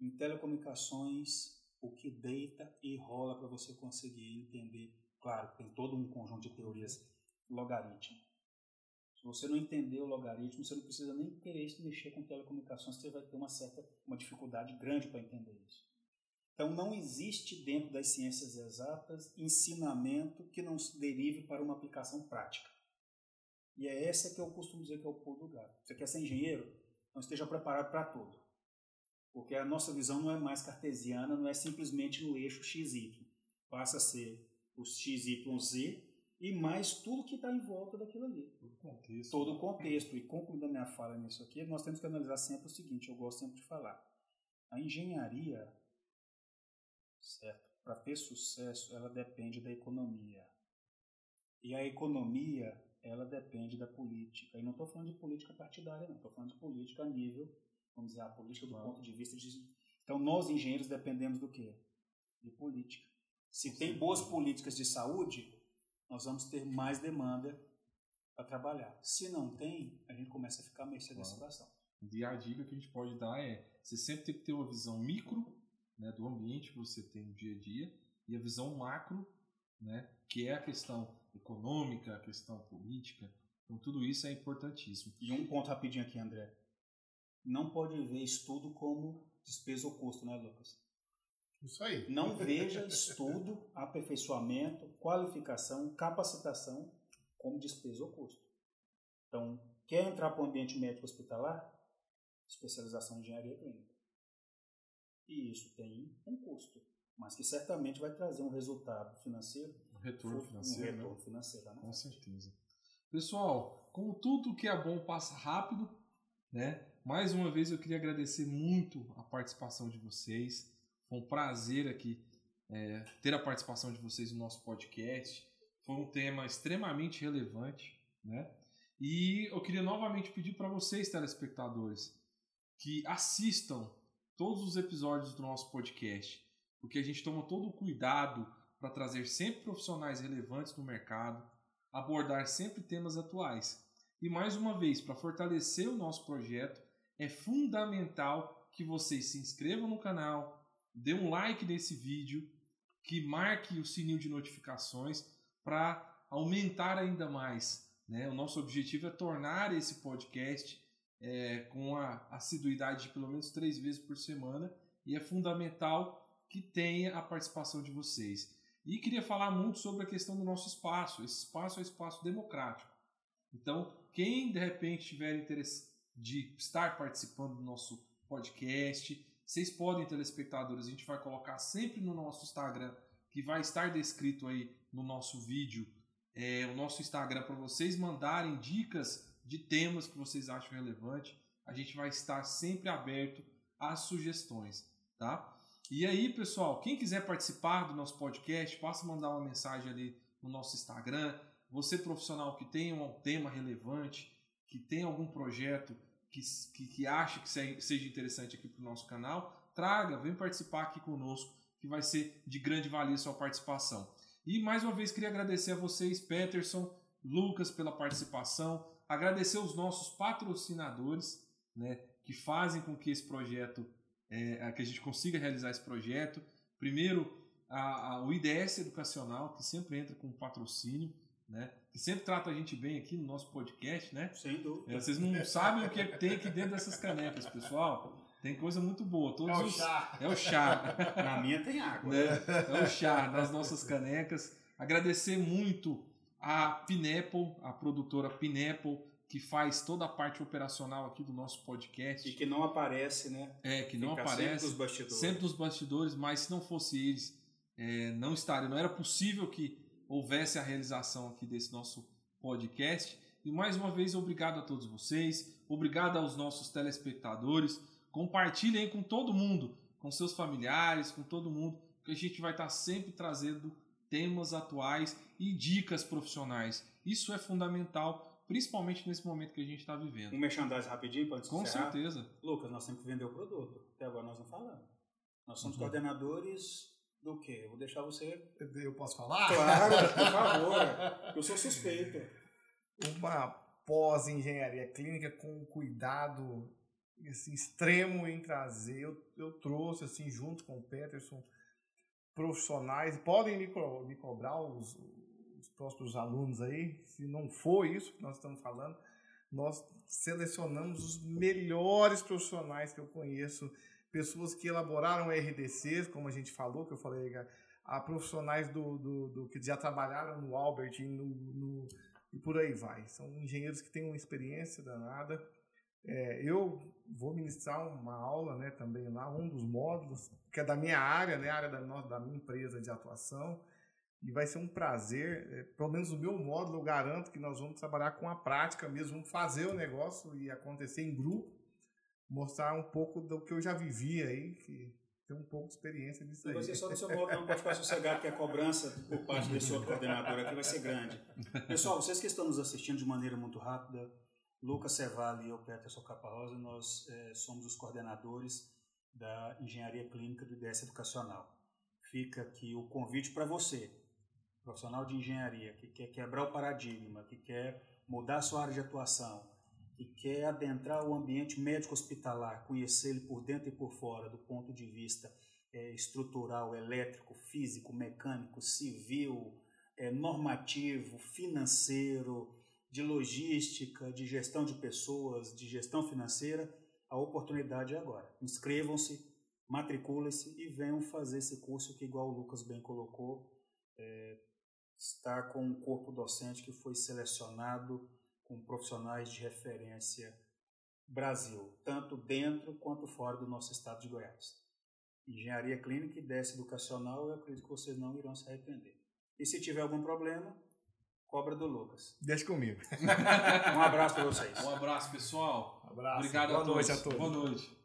Em telecomunicações, o que deita e rola para você conseguir entender. Claro, tem todo um conjunto de teorias logaritmo. Se você não entender o logaritmo, você não precisa nem querer mexer com telecomunicações, você vai ter uma certa uma dificuldade grande para entender isso. Então, não existe dentro das ciências exatas ensinamento que não se derive para uma aplicação prática. E é essa que eu costumo dizer que é o pulo do gato. Você quer ser engenheiro? Não esteja preparado para tudo. Porque a nossa visão não é mais cartesiana, não é simplesmente no eixo XY. Passa a ser os XYZ e mais tudo que está em volta daquilo ali. Todo o contexto. Todo o contexto. E concluindo a minha fala nisso aqui, nós temos que analisar sempre o seguinte, eu gosto sempre de falar. A engenharia, certo, para ter sucesso, ela depende da economia. E a economia, ela depende da política. E não estou falando de política partidária, não. Estou falando de política a nível, vamos dizer, a política do ponto de vista de... Então, nós engenheiros dependemos do quê? De política. Se tem boas políticas de saúde, nós vamos ter mais demanda para trabalhar. Se não tem, a gente começa a ficar à mercê da situação. E a dica que a gente pode dar é: você sempre tem que ter uma visão micro né, do ambiente que você tem no dia a dia e a visão macro, né, que é a questão econômica, a questão política. Então, tudo isso é importantíssimo. E um ponto rapidinho aqui, André. Não pode ver estudo como despesa ou custo, né, Lucas? Isso aí. Não veja estudo, aperfeiçoamento, qualificação, capacitação como despesa ou custo. Então, quer entrar para o ambiente médico hospitalar? Especialização em engenharia clínica. E isso tem um custo, mas que certamente vai trazer um resultado financeiro. Um retorno financeiro. Um retorno né? financeiro. Né? Com certeza. Pessoal, como tudo que é bom passa rápido, né? Mais uma vez eu queria agradecer muito a participação de vocês. Foi um prazer aqui é, ter a participação de vocês no nosso podcast. Foi um tema extremamente relevante, né? E eu queria novamente pedir para vocês, telespectadores, que assistam todos os episódios do nosso podcast, porque a gente toma todo o cuidado para trazer sempre profissionais relevantes no mercado, abordar sempre temas atuais. E mais uma vez, para fortalecer o nosso projeto, é fundamental que vocês se inscrevam no canal, dê um like nesse vídeo, que marque o sininho de notificações para aumentar ainda mais. Né? O nosso objetivo é tornar esse podcast é, com a assiduidade de pelo menos três vezes por semana e é fundamental que tenha a participação de vocês. E queria falar muito sobre a questão do nosso espaço. Esse espaço é um espaço democrático. Então, quem de repente tiver interesse de estar participando do nosso podcast, vocês podem, telespectadores, a gente vai colocar sempre no nosso Instagram, que vai estar descrito aí no nosso vídeo, é, o nosso Instagram para vocês mandarem dicas de temas que vocês acham relevante. A gente vai estar sempre aberto às sugestões, tá? E aí, pessoal, quem quiser participar do nosso podcast, passa a mandar uma mensagem ali no nosso Instagram. Você profissional que tem um tema relevante, que tem algum projeto que, que, que acha que seja interessante aqui para o nosso canal, traga, vem participar aqui conosco, que vai ser de grande valia sua participação. E mais uma vez queria agradecer a vocês, Peterson, Lucas, pela participação, agradecer os nossos patrocinadores, né, que fazem com que esse projeto, é, que a gente consiga realizar esse projeto. Primeiro, a, a, o IDS Educacional, que sempre entra com patrocínio, né? Que sempre trata a gente bem aqui no nosso podcast, né? Sem dúvida. É, vocês não sabem o que tem aqui dentro dessas canecas, pessoal. Tem coisa muito boa. Todos É o os- chá. É o chá. Na minha tem água. né? É o chá das nossas canecas. Agradecer muito a Pineapple, a produtora Pineapple, que faz toda a parte operacional aqui do nosso E podcast. que não aparece, né? É, que não Fica aparece. Sempre dos bastidores. sempre nos bastidores, mas se não fosse eles, é, não estaria, não era possível que houvesse a realização aqui desse nosso podcast. E mais uma vez, obrigado a todos vocês, obrigado aos nossos telespectadores. Compartilhem com todo mundo, com seus familiares, com todo mundo, que a gente vai estar sempre trazendo temas atuais e dicas profissionais. Isso é fundamental, principalmente nesse momento que a gente está vivendo. Um merchandising rapidinho para Com encerrar. certeza. Lucas, nós que vender o produto. Até agora nós não falamos. Nós somos Uhum. coordenadores do quê? Eu vou deixar você. Eu posso falar? Claro, por favor. Eu sou suspeito. uma pós-engenharia clínica com cuidado assim, extremo em trazer. Eu, eu trouxe, assim, junto com o Peterson, profissionais. Podem me, co- me cobrar os, os próximos alunos aí, se não for isso que nós estamos falando. Nós selecionamos os melhores profissionais que eu conheço, pessoas que elaboraram RDCs, como a gente falou, que eu falei, a profissionais do, do, do- que já trabalharam no Albert e no- no, e por aí vai. São engenheiros que têm uma experiência danada. É, eu vou ministrar uma aula né, também lá, um dos módulos, que é da minha área, né, área da, da minha empresa de atuação. E vai ser um prazer, é, pelo menos o meu módulo, eu garanto que nós vamos trabalhar com a prática mesmo, vamos fazer o negócio e acontecer em grupo, mostrar um pouco do que eu já vivi aí, que tem um pouco de experiência nisso aí. você só no seu modo não pode ficar sossegado que a cobrança por parte desse outro coordenador aqui vai ser grande. Pessoal, vocês que estão nos assistindo de maneira muito rápida, Lucas Cevale e eu, Peterson Caparrosa, nós eh, somos os coordenadores da Engenharia Clínica do IDS Educacional. Fica aqui o convite para você, profissional de engenharia, que quer quebrar o paradigma, que quer mudar a sua área de atuação, que quer adentrar o ambiente médico hospitalar, conhecer ele por dentro e por fora, do ponto de vista eh, estrutural, elétrico, físico, mecânico, civil, eh, normativo, financeiro, de logística, de gestão de pessoas, de gestão financeira, a oportunidade é agora. Inscrevam-se, matriculem-se e venham fazer esse curso que, igual o Lucas bem colocou, eh, está com um corpo docente que foi selecionado com profissionais de referência Brasil, tanto dentro quanto fora do nosso estado de Goiás. Engenharia clínica e DS educacional, eu acredito que vocês não irão se arrepender. E se tiver algum problema, cobra do Lucas. Deixa comigo. Um abraço para vocês. Um abraço, pessoal. Abraço. Obrigado Boa a todos. noite a todos. Boa noite.